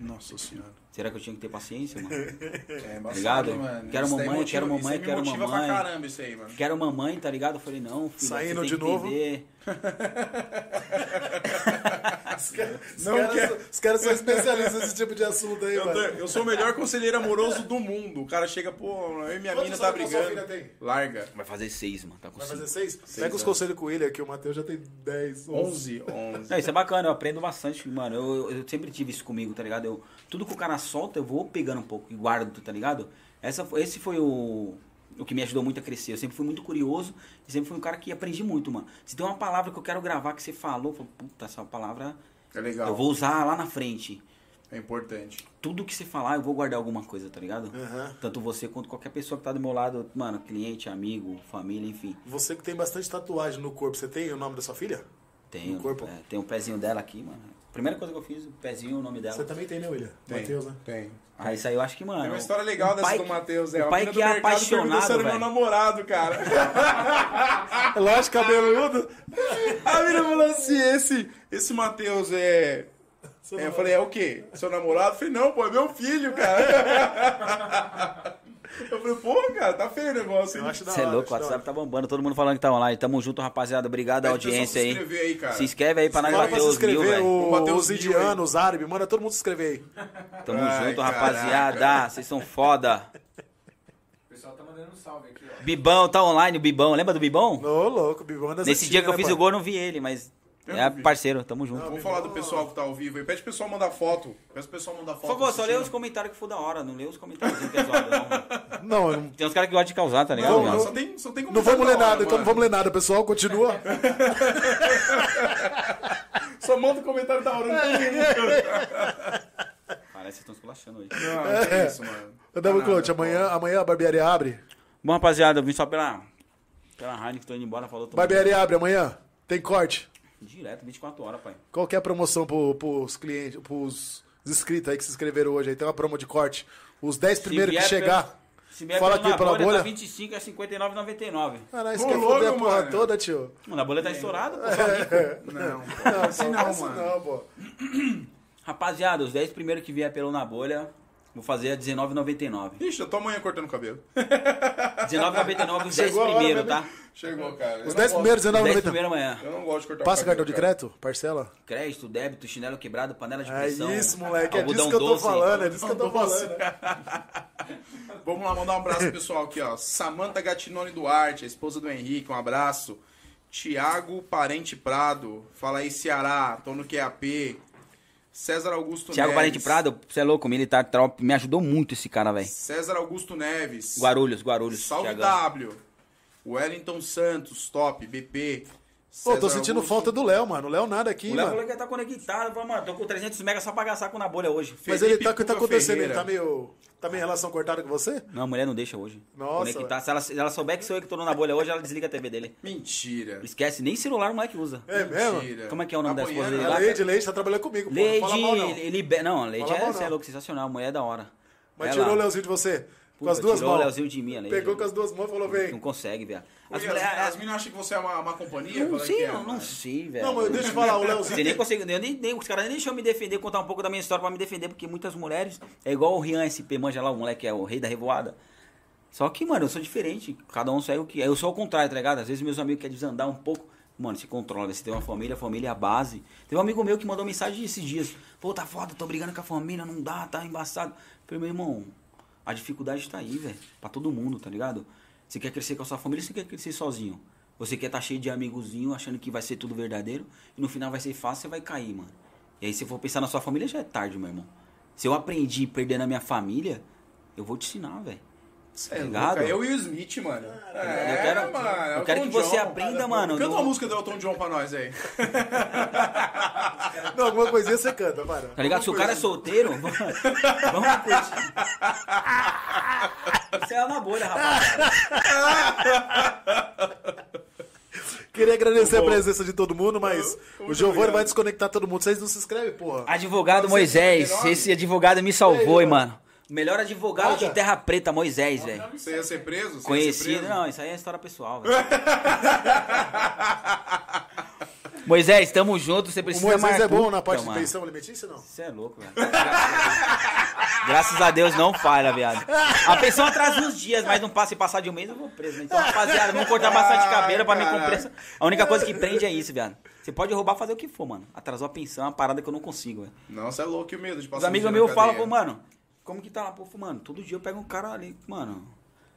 Nossa senhora. Será que eu tinha que ter paciência, mano? [laughs] É embaçado, Ligado? hein, mano. Quero Isso daí mamãe, motiva- quero isso aí mamãe, me quero motiva mamãe. pra caramba isso aí, mano. Quero mamãe, tá ligado? Eu falei, não, filho, Saindo você tem de que novo? Os, Não caras, quero. os caras são especialistas nesse tipo de assunto aí, Eu, mano. eu sou o melhor conselheiro amoroso do mundo. O cara chega, pô, eu e minha mina tá brigando. filha tem? Larga. Vai fazer seis, mano. Tá com Vai cinco. fazer seis? Pega os anos. conselhos com William, que o Matheus já tem 10, 11. 11, 11. Não, isso é bacana, eu aprendo bastante, mano. Eu, eu- eu sempre tive isso comigo, tá ligado? Eu, tudo que o cara solta, eu vou pegando um pouco e guardo, tá ligado? Essa, esse foi o, o que me ajudou muito a crescer. Eu sempre fui muito curioso e sempre fui um cara que aprendi muito, mano. Se tem uma palavra que eu quero gravar que você falou, eu falo, puta, essa palavra É legal. eu vou usar lá na frente. É importante. Tudo que você falar, eu vou guardar alguma coisa, tá ligado? Aham. Tanto você quanto qualquer pessoa que tá do meu lado, mano, cliente, amigo, família, enfim. Você que tem bastante tatuagem no corpo, você tem o nome da sua filha? Tem, No corpo? é, tem um pezinho dela aqui, mano. Primeira coisa que eu fiz, o pezinho, o nome dela. Você também tem, né, William? Tem. Matheus, né? Tem. Ah, isso aí eu acho que, mano. Tem uma história legal o dessa pai do que- Matheus. É, O pai que é apaixonado, era meu namorado, cara. [laughs] Lógico, cabeludo. A mina falou assim, esse, esse Matheus é... Seu É, eu falei, é o quê? Seu namorado? Eu falei, não, pô, é meu filho, cara. [laughs] Eu falei, pô, cara, tá feio o negócio. Eu acho da Você é louco, o WhatsApp tá bombando, todo mundo falando que tá online. Tamo junto, rapaziada. Obrigado pessoal audiência se aí. inscrever aí, cara. Se inscreve aí pra nós bater se os mil, inscrever, velho. Bater o- os os indianos, árabes, manda todo mundo se inscrever aí. Tamo Ai, junto, caraca. rapaziada. Vocês são foda. O pessoal tá mandando um salve aqui, ó. Bibão tá online, o Bibão. Lembra do Bibão? Ô, louco, Bibão das Nesse dia que eu antigas, fiz né, o gol, eu não vi ele, mas É parceiro, tamo junto. Vamos falar do pessoal que tá ao vivo aí. Pede o pessoal mandar foto. Pede o pessoal mandar foto. Por favor, só lê os comentários que for da hora, não lê os comentários pesados, não. Não, eu não, Tem uns caras que gostam de causar, tá ligado? Não, mano? Não, só tem, só tem não vamos ler comentário da hora, nada, então não mano. vamos ler nada, pessoal. Continua. [laughs] Só manda um comentário da hora. Não, Parece que estão esculachando hoje. não, que isso, mano. Nada, Coach, amanhã, amanhã a barbearia abre. Bom, rapaziada, eu vim só pela, pela Heineken, tô indo embora, falou. Tô Barbearia abre amanhã. Tem corte. Direto, 24 horas, pai. Qual que é a promoção pro, pros clientes, pros inscritos aí que se inscreveram hoje? Aí tem uma promo de corte. Os 10 primeiros que chegar. pelo- Se vier Fala aqui pela Nabolha, bolha. Tá 25 a 59,99. Caralho, isso quer foder a porra mano. toda, tio. Mano, a bolha tá estourada, pô. Não, Não, assim não, isso mano. não, pô. Rapaziada, os 10 primeiros que vier pelo Nabolha, vou fazer a 19,99. Ixi, eu tô amanhã cortando o cabelo. [laughs] 19,99 os 10 Chegou a hora primeiros, tá? Chegou, cara. Os não 10 gosto- primeiros, Os 10 19,90. primeiros amanhã. Eu não gosto de cortar Passa o cartão de cara. crédito? Parcela? Crédito, débito, chinelo quebrado, panela de É pressão. isso, moleque. É disso que eu tô doce. falando, é disso que eu tô Doce. falando. [laughs] Vamos lá, mandar um abraço pro pessoal aqui, ó. Samanta Gatinone Duarte, a esposa do Henrique, um abraço. Tiago Parente Prado, fala aí Ceará, tô no QAP. César Augusto Thiago Neves. Parente Prado, você é louco, militar trop, me ajudou muito esse cara, velho. César Augusto Neves. Guarulhos, Guarulhos. Salve Thiagão. W. Wellington Santos, top, BP. Pô, tô César sentindo Augusto. falta do Léo, mano. O Léo nada aqui, O Léo mano. falou que ele tá conectado, falou, mano, tô com 300 mega só pra gastar com na bolha hoje. Mas ele tá, o que tá acontecendo? Ele Ferreira. meio. Tá meio em relação cortada com você? Não, a mulher não deixa hoje. Nossa, Conectar. Se ela, se ela souber que sou eu que tô na bolha hoje, ela desliga a TV dele. Mentira. Esquece, nem celular o moleque usa. É mesmo? Mentira. Como é que é o nome da esposa dele A lá? Leide, Leide tá trabalhando comigo, pô. Leide, Não fala mal, não. Leide é, mal, é não. louco, sensacional, mulher é da hora. Mas Ela- tirou o Leozinho de você. Com as duas o mãos. Leozinho de mim, a Leide. Pegou com as duas mãos e falou, Não vem. consegue, velho. As, As as meninas acham que você é uma, uma companhia? Não sei, é, não, não sei, velho. Não, mas deixa eu falar, o Você Leozinho. nem consegue, eu nem, nem, os caras nem deixam eu me defender, contar um pouco da minha história pra me defender, porque muitas mulheres, é igual o Rian SP, manja lá, o moleque é o rei da revoada. Só que, mano, eu sou diferente, cada um segue o que é. Eu sou ao contrário, tá ligado? Às vezes meus amigos querem desandar um pouco, mano, se controla, você tem uma família, a família é a base. Tem um amigo meu que mandou mensagem esses dias, pô, tá foda, tô brigando com a família, não dá, tá embaçado. Eu falei, meu irmão, a dificuldade tá aí, velho, pra todo mundo, tá ligado? Você quer crescer com a sua família, você quer crescer sozinho. Você quer estar cheio de amigozinho, achando que vai ser tudo verdadeiro, e no final vai ser fácil, você vai cair, mano. E aí, se for pensar na sua família, já é tarde, meu irmão. Se eu aprendi perdendo a minha família, eu vou te ensinar, velho. Você é louco, é eu e o Smith, mano. É, eu quero, mano, é eu o quero que você John. aprenda, mano. Canta do- uma música do Elton John pra nós aí. [laughs] Não, alguma coisinha você canta, para. Tá ligado? Se o cara é solteiro, [laughs] vamos curtir. Você é uma bolha, rapaz. [laughs] Queria agradecer a presença de todo mundo, mas o muito Giovanni obrigado. vai desconectar todo mundo. Vocês não se inscrevem, porra. Advogado Você Moisés, esse advogado me salvou, hein, mano. O melhor advogado de Nada. Terra Preta, Moisés, velho. Você ia ser preso? Você ia ser Conhecido. preso? Não, isso aí é história pessoal, velho. [laughs] Moisés, tamo junto, você O precisa Moisés marcar. é bom na parte Puta, de pensão alimentícia, não? Você é louco, velho. Graças a Deus não falha, viado. A pensão atrasa uns dias, mas não passa se passar de um mês eu vou preso. né? Então, rapaziada, vamos cortar bastante cabelo pra me essa- A única coisa que prende é isso, viado. Você pode roubar, fazer o que for, mano. Atrasou a pensão é uma parada que eu não consigo, velho. Não, você é louco e o medo de passar Os um amigos meus falam, pô, mano, como que tá lá? Pô, mano, todo dia eu pego um cara ali, mano,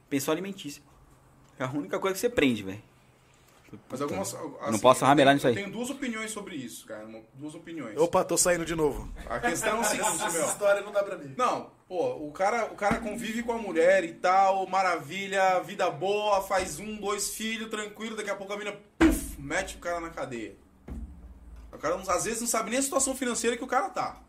pensão alimentícia. É a única coisa que você prende, velho. Mas algumas, assim, não posso ramelar nisso aí. tenho duas opiniões sobre isso, cara. Duas opiniões. Opa, tô saindo de novo. A questão é o seguinte, meu. história não dá pra mim. Não, pô, o cara, o cara convive com a mulher e tal, maravilha, vida boa, faz um, dois filhos, tranquilo, daqui a pouco a mina, puf, mete o cara na cadeia. O cara, às vezes, não sabe nem a situação financeira que o cara tá.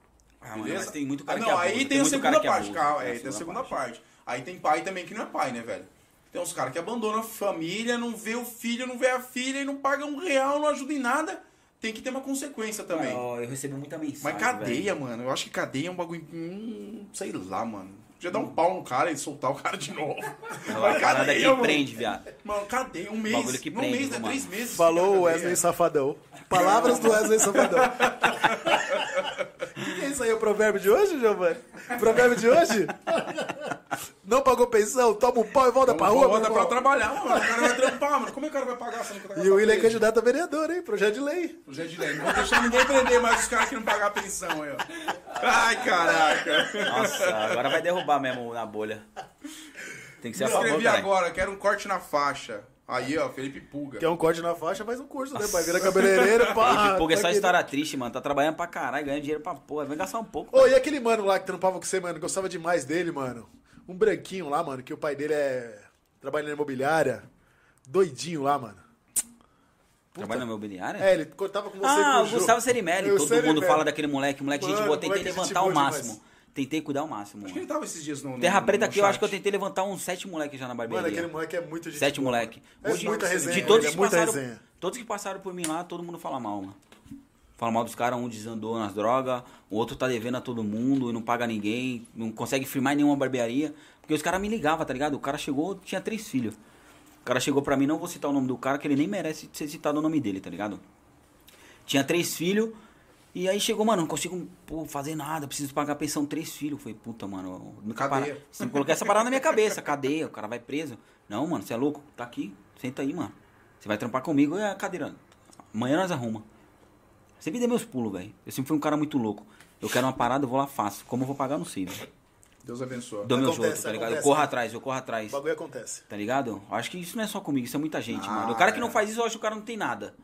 Ah, mano, Beleza? mas tem muito cara Ah, que não, abusa, aí tem tem a muito segunda que parte, abusa, calma, tem a é, tem a segunda segunda parte. Aí tem pai também que não é pai, né, velho? Tem uns caras que abandonam a família, não vê o filho, não vê a filha e não paga um real, não ajuda em nada. Tem que ter uma consequência também. Eu recebo muita mensagem. Mas cadeia, mano, eu acho que cadeia é um bagulho. Hum, sei lá, mano. Podia dar um pau no cara e soltar o cara de novo. [laughs] velho. Uma parada que mano. prende, viado. Mano, cadeia, um mês. Bagulho que um prende, mês, né? mano. Três meses. Falou o Wesley cadeia. Safadão. Palavras do Wesley Safadão. [laughs] O que é isso aí? O provérbio de hoje, Giovanni? Provérbio de hoje? Não pagou pensão, toma um pau e volta pra rua, volta pra trabalhar, mano. O cara vai trampar, mano. Como é que o cara vai pagar não tá E o William é candidato a vereador, hein? Projeto de lei. Projeto de lei. Não vou deixar ninguém prender mais os caras que não pagam a pensão aí, ó. Ai, caraca. Nossa, agora vai derrubar mesmo na bolha. Tem que ser a Me favor, inscrevi cara. agora, quero um corte na faixa. Aí, ó, Felipe Pulga. Quer um corte na faixa, faz um curso, né? Vai virar cabeleireiro, pá. Porque é só tá história triste, mano. Tá trabalhando pra caralho, ganhando dinheiro pra porra. Vai gastar um pouco. Ô, e aquele mano lá que trampava com você, mano, gostava demais dele, mano. Um branquinho lá, mano, que o pai dele é. trabalha na imobiliária. Doidinho lá, mano. Trabalha na imobiliária? É, ele cortava com você Ah, com o. Gustavo Serimelli. É, Todo Serimelli. mundo fala daquele moleque. Moleque, gente Mano, boa. Tentei moleque, gente levantar boa o máximo. demais. Tentei cuidar o máximo. Acho que ele mano. tava esses dias no. no- Terra Preta no aqui, eu acho que eu tentei levantar uns sete moleques já na barbearia. Mano, aquele moleque é muito gente Sete moleque. É muita resenha, de todos é que muita passaram, resenha. todos que passaram por mim lá, todo mundo fala mal, mano. Fala mal dos caras, um desandou nas drogas, o outro tá devendo a todo mundo e não paga ninguém, não consegue firmar em nenhuma barbearia. Porque os caras me ligavam, tá ligado? O cara chegou, tinha três filhos. O cara chegou pra mim, não vou citar o nome do cara, que ele nem merece ser citado o nome dele, tá ligado? Tinha três filhos. E aí chegou, mano, não consigo pô, fazer nada, preciso pagar pensão três filhos. Falei, puta, mano, nunca para- Você colocar essa parada na minha cabeça, cadeia, o cara vai preso. Não, mano, você é louco? Tá aqui, senta aí, mano. Você vai trampar comigo, é a cadeira. Amanhã nós arruma. Sempre dei meus pulos, velho. Eu sempre fui um cara muito louco. Eu quero uma parada, eu vou lá, faço. Como eu vou pagar, não sei, velho. Deus abençoe. Dou meu jogo, tá ligado? Eu corro né? atrás, eu corro atrás. O bagulho acontece. Tá ligado? Acho que isso não é só comigo, isso é muita gente, Ah, mano. O cara que é. não faz isso, eu acho que o cara não tem nada.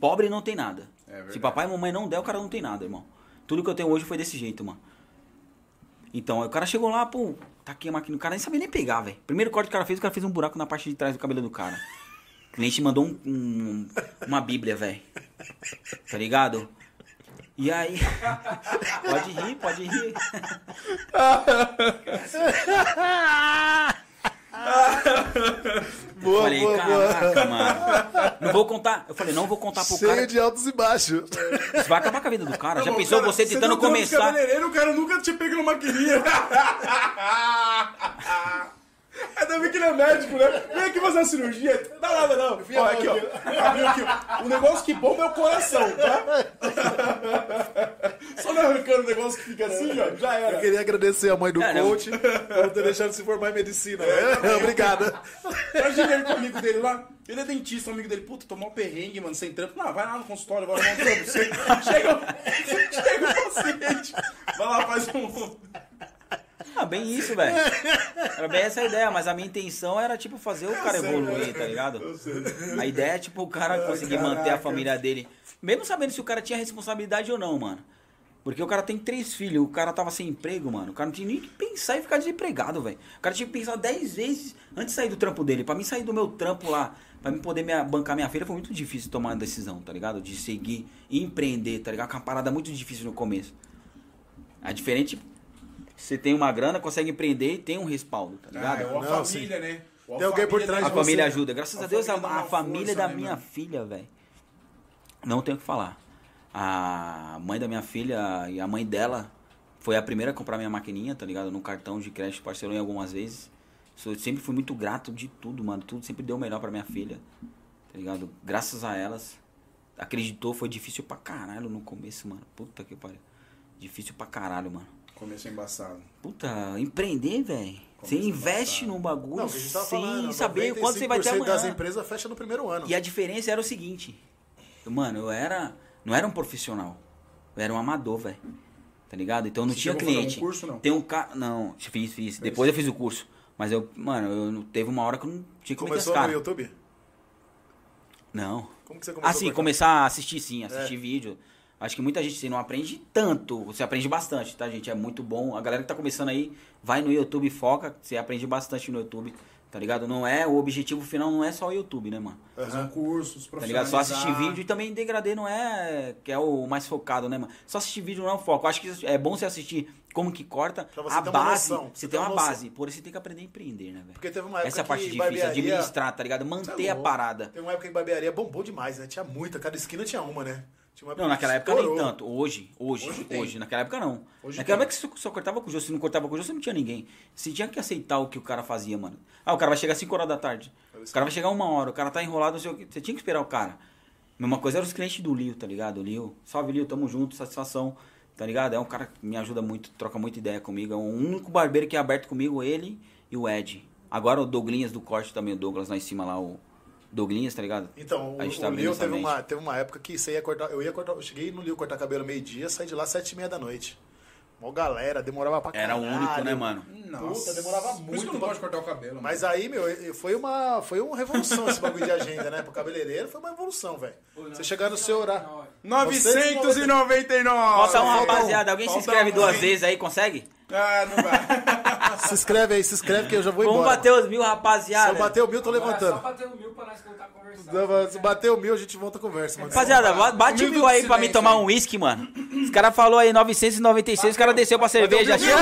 Pobre não tem nada. É. Se papai e mamãe não der, o cara não tem nada, irmão. Tudo que eu tenho hoje foi desse jeito, mano. Então, aí o cara chegou lá, pô, tá aqui a máquina. O cara nem sabia nem pegar, velho. Primeiro corte que o cara fez, o cara fez um buraco na parte de trás do cabelo do cara. O cliente mandou um- um- uma bíblia, velho. Tá ligado? E aí. [laughs] pode rir, pode rir. [laughs] Boa, falei, boa, boa. caraca, mano. Não vou contar. Eu falei, não vou contar pro Cheio cara. de altos e baixos. Isso vai acabar com a vida do cara. Já Não, pensou cara, você tentando não de começar. cabeleireiro, o cara nunca te pega numa maquininha. [laughs] [laughs] Ainda bem que ele é médico, né? Vem aqui fazer uma cirurgia. Não, nada, não. Ó, aqui, ó. Abriu aqui. O negócio que bomba é o coração, tá? [laughs] Só não arrancando o negócio que fica assim, ó. Já Eu era. queria agradecer a mãe do É, não. coach por ter deixado se formar em medicina. né? [laughs] Obrigado. Imagina ele com o amigo dele lá. Ele é dentista, o amigo dele. Puta, tomou um perrengue, mano, sem trampo. Não, vai lá no consultório, vai arrumar um trampo. Chega, chega o paciente. Vai lá, faz um... Ah, bem isso, velho. Era bem essa a ideia, mas a minha intenção era, tipo, fazer o cara evoluir, tá ligado? A ideia é, tipo, o cara conseguir manter a família dele. Mesmo sabendo se o cara tinha responsabilidade ou não, mano. Porque o cara tem três filhos, o cara tava sem emprego, mano. O cara não tinha nem que pensar em ficar desempregado, velho. O cara tinha que pensar dez vezes antes de sair do trampo dele. Pra mim sair do meu trampo lá, pra mim poder me bancar minha filha, foi muito difícil tomar uma decisão, tá ligado? De seguir e empreender, tá ligado? Que é uma parada muito difícil no começo. É diferente. Você tem uma grana, consegue empreender e tem um respaldo, tá Ah, ligado? é uma Não, família, né? Uma Tem alguém por família trás A de família você. ajuda. Graças a, A Deus, a, família a família força, da né, minha mano? filha, velho. Não tenho o que falar. A mãe da minha filha e a mãe dela foi a primeira a comprar minha maquininha, tá ligado? No cartão de crédito parcelou em algumas vezes. Sou, sempre fui muito grato de tudo, mano. Tudo sempre deu o melhor pra minha filha. Tá ligado? Graças a elas. Acreditou, foi difícil pra caralho no começo, mano. Puta que pariu. Difícil pra caralho, mano. Começo embaçado. Puta, empreender, velho. Você Começa investe embaçado. num bagulho Não, sem falando, saber quando você vai ter 95% amanhã. das empresas fecha no primeiro ano. E a diferença era o seguinte, mano, eu era, não era um profissional, eu era um amador, velho. Tá ligado? Então eu não Você tinha fazer um cliente. curso, não? Tem um cara, não, fiz, fiz. Depois eu fiz o curso, mas eu, mano, eu não- teve uma hora que eu não tinha que Começou no. YouTube? Não. Como que você começou? Assim, começar a assistir sim, assistir É. vídeo. Acho que muita gente você não aprende tanto, você aprende bastante, tá, gente? É muito bom. A galera que tá começando aí, vai no YouTube foca, você aprende bastante no YouTube, tá ligado? Não é, o objetivo final não é só o YouTube, né, mano? Fazer um curso, Tá ligado? Só assistir vídeo e também degradê não é que é o mais focado, né, mano? Só assistir vídeo não é o foco. Acho que é bom você assistir como que corta Pra você a ter uma base. noção, Você ter tem uma uma noção. base, porém você tem que aprender a empreender, né, velho? Porque teve uma época Essa é a parte difícil, barbearia- administrar, tá ligado? Manter é a parada. Teve uma época que barbearia bombou demais, né? Tinha muita, cada esquina tinha uma, né? Não, naquela época estourou. nem tanto. Hoje, hoje, Hoje hoje, naquela época não. Hoje naquela tem. época você só cortava com o Jô, se não cortava com o Jô, você não tinha ninguém. Você tinha que aceitar o que o cara fazia, mano. Ah, o cara vai chegar às 5 horas da tarde. O cara vai chegar uma hora, o cara tá enrolado. Você tinha que esperar o cara. Mesma coisa era os clientes do Lio, tá ligado? Lio, salve Lio, tamo junto, satisfação, tá ligado? É um cara que me ajuda muito, troca muita ideia comigo. É o único barbeiro que é aberto comigo, ele e o Ed. Agora o Douglinhas do corte também, o Douglas lá em cima lá, o Douglinhas, tá ligado? Então, o, A gente o tá abrindo Leo teve uma, teve uma época que você ia cortar. Eu ia cortar. Eu cheguei no Leo cortar cabelo meio-dia, saí de lá sete e meia da noite. Mó galera, demorava pra Era o caralho. único, né, mano? Puta, demorava Por isso muito que eu não pra- gosto de cortar o cabelo. mano. Mas aí, meu, foi uma, foi uma revolução esse bagulho de agenda, né? Pro cabeleireiro foi uma revolução, velho. Você chegar no seu horário. 999! Falta um, um. rapaziada. Alguém se Falta inscreve um, duas vezes aí, consegue? Ah, não vai. [laughs] Se inscreve aí, se inscreve que eu já vou Vamos embora. bater os mil, Se rapaziada. eu bater o mil, tô Agora é levantando. Só bater o mil pra nós voltar a conversar. Se bater o mil, a gente volta a conversa. Mano. Rapaziada, ba- bate Humilde mil aí pra mim tomar um uísque, mano. Os caras falaram aí 996, os caras desceu pra cerveja. Bateu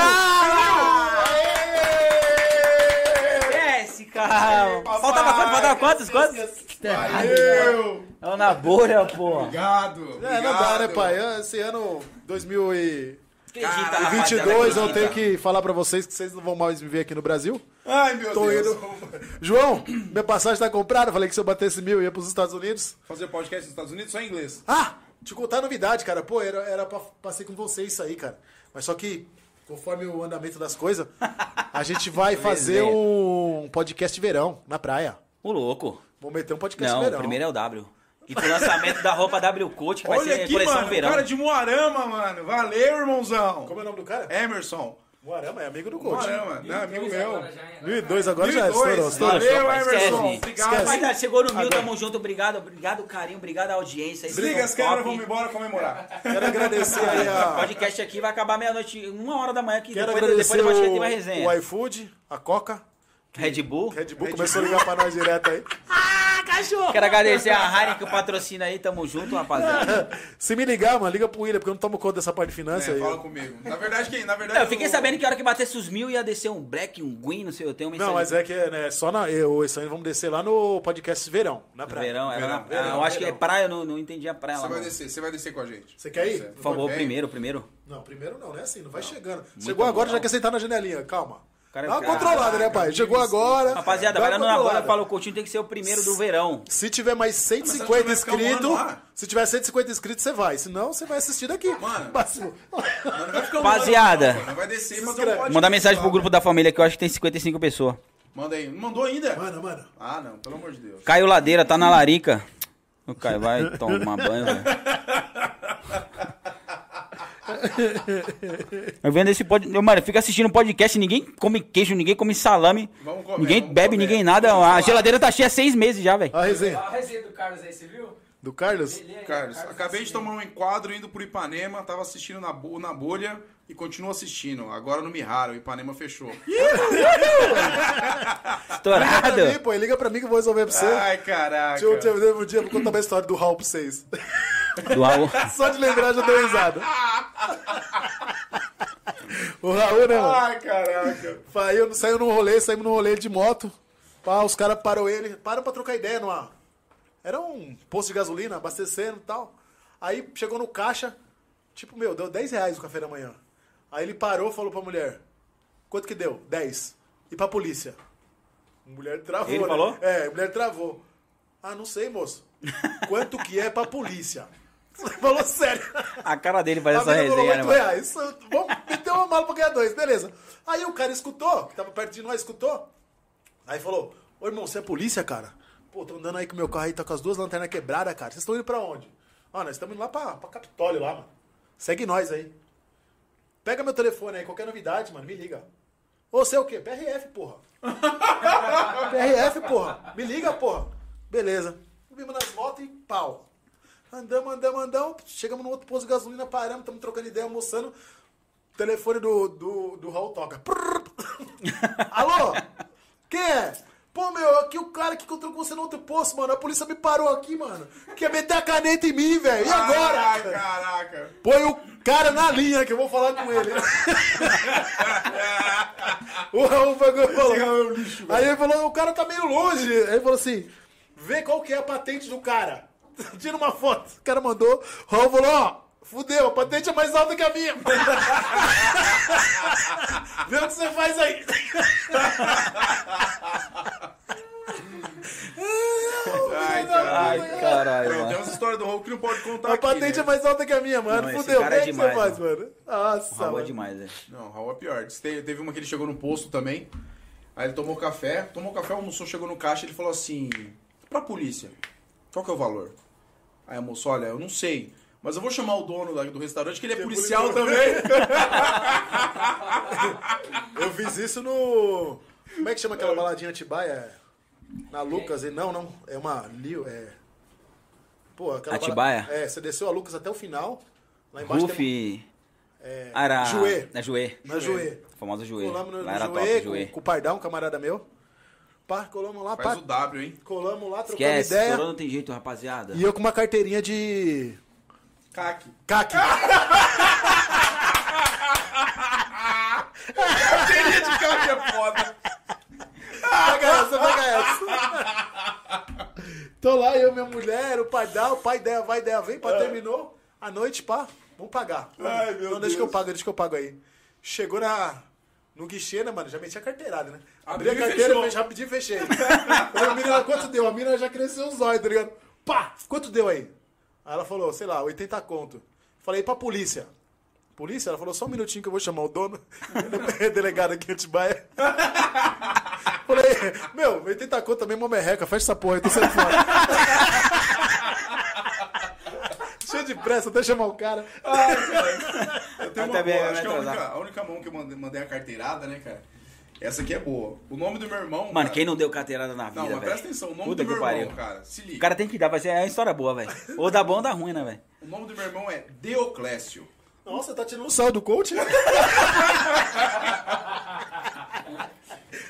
cara. Faltava quantos? Faltava quantos? Quantos? Valeu! É o Nabolha, pô. Obrigado. É, não dá, né, obrigado. pai? Esse ano 2022 Acredita, Caralho, rapaziada, eu acredita. tenho que falar pra vocês que vocês não vão mais me ver aqui no Brasil. Ai, meu Tô Deus. indo. João, minha passagem tá comprada. Falei que se eu batesse mil, eu ia pros Estados Unidos. Fazer podcast nos Estados Unidos só em inglês. Ah, te contar a novidade, cara. Pô, era, era pra passei com você isso aí, cara. Mas só que, conforme o andamento das coisas, a gente vai [laughs] fazer um podcast de verão na praia. O louco. Vou meter um podcast Não, de o verão. primeiro é o W. E pro lançamento da roupa W Coach, que vai Olha ser aqui, coleção mano, verão. cara de Moarama, mano. Valeu, irmãozão. Como é o nome do cara? Emerson. Moarama, é amigo do coach. Moarama, não, amigo meu. Agora já é- 1002 agora já 1002. estourou, estourou. Valeu, Emerson. esquece. Obrigado. Chegou no mil, tamo junto. Obrigado, obrigado, carinho, obrigado à audiência. Vocês Desliga as câmeras, vamos embora comemorar. Quero agradecer aí O podcast aqui vai acabar meia-noite, uma hora da manhã, que Quero depois, agradecer depois podcast tem mais o, resenha. o iFood, a Coca, Red Bull. Red Bull começou a ligar pra nós direto aí. [laughs] Quero agradecer a Heineken, o patrocínio aí, tamo junto, rapaziada. [laughs] Se me ligar, mano, liga pro William, porque eu não tomo conta dessa parte de finanças É, aí. fala comigo. Na verdade, quem? Na [laughs] verdade. Não, eu fiquei sabendo que a hora que batesse os mil ia descer um Black, um Green, não sei, eu tenho uma Não, mas é que é né, só na. Eu, esse ano vamos descer lá no podcast Verão, na praia. Verão, era Verão, na- verão, eu acho que é verão. praia, eu não, não entendi a praia Você lá. vai não. descer, você vai descer com a gente. Você quer ir? Por favor, primeiro, primeiro. Não, primeiro não, não é assim, não vai chegando. Chegou agora, já quer sentar na janelinha, calma. Cara, Dá uma controlada, né, pai? Chegou agora. Rapaziada, vai falou, o Coutinho tem que ser o primeiro do verão. Se tiver mais Mas 150 vai ficar um ano inscritos, se tiver 150 inscritos, você vai. Se não, você vai assistir daqui. Mano. [laughs] Máximo. Um Rapaziada. Mandar mensagem pro grupo da família que eu acho que tem 55 pessoas. Manda aí. Não mandou ainda? Mano, mano. Ah, não, pelo amor de Deus. Caio Ladeira, tá na larica. O Caio vai tomar banho, velho. [laughs] Eu [laughs] vendo esse pod... eu, Mano, fica assistindo podcast, ninguém come queijo, ninguém come salame. Vamos comer, ninguém vamos bebe, comer. ninguém nada. Eu A falar. geladeira tá cheia há seis meses já, velho. A resenha. A resenha do Carlos aí, você viu? Do Carlos? Ele Carlos, Carlos acabei de tomar um enquadro indo pro Ipanema, tava assistindo na, bo- na bolha e continuo assistindo. Agora no Mihara, o Ipanema fechou. [laughs] Liga Estourado. pra mim, pô. Liga pra mim que eu vou resolver pra você. Ai, caraca. Deixa eu, deixa eu, deixa eu, um dia eu vou contar uma história do Raul pra vocês. Do Raul. [laughs] Só de lembrar já deu risada. o Raul, né, mano? Ai, caraca. Saiu, saiu num rolê, saímos num rolê de moto. Pá, os caras pararam ele, param pra trocar ideia numa. Era um posto de gasolina, abastecendo e tal. Aí chegou no caixa, tipo, meu, deu 10 reais o café da manhã. Aí ele parou e falou pra mulher: Quanto que deu? 10. E pra polícia? A mulher travou. Ele né? falou? É, a mulher travou. Ah, não sei, moço. Quanto que é pra polícia? Falou sério. A cara dele faz essa resenha, né, 8 mano? reais. Vamos meter uma mala pra ganhar dois, beleza. Aí o cara escutou, que tava perto de nós, escutou. Aí falou, ô irmão, você é polícia, cara? Pô, tô andando aí com o meu carro aí, tá com as duas lanternas quebradas, cara. Vocês estão indo pra onde? Ó, nós estamos indo lá pra, pra Capitólio lá, mano. Segue nós aí. Pega meu telefone aí, qualquer novidade, mano, me liga. Ô, você é o quê? PRF, porra. [laughs] PRF, porra. Me liga, porra. Beleza. Subimos nas motos e pau. Andamos, andamos, andamos. Chegamos no outro posto de gasolina, paramos, estamos trocando ideia, almoçando. O telefone do, do, do Raul toca. [laughs] Alô? Quem é? Pô, meu, aqui o cara que encontrou com você no outro posto, mano. A polícia me parou aqui, mano. Quer meter a caneta em mim, velho. E agora? Ai, caraca. Põe o cara na linha que eu vou falar com ele. [laughs] o Raul pegou e falou. Aí ele falou, o cara tá meio longe. Aí ele falou assim: vê qual que é a patente do cara. [laughs] Tira uma foto. O cara mandou. O Raul falou, ó. Fudeu, a patente é mais alta que a minha. [laughs] Vê o que você faz aí. Ai, caralho. Ai, caralho, Tem umas histórias do Raul que não pode contar A aqui, patente né? é mais alta que a minha, mano. Não, Fudeu, é o que demais, você faz, mano. Nossa, Raul é mano. demais, velho. Não, Raul é pior. Te- Teve uma que ele chegou no posto também. Aí ele tomou café, tomou café, almoçou, chegou no caixa ele falou assim: pra polícia, qual que é o valor? Aí a moça, olha, eu não sei. Mas eu vou chamar o dono da- do restaurante, que ele é Que é policial policial. também. [laughs] Eu fiz isso no. Como é que chama aquela baladinha Atibaia? Na Lucas, e não, não. É uma. É. Pô, aquela Atibaia? bala- É, você desceu a Lucas até o final. Lá embaixo tem Rufi. É, era. Juê. Na Juê. Na Juê. O famoso Juê. No, Lá no era Juê, top, com, Juê. com o Pardão, um camarada meu. Pá, colamos lá, Faz pá, o W, hein? colamos lá, trocamos Esquece, ideia. estourou não tem jeito, rapaziada. E eu com uma carteirinha de. CAC. CAC. [laughs] Teria de CAC é foda. Pega essa, pega essa. Tô lá, eu, minha mulher, o pai dá, o pai ideia, vai, ideia, vem, pá, terminou. A noite, pá, vamos pagar. Ai, meu Não, deixa que eu Deus. pago, deixa que eu pago aí. Chegou na, no guichê, né, mano? Já meti a carteirada, né? Abri a carteira, fechou. e fechei. Falei, menina, quanto deu? A mina já cresceu os olhos, tá ligado? Pá, quanto deu aí? Aí ela falou, sei lá, 80 conto. Falei pra polícia. Polícia? Ela falou, só um minutinho que eu vou chamar o dono. [laughs] Delegado aqui em Atibaia. [laughs] Falei, meu, 80 conto também, mó merreca, fecha essa porra, eu tô saindo fora. Cheio de pressa, até chamar o cara. [laughs] Eu tenho uma boa, acho que é a única, a única mão que eu mandei, mandei a carteirada, né, cara? Essa aqui é boa. O nome do meu irmão. Mano, cara- quem não deu carteirada na vida, Não, mas presta atenção, o nome Puta do meu que irmão, pariu. cara. Se liga. O cara tem que dar, vai ser é uma história boa, velho. [laughs] Ou dá bom ou dá ruim, né, velho? O nome do meu irmão é Deoclésio. Nossa, tá tirando um sal do coach? [laughs]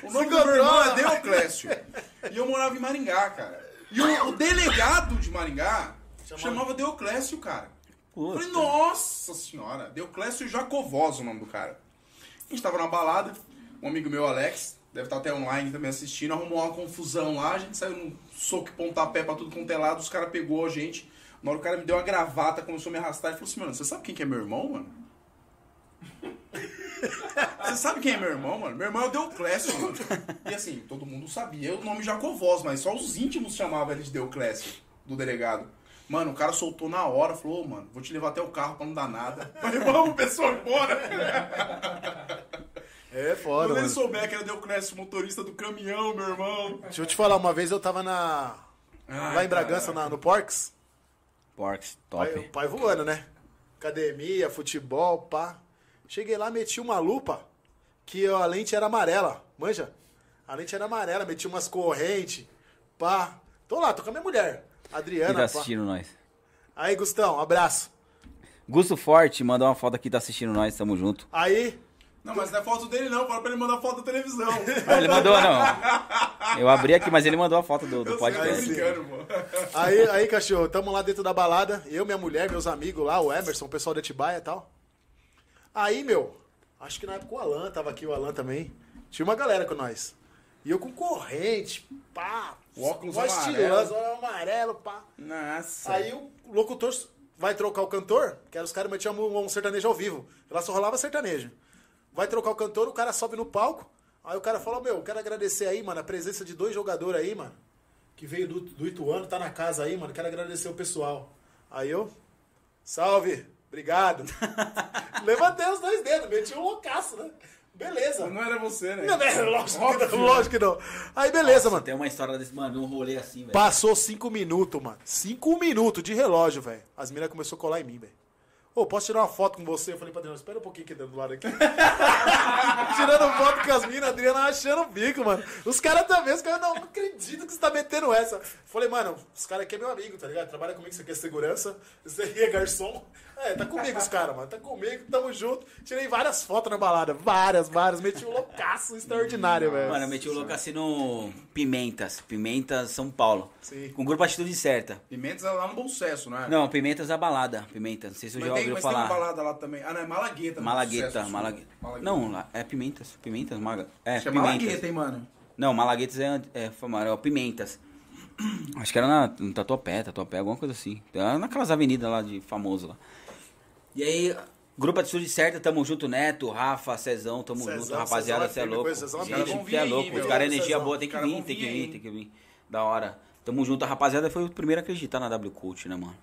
O nome Se do meu irmão é. Deoclésio. E eu morava em Maringá, cara. E o, o delegado de Maringá chamava Deoclésio, cara. Puta. falei, nossa senhora, Deoclésio Jacovós o nome do cara. A gente tava na balada, um amigo meu, Alex, deve estar até online também assistindo, arrumou uma confusão lá, a gente saiu num soco e pontapé pra tudo quanto é lado, os caras pegou a gente. Na hora o cara me deu uma gravata, começou a me arrastar e falou assim, mano, você sabe quem que é meu irmão, mano? [laughs] Você sabe quem é meu irmão, mano? Meu irmão é o Deoclésio, mano. E assim, todo mundo sabia o nome Jacovós, mas só os íntimos chamavam ele de Deoclésio, do delegado. Mano, o cara soltou na hora, falou, "Ô, mano, vou te levar até o carro pra não dar nada. [laughs] Falei, vamos, pessoal, embora. É foda, Quando ele souber que era o Deoclésio, motorista do caminhão, meu irmão. Deixa eu te falar, uma vez eu tava na. Ai, lá em Bragança, caraca. na- no Porks. Porks, Pai, top. o pai voando, né? Academia, futebol, pá. Cheguei lá, meti uma lupa que a lente era amarela, manja? A lente era amarela, meti umas correntes, pá. Tô lá, tô com a minha mulher, Adriana, tá pá. assistindo nós? Aí, Gustão, um abraço. Gusto Forte mandou uma foto aqui, tá assistindo nós, tamo junto. Aí, Não, mas não é foto dele não, fala pra ele mandar foto da televisão. Ah, ele mandou, não. Eu abri aqui, mas ele mandou a foto do, do podcast. aí, aí, cachorro, tamo lá dentro da balada, eu, minha mulher, meus amigos lá, o Emerson, o pessoal da Atibaia e tal. Aí, meu, acho que na época o Alan, tava aqui o Alan também. Tinha uma galera com nós. E eu com corrente, pá. O óculos voz amarelo. estilosa, óculos amarelo, pá. Nossa. Aí o locutor vai trocar o cantor, que era os caras metiam um, um sertanejo ao vivo. Lá só rolava sertanejo. Vai trocar o cantor, o cara sobe no palco. Aí o cara fala, meu, eu quero agradecer aí, mano, a presença de dois jogadores aí, mano. Que veio do, do Ituano, tá na casa aí, mano. Quero agradecer o pessoal. Aí eu, salve, obrigado. [laughs] Levantei os dois dedos, meti um loucaço, né? Beleza. Não era você, né? Não, não, lógico, que não, lógico que não. Aí beleza, mano. Tem uma história desse, mano, um rolê assim, velho. Passou cinco minutos, mano. Cinco minutos de relógio, velho. As minas começaram a colar em mim, velho. Ô, posso tirar uma foto com você? Eu falei pra Adriana, espera um pouquinho aqui do lado aqui. [laughs] Tirando foto com as minas, a Adriana achando o bico, mano. Os caras também, os caras não, não acreditam que você tá metendo essa. Falei, mano, os caras aqui é meu amigo, tá ligado? Trabalha comigo, você quer segurança, você aqui é garçom. É, tá comigo os caras, mano. Tá comigo, tamo junto. Tirei várias fotos na balada. Várias, várias. Meti um loucaço extraordinário, velho. Mano, eu meti o louco assim no Pimentas. Pimentas, São Paulo. Sim. Com o grupo Atitude Certa. Pimentas é lá no Bom Sucesso, né? Não, Pimentas é a balada. Pimentas, não sei se você Mas já tem, ouviu mas tem falar. uma balada lá também. Ah, não, é Malagueta. Malagueta, Sucesso, Malagueta. Malagueta. Não, lá- é Pimentas. Pimentas, Maga... É, é Pimentas. Malagueta, hein, mano? Não, Malaguetas é, é, é o Pimentas. [clears throat] Acho que era na, no Tatuapé, Tatuapé, alguma coisa assim. Era naquelas avenidas lá de famoso lá. E aí, grupo Atitude Certa, tamo junto, Neto, Rafa, Cezão, tamo Cezão, junto, rapaziada, é você é firme louco. Cezão é Gente, você é louco, os caras energia Cezão, boa, tem que vir, tem que vir tem que vir. Da hora. Tamo junto, a rapaziada foi o primeiro a acreditar na W Cult, né, mano?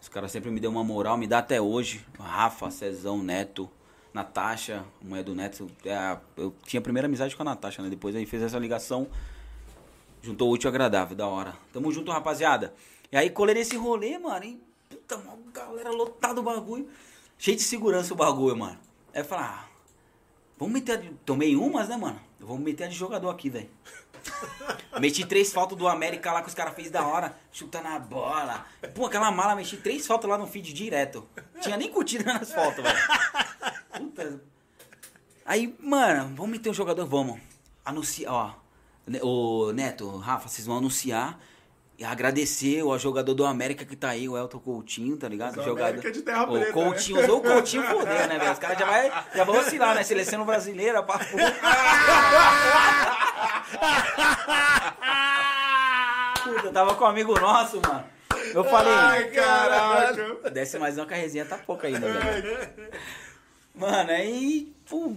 Os caras sempre me deu uma moral, me dá até hoje. Rafa, Cezão, Neto, Natasha, mulher do Neto. é, eu tinha a primeira amizade com a Natasha, né? Depois aí fez essa ligação. Juntou o útil agradável, da hora. Tamo junto, rapaziada. E aí colei nesse rolê, mano, e puta, galera lotada o bagulho. Cheio de segurança o bagulho, mano. Aí eu falei, ah, vamos meter a de... Tomei umas, né, mano? Vamos meter a de jogador aqui, velho. [laughs] Meti três faltas do América lá que os caras fez da hora, chutando a bola. Pô, aquela mala, meti três faltas lá no feed direto. Tinha nem curtida nas fotos, velho. Puta. Aí, mano, vamos meter um jogador, vamos. Anunciar, ó. O Neto, Rafa, vocês vão anunciar e agradecer ao jogador do América que tá aí, o Elton Coutinho, tá ligado? Do jogador. América de terra o preta, Coutinho, né? usou o Coutinho fodeu, né, velho? Os caras já, vai, já vão oscilar, né? Seleção brasileira, papo. Puta, eu tava com um amigo nosso, mano. Eu falei, Ai, caraca. desce mais uma que a resenha tá pouca ainda, velho. Mano, aí, pô,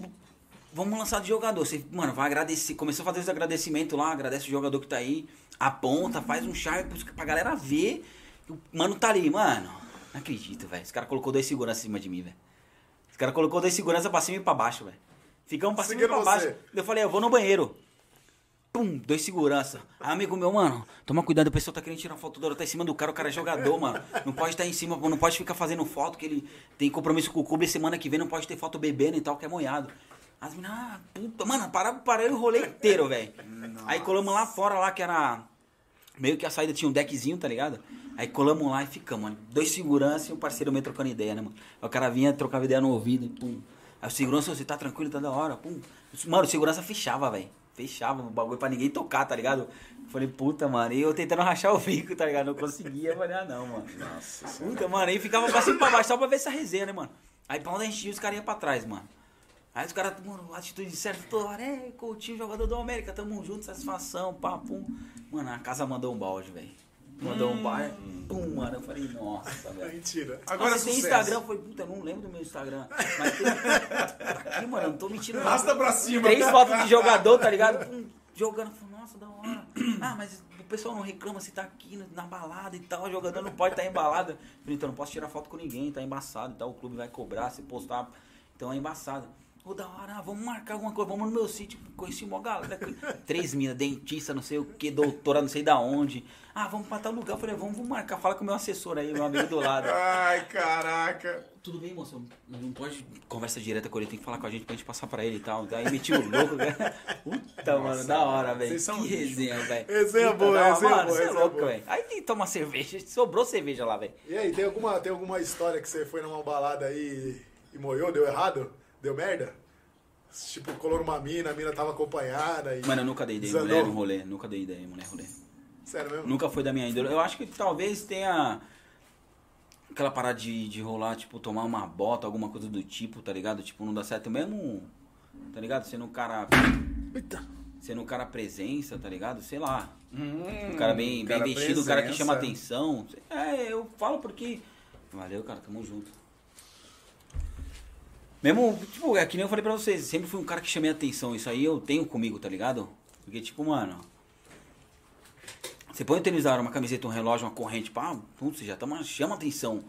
vamos lançar de jogador. Você, mano, vai agradecer. Começou a fazer os agradecimentos lá, agradece o jogador que tá aí, aponta, faz um charme pra galera ver. o mano tá ali, mano. Não acredito, velho. Esse cara colocou dois seguranças em cima de mim, velho. Esse cara colocou dois seguranças pra cima e pra baixo, velho. Ficamos pra cima e pra baixo. você. Eu falei, eu vou no banheiro. Pum, dois segurança. Aí, amigo meu, mano, toma cuidado, o pessoal tá querendo tirar foto da hora, tá em cima do cara, o cara é jogador, mano. Não pode estar em cima, não pode ficar fazendo foto, que ele tem compromisso com o clube semana que vem, não pode ter foto bebendo e tal, que é molhado. As meninas, ah, puta, mano, pararam, pararam o rolê inteiro, velho. [laughs] Aí colamos lá fora, lá que era. Meio que a saída tinha um deckzinho, tá ligado? Aí colamos lá e ficamos, mano. Dois segurança e um parceiro meu trocando ideia, né, mano? Aí o cara vinha, trocava ideia no ouvido e pum. Aí o segurança, você tá tranquilo, tá da hora, pum. Mano, o segurança fechava, velho. Fechava o bagulho pra ninguém tocar, tá ligado? Eu Falei, puta, mano. E eu tentando [laughs] rachar o bico, tá ligado? Não conseguia. Falei, ah, não, mano. Nossa Puta, mano. Aí ficava pra cima pra baixo só pra ver essa resenha, né, mano? Aí pra onde a gente ia, os caras iam pra trás, mano. Aí os caras, mano, atitude certa, toda hora, é, Coutinho, jogador do América, tamo junto, satisfação, pum. Mano, a casa mandou um balde, velho. Mandou um balde, pum, mano. Eu falei, nossa, velho. [laughs] Mentira. Agora Agora tem. Instagram, falei, puta, eu não lembro do meu Instagram. Mas tem... aqui, mano, eu não tô mentindo. Arrasta pra cima. Três fotos de jogador, tá ligado? Pum, jogando, falei, nossa, da hora. Ah, mas o pessoal não reclama se tá aqui na- balada e tal, o jogador não pode estar tá embalado. Falei, então não posso tirar foto com ninguém, tá embaçado e tal, o clube vai cobrar se postar, então é embaçado. Ô, da hora, ah, vamos marcar alguma coisa, vamos no meu sítio, conheci uma galera, [laughs] três minas, dentista, não sei o que, doutora, não sei da onde. Ah, vamos pra tal lugar, eu falei, vamos, vamos marcar, fala com o meu assessor aí, meu amigo do lado. [laughs] Ai, caraca. Tudo bem, moço, não pode conversa direta com ele, tem que falar com a gente pra gente passar pra ele e tal. Aí meti o louco, né? [laughs] Puta, mano, da hora, velho. vocês são Que resenha, velho. Resenha boa, resenha Mano, boa, você é louco, velho. Aí tem que tomar cerveja, sobrou cerveja lá, velho. E aí, tem alguma, tem alguma história que você foi numa balada aí e moiou, deu errado? Deu merda? Tipo, colou numa mina, a mina tava acompanhada e... Mano, eu nunca dei ideia Desandou? mulher no rolê, nunca dei ideia mulher no rolê. Sério mesmo? Nunca foi da minha índole. Eu acho que talvez tenha aquela parada de, de rolar, tipo, tomar uma bota, alguma coisa do tipo, tá ligado? Tipo, não dá certo mesmo, tá ligado? Sendo um cara. Eita. Sendo um cara presença, tá ligado? Sei lá. Hum, Um cara bem, bem cara vestido, um cara que chama atenção. É, eu falo porque. Valeu, cara, tamo junto. Mesmo, tipo, é que nem eu falei pra vocês, sempre fui um cara que chamei atenção. Isso aí eu tenho comigo, tá ligado? Porque, tipo, mano. Você põe um uma camiseta, um relógio, uma corrente, pá, você já toma, chama atenção.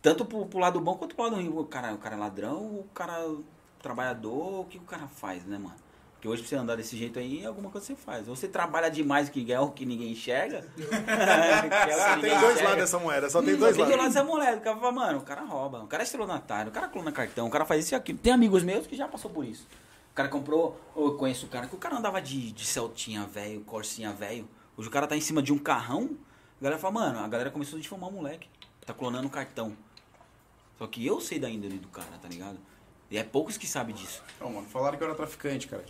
Tanto pro, pro lado bom quanto pro lado ruim. O cara, o cara é ladrão, o cara trabalhador, o que o cara faz, né, mano? Porque hoje pra você andar desse jeito aí, alguma coisa você faz. Ou você trabalha demais que é o que ninguém enxerga. [laughs] [laughs] que é Só ninguém tem dois enxerga. lados dessa moeda, só tem Hum, dois Tem do lado lados. dessa mulher. O cara fala, mano, o cara rouba, o cara é estelionatário, o cara clona cartão, o cara faz isso e aquilo. Tem amigos meus que já passou por isso. O cara comprou, ou eu conheço o cara, que o cara andava de, de Celtinha velho, Corsinha velho. Hoje o cara tá em cima de um carrão, a galera fala, mano, a galera começou a difamar o moleque. Tá clonando cartão. Só que eu sei da índole do cara, tá ligado? E é poucos que sabem disso. Não, mano, falaram que eu era traficante, cara.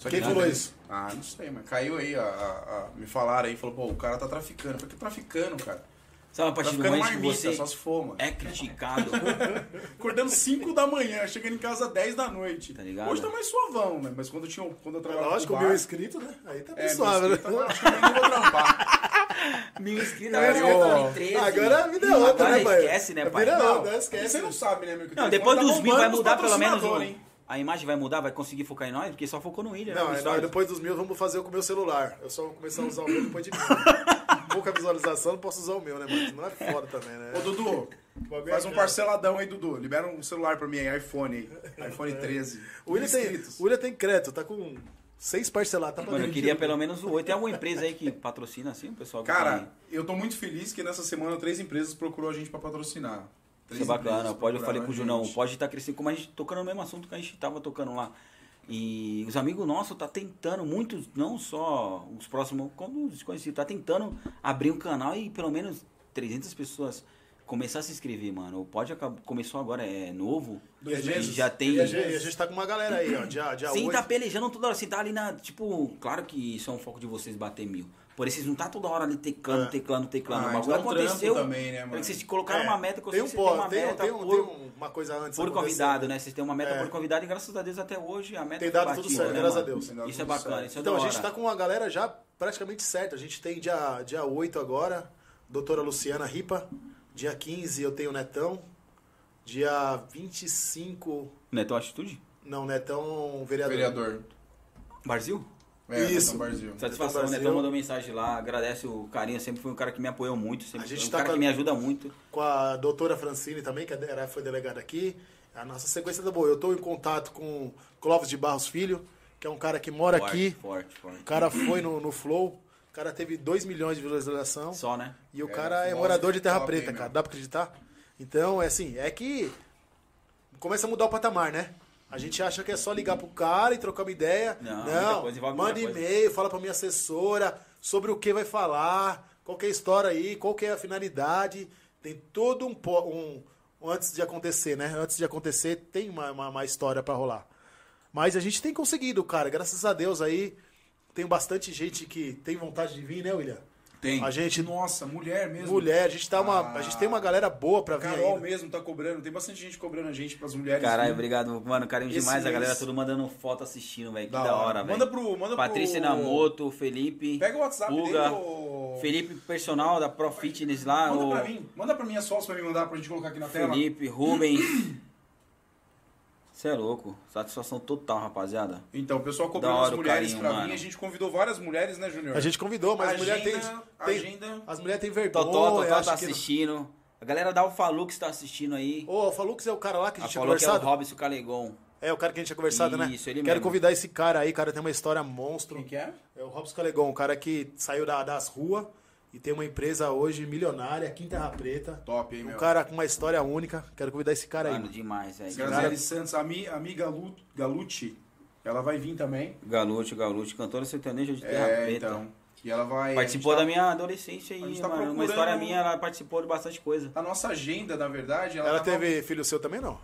Só Quem que falou isso? Ah, não sei, mas caiu aí, a, a- a- me falaram aí, falou, pô, o cara tá traficando. Eu falei, que traficando, cara? Sabe a partir do Traficando momento que marmita, você só se for, mano. é criticado, [laughs] Acordando 5 da manhã, chegando em casa 10 da noite. Tá ligado? Hoje tá mais suavão, né? Mas quando eu, tinha, quando eu trabalhava Lógico, no mil bar, inscritos, né? Aí tá bem é, suave, meu né? inscrito, agora acho que eu nem vou trampar. [laughs] mil inscritos, agora eu- você tá em 13. Agora a vida é outra, Agora né, pai? esquece, né, pai? é Não, outra, esquece. Você não sabe, né, meu? que Não, depois tá dos mil vai mudar pelo menos patrocinadores, hein? A imagem vai mudar, vai conseguir focar em nós, porque só focou no William, né? Não, aí nós, depois dos mil, vamos fazer com o meu celular. Eu só vou começar a usar o meu depois de mil. [laughs] Pouca visualização, não posso usar o meu, né, mano? Não é foda também, né? Ô, Dudu, faz é um parceladão aí, Dudu. Libera um celular pra mim aí, iPhone aí. iPhone 13. O William, tem, o William tem crédito, tá com Seis parcelados, tá Mano, eu queria 20 pelo menos o oito. Tem alguma empresa aí que patrocina assim, o pessoal? Cara, eu tô muito feliz que nessa semana três empresas procurou a gente pra patrocinar. Isso é bacana. Pode, eu falei com o Junão, pode estar crescendo, como a gente tocando no mesmo assunto que a gente tava tocando lá. E os amigos nossos tá tentando, muitos, não só os próximos, como os desconhecidos, tá tentando abrir um canal e pelo menos 300 pessoas começar a se inscrever, mano. O Pode começou agora, é novo. Dois meses? já tem. E a, gente, a gente tá com uma galera aí, ó. Dia, dia Sim, 8. tá pelejando toda hora. Você tá ali na. Tipo, claro que isso é um foco de vocês bater mil. Porém, vocês não tá toda hora ali teclando, É. teclando, teclando. Ah, o bagulho é aconteceu. também, né, é mano? vocês colocaram É, uma meta, que tem um você pó, tem uma tem, meta tem, um- por, tem um- uma coisa antes. por convidado, né? Vocês têm uma meta É. por convidado e graças a Deus até hoje a meta Tem foi dado tudo batida, certo, né, graças a mano? Deus. Tem dado Isso é tudo bacana, certo. isso é Então, a gente hora. tá com uma galera já praticamente certa. A gente tem dia, dia 8 agora, doutora Luciana Ripa. Dia 15 eu tenho o Netão. Dia 25. Netão Atitude? Não, Netão vereador. Vereador. Brasil? É, Isso. Satisfação. Netão mandou mensagem lá, agradece o carinho, sempre foi um cara que me apoiou muito, sempre A gente foi um tá cara que me ajuda muito. Com a doutora Francine também, que era, foi delegada aqui. A nossa sequência tá boa. Eu tô em contato com Clóvis de Barros Filho, que é um cara que mora Forte, aqui. Forte, forte. O cara foi no, no Flow. O cara teve 2 milhões de visualização. Só, né? E o É, cara é morador de Terra top, Preta, hein, cara. Dá pra acreditar? Então, é assim, é que começa a mudar o patamar, né? A gente acha que é só ligar pro cara e trocar uma ideia. Não, muita coisa manda e-mail, fala pra minha assessora sobre o que vai falar, qual que é a história aí, qual que é a finalidade. Tem todo um, po- um antes de acontecer, né? Antes de acontecer, tem uma, uma, uma história pra rolar. Mas a gente tem conseguido, cara. Graças a Deus aí, tem bastante gente que tem vontade de vir, né, William? Tem. A gente- Nossa, mulher mesmo. Mulher, a gente, tá uma, Ah. a gente tem uma galera boa pra vir Carol aí. mesmo tá cobrando. Tem bastante gente cobrando a gente pras mulheres. Caralho, obrigado, mano. Carinho Esse demais. A mês- galera toda mandando foto assistindo, velho. Que Da da, hora. velho. Manda pro- manda pro- Patrícia Namoto, Felipe. Pega o WhatsApp Puga, dele, ô- Felipe, personal da Pro Fitness lá. Manda o pra mim. Manda pra minha sócia pra me mandar pra gente colocar aqui na tela. Felipe, Rubens. [coughs] Você é louco. Satisfação total, rapaziada. Então, o pessoal hora as o mulheres carinho, pra mano. vir. A gente convidou várias mulheres, né, Júnior? A gente convidou, mas as mulheres têm, Agenda- agenda- as mulheres têm vergonha. Totó, Totó tá que não- assistindo. A galera da Alfalux tá assistindo aí. Ô, o Falux é o cara lá que a A gente tinha falou que é o conversado? Robson Calegon. É, o cara que a gente tinha conversado, né? Isso, ele Quero mesmo. convidar esse cara aí, cara tem uma história monstro. Quem que é? É o Robson Calegon, um cara que saiu da- das ruas e tem uma empresa hoje milionária aqui em Terra Preta. Top, hein, Um meu? cara com uma história única. Quero convidar esse cara aí. Mano, demais, velho. Graziele Santos, a Mi, a Mi Galu- Galucci, ela vai vir também. Galute, Galute, cantora sertaneja de Terra É, Preta. então. E ela vai... Participou a da minha adolescência a aí, gente tá mano. Uma história minha, ela participou de bastante coisa. tá- A nossa agenda, na verdade, ela, Ela tava- teve filho seu também, não?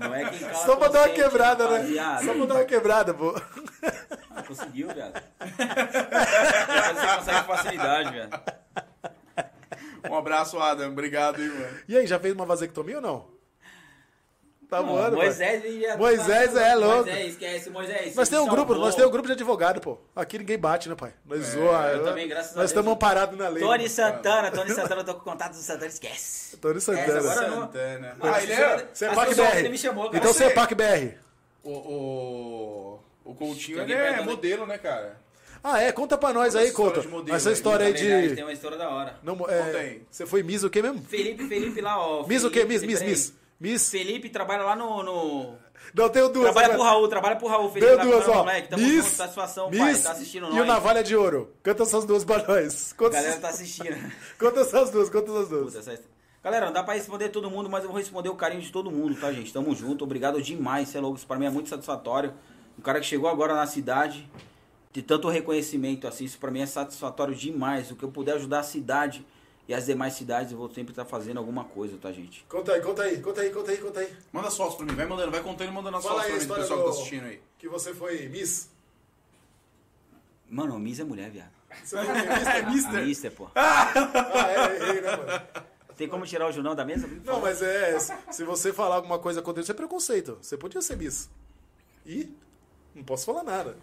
Não é quem [laughs] cala Só pra dar uma quebrada, né? Só pra dar uma quebrada, pô. Conseguiu, velho. Você consegue com facilidade, velho. Um abraço, Adam. Obrigado, hein, mano. E aí, já fez uma vasectomia ou não? Tá Não, voando. Moisés, já- Moisés é louco. Moisés, esquece, Moisés. Nós temos um grupo, nós temos um grupo de advogado, pô. Aqui ninguém bate, né, pai? Nós zoa. É, eu também, graças a Nós Deus. estamos amparados na lei. Tony Santana, Tony Santana, eu tô com contato do Santana, esquece. Tony Santana. Essa agora não. Santana. Ah, Ah, ele é... Você é As PAC pessoas, BR. ele me chamou, cara. Então você é BR. O, o, o Coutinho, Tem ele é modelo, né, cara? Ah, é? Conta pra nós aí, conta. de modelo Essa história aí de... Tem uma história da hora. Não, Conta é... aí. Você foi Miss o quê mesmo? Felipe, Felipe lá, ó. Miss o quê? Miss, Felipe, Miss. Miss. Miss. Felipe trabalha lá no. no... Não, tenho duas. Trabalha agora. pro Raul, trabalha pro Raul. Felipe lá duas, ó. moleque. Tamo Miss, junto, satisfação, pai. Miss Tá assistindo e nós. o Navalha de Ouro. Canta essas duas pra nós. A Conta, galera tá assistindo. [laughs] conta essas duas, conta essas duas. Puta, essa... Galera, não dá pra responder todo mundo, mas eu vou responder o carinho de todo mundo, tá, gente? Tamo junto, obrigado demais, você é louco. Isso pra mim é muito satisfatório. Um cara que chegou agora na cidade, de tanto reconhecimento assim, isso pra mim é satisfatório demais. O que eu puder ajudar a cidade e as demais cidades, eu vou sempre estar fazendo alguma coisa, tá, gente? Conta aí, conta aí, conta aí, conta aí, conta aí. Manda as fotos pra mim. Vai mandando, vai contando e mandando as Fala fotos aí a pra mim do história pessoal que tá do... assistindo aí. Que você foi Miss. Mano, o Miss é mulher, viado. Você foi Mister? Mister. Mister, pô. Ah, é, errei, né, mano? Tem como tirar o Junão da mesa? Não, mas é. Se você falar alguma coisa contra ele, isso é preconceito. Você podia ser Miss. E não posso falar nada.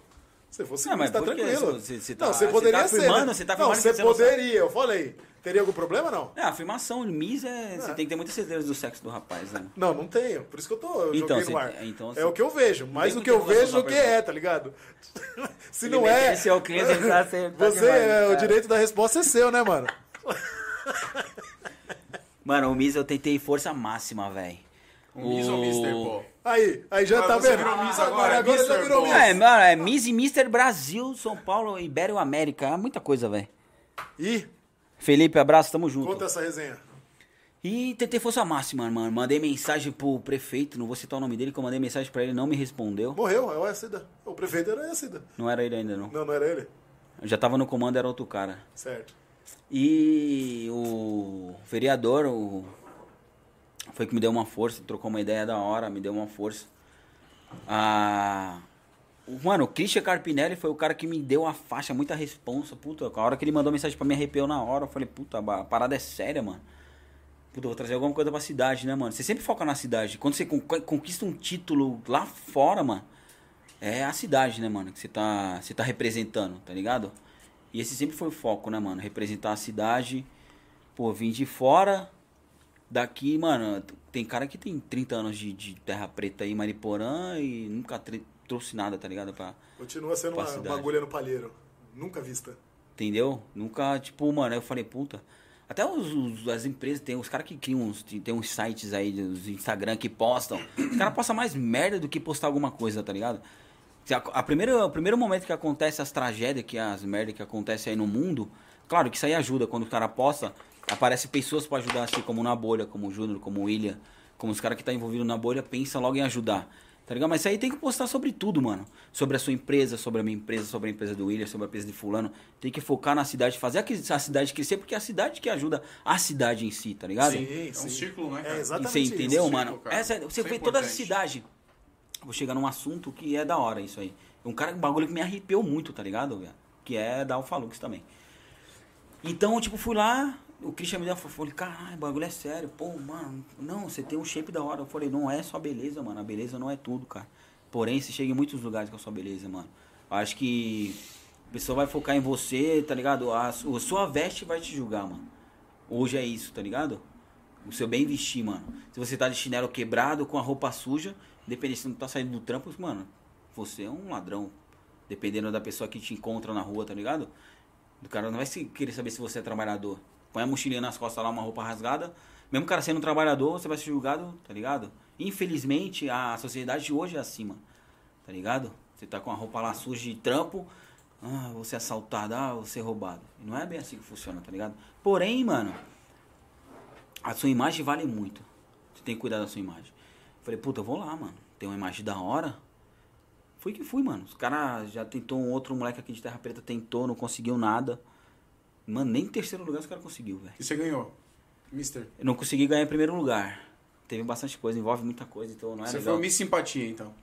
Se fosse Não, mas tá tranquilo. Você- você tá- não, você você poderia tá ser. afirmando? né? Você tá não, afirmando você que você não poderia, eu falei. Teria algum problema, não? É, a afirmação de Miss é. Você É. tem que ter muita certeza do sexo do rapaz, né? Não, não tenho. Por isso que eu tô eu Então, joguei no você- ar. então é você- o que eu vejo. Mais do que eu vejo do informação que é, tá ligado? [laughs] Se Ele não é. querer ser o cliente, ele tá [laughs] tá Você, é, o direito da resposta é seu, né, mano? Mano, o Miss eu tentei força máxima, velho. Um Miss ou Mister, pô? Aí, aí já Agora tá vendo? virou Miss agora, agora já Mister, virou. Miss. É, mano, é Miss e Mister Brasil, São Paulo, Ibério América. É muita coisa, velho. Ih, Felipe, abraço, tamo junto. conta essa resenha. E tentei força máxima, mano. Mandei mensagem pro prefeito, não vou citar o nome dele, que eu mandei mensagem pra ele, não me respondeu. Morreu, é o Acida. O prefeito era o Acida. Não era ele ainda, não. Não, não era ele? Eu já tava no comando, era outro cara. Certo. E o vereador, o... foi que me deu uma força, trocou uma ideia da hora, me deu uma força. Ah, Mano, o Christian Carpinelli foi o cara que me deu a faixa, muita responsa. Puta, a hora que ele mandou mensagem pra mim, arrepiou na hora. Eu falei, puta, a parada é séria, mano. Puta, vou trazer alguma coisa pra cidade, né, mano? Você sempre foca na cidade. Quando você con- conquista um título lá fora, mano, é a cidade, né, mano? Que você tá, você tá representando, tá ligado? E esse sempre foi o foco, né, mano? Representar a cidade. Pô, vim de fora. Daqui, mano, tem cara que tem 30 anos de, de terra preta aí, Mariporã, e nunca trouxe nada, tá ligado? Pra, Continua sendo Pra uma cidade. bagulha no palheiro. Nunca vista. Entendeu? Nunca, tipo, mano, eu falei, puta. Até os, os- as empresas, tem os caras que criam uns, tem uns sites aí, os Instagram que postam. Os caras postam mais merda do que postar alguma coisa, tá ligado? A, a primeira, o primeiro momento que acontece as tragédias, que as merdas que acontecem aí no mundo, claro que isso aí ajuda. Quando o cara posta, aparece pessoas pra ajudar, assim, como na bolha, como o Júnior, como o William, como os caras que tá envolvido na bolha, pensa logo em ajudar. Tá ligado? Mas isso aí tem que postar sobre tudo, mano. Sobre a sua empresa, sobre a minha empresa, sobre a empresa do William, sobre a empresa de fulano. Tem que focar na cidade, fazer a, cidade crescer, porque é a cidade que ajuda a cidade em si, tá ligado? Sim, É um sim. círculo, né, cara? É E exatamente você entendeu, isso, mano? Essa, você Isso é vê toda a importante. cidade. Vou chegar num assunto que é da hora isso aí. Um cara, um bagulho que me arrepiou muito, tá ligado, velho? Que é da Alfalux também. Então, tipo, fui lá, o Christian me deu, falei, caralho, o bagulho é sério. Pô, mano, não, você tem um shape da hora. Eu falei, não é só beleza, mano. A beleza não é tudo, cara. Porém, você chega em muitos lugares com a sua beleza, mano. Eu acho que a pessoa vai focar em você, tá ligado? A, su- a sua veste vai te julgar, mano. Hoje é isso, tá ligado? O seu bem vestir, mano. Se você tá de chinelo quebrado, com a roupa suja, dependendo se não tá saindo do trampo, mano, você é um ladrão. Dependendo da pessoa que te encontra na rua, tá ligado? O cara não vai querer saber se você é trabalhador. Põe a mochilinha nas costas lá, uma roupa rasgada. Mesmo o cara sendo um trabalhador, você vai ser julgado, tá ligado? Infelizmente, a sociedade de hoje é assim, mano. Tá ligado? Você tá com a roupa lá suja de trampo, ah, você é assaltado, ah, você é roubado. Não é bem assim que funciona, tá ligado? Porém, mano, a sua imagem vale muito. Você tem que cuidar da sua imagem. Falei, puta, eu vou lá, mano. Tem uma imagem da hora. Fui que fui, mano. Os caras já tentou um outro moleque aqui de Terra Preta, tentou, não conseguiu nada. Mano, nem em terceiro lugar os caras conseguiu, velho. E você ganhou? Mister. Eu não consegui ganhar em primeiro lugar. Teve bastante coisa, envolve muita coisa, então não é Você legal. foi o Miss Simpatia, então.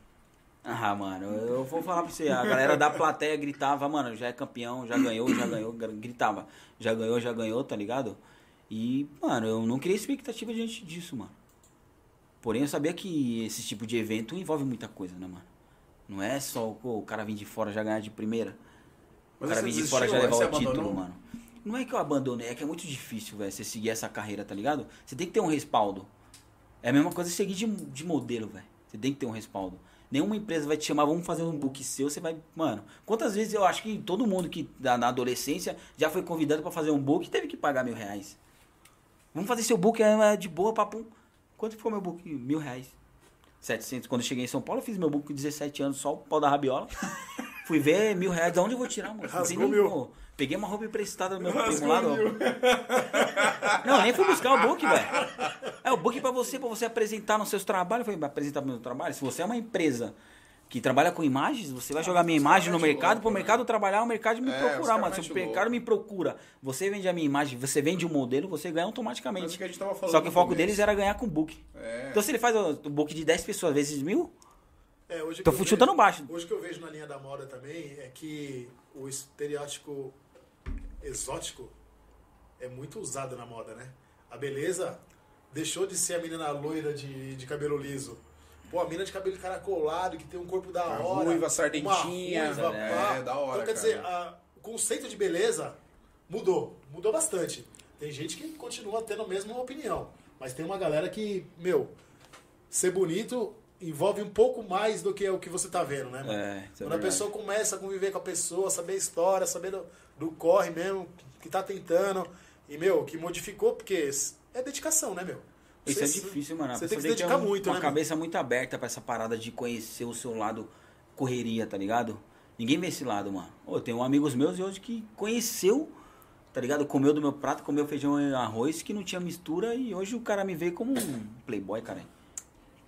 Ah, mano, eu vou falar pra você, a galera da plateia gritava, mano, já é campeão, já ganhou, já ganhou, gritava, já ganhou, já ganhou, tá ligado? E, mano, eu não criei expectativa diante disso, mano. Porém, eu sabia que esse tipo de evento envolve muita coisa, né, mano? Não é só pô, o cara vir de fora já ganhar de primeira. O Mas cara você vir de fora já levar você o título, abandonou? mano. Não é que eu abandonei, é que é muito difícil, velho, você seguir essa carreira, tá ligado? Você tem que ter um respaldo. É a mesma coisa seguir de, de modelo, velho. Você tem que ter um respaldo. Nenhuma empresa vai te chamar, vamos fazer um book seu, você vai. Mano, quantas vezes eu acho que todo mundo que na, na adolescência já foi convidado pra fazer um book e teve que pagar mil reais. Vamos fazer seu book é, é de boa, papum. Quanto ficou meu book? Mil reais. 700. Quando eu cheguei em São Paulo, eu fiz meu book com 17 anos, só o pau da rabiola. [laughs] Fui ver mil reais, de onde eu vou tirar, mano? Rasgou nem, mil. pô. Peguei uma roupa emprestada do meu primo lá. Do... [laughs] Não, nem fui buscar o book, velho. É o book pra você, pra você apresentar nos seus trabalhos. Eu falei, apresentar meu trabalho? Se você é uma empresa que trabalha com imagens, você vai jogar minha imagem no mercado, louco, pro né? mercado trabalhar, o mercado me É, procurar, mano. Se o mercado louco. me procura, você vende a minha imagem, você vende o modelo, você ganha automaticamente. o que a gente tava falando Só que o foco deles era ganhar com book. É. Então se ele faz o o book de 10 pessoas vezes mil, É, hoje Tô chutando vejo- baixo. Hoje que eu vejo na linha da moda também é que o estereótipo exótico é muito usado na moda, né? A beleza deixou de ser a menina loira de, de cabelo liso. Pô, a menina de cabelo caracolado, que tem um corpo da A hora. ruiva, sardentinha, uma ruiva, é, pá. da hora, Então, quer cara. dizer, a- o conceito de beleza mudou. Mudou bastante. Tem gente que continua tendo a mesma opinião. Mas tem uma galera que, meu, ser bonito envolve um pouco mais do que o que você tá vendo, né, mano? É, é Quando a verdade. pessoa começa a conviver com a pessoa, saber a história, saber do, corre mesmo, que tá tentando, e, meu, que modificou, porque é dedicação, né, meu? Isso é difícil, mano. Você tem que se dedicar um- muito, uma né, cabeça muito aberta pra essa parada de conhecer o seu lado correria, tá ligado? Ninguém vê esse lado, mano. Eu tenho amigos meus e hoje que conheceu, tá ligado? Comeu do meu prato, comeu feijão e arroz que não tinha mistura e hoje o cara me vê como um playboy, cara.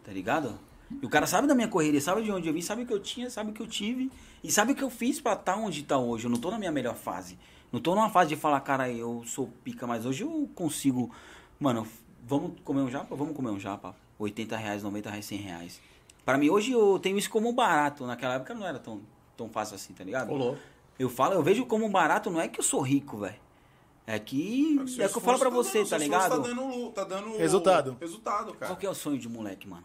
Tá ligado? E o cara sabe da minha correria, sabe de onde eu vim, sabe o que eu tinha, sabe o que eu tive e sabe o que eu fiz pra estar onde tá hoje. Eu não tô na minha melhor fase. Não tô numa fase de falar, cara, eu sou pica, mas hoje eu consigo. Mano, vamos comer um japa? Vamos comer um japa. 80 reais, 90 reais, 100 reais. Pra mim, hoje eu tenho isso como barato. Naquela época não era tão, tão fácil assim, tá ligado? Rolou. Eu falo, eu vejo como barato, não é que eu sou rico, velho. É que. É, o que eu falo pra esforço você, dando- tá esforço ligado? Tá dando, tá dando Resultado. Resultado, cara. Qual que é o sonho de moleque, mano?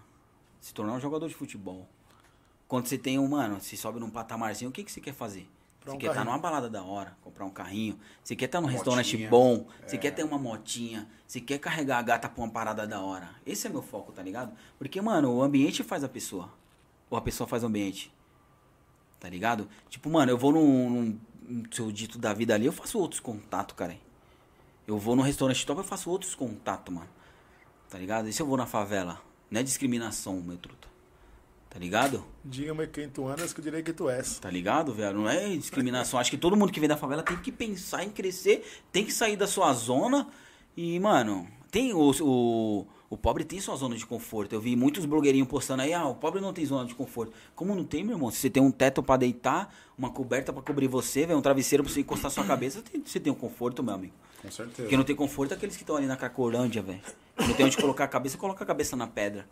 Se tornar um jogador de futebol. Quando você tem um, mano, se sobe num patamarzinho, o que, que você quer fazer? Comprar você um quer estar carrinho. numa balada da hora, comprar um carrinho. Você quer estar num Uma restaurante bom. Você É. quer ter uma motinha. Você quer carregar a gata pra uma parada da hora. Esse é meu foco, tá ligado? Porque, mano, o ambiente faz a pessoa. Ou a pessoa faz o ambiente. Tá ligado? Tipo, mano, eu vou num, num, num seu dito da vida ali, eu faço outros contatos, cara. Eu vou num restaurante top, eu faço outros contatos, mano. Tá ligado? E se eu vou na favela? Não é discriminação, meu truta. Tá ligado? Diga-me quem tu andas que eu direi que tu és. Tá ligado, velho? Não é discriminação. Acho que todo mundo que vem da favela tem que pensar em crescer, tem que sair da sua zona. E, mano, tem o, o, o pobre tem sua zona de conforto. Eu vi muitos blogueirinhos postando aí, ah, o pobre não tem zona de conforto. Como não tem, meu irmão? Se você tem um teto pra deitar, uma coberta pra cobrir você, velho, um travesseiro pra você encostar sua cabeça, você tem, um conforto, meu amigo. Com certeza. Quem não tem conforto é aqueles que estão ali na Cracolândia, velho. Não tem onde colocar a cabeça, coloca a cabeça na pedra.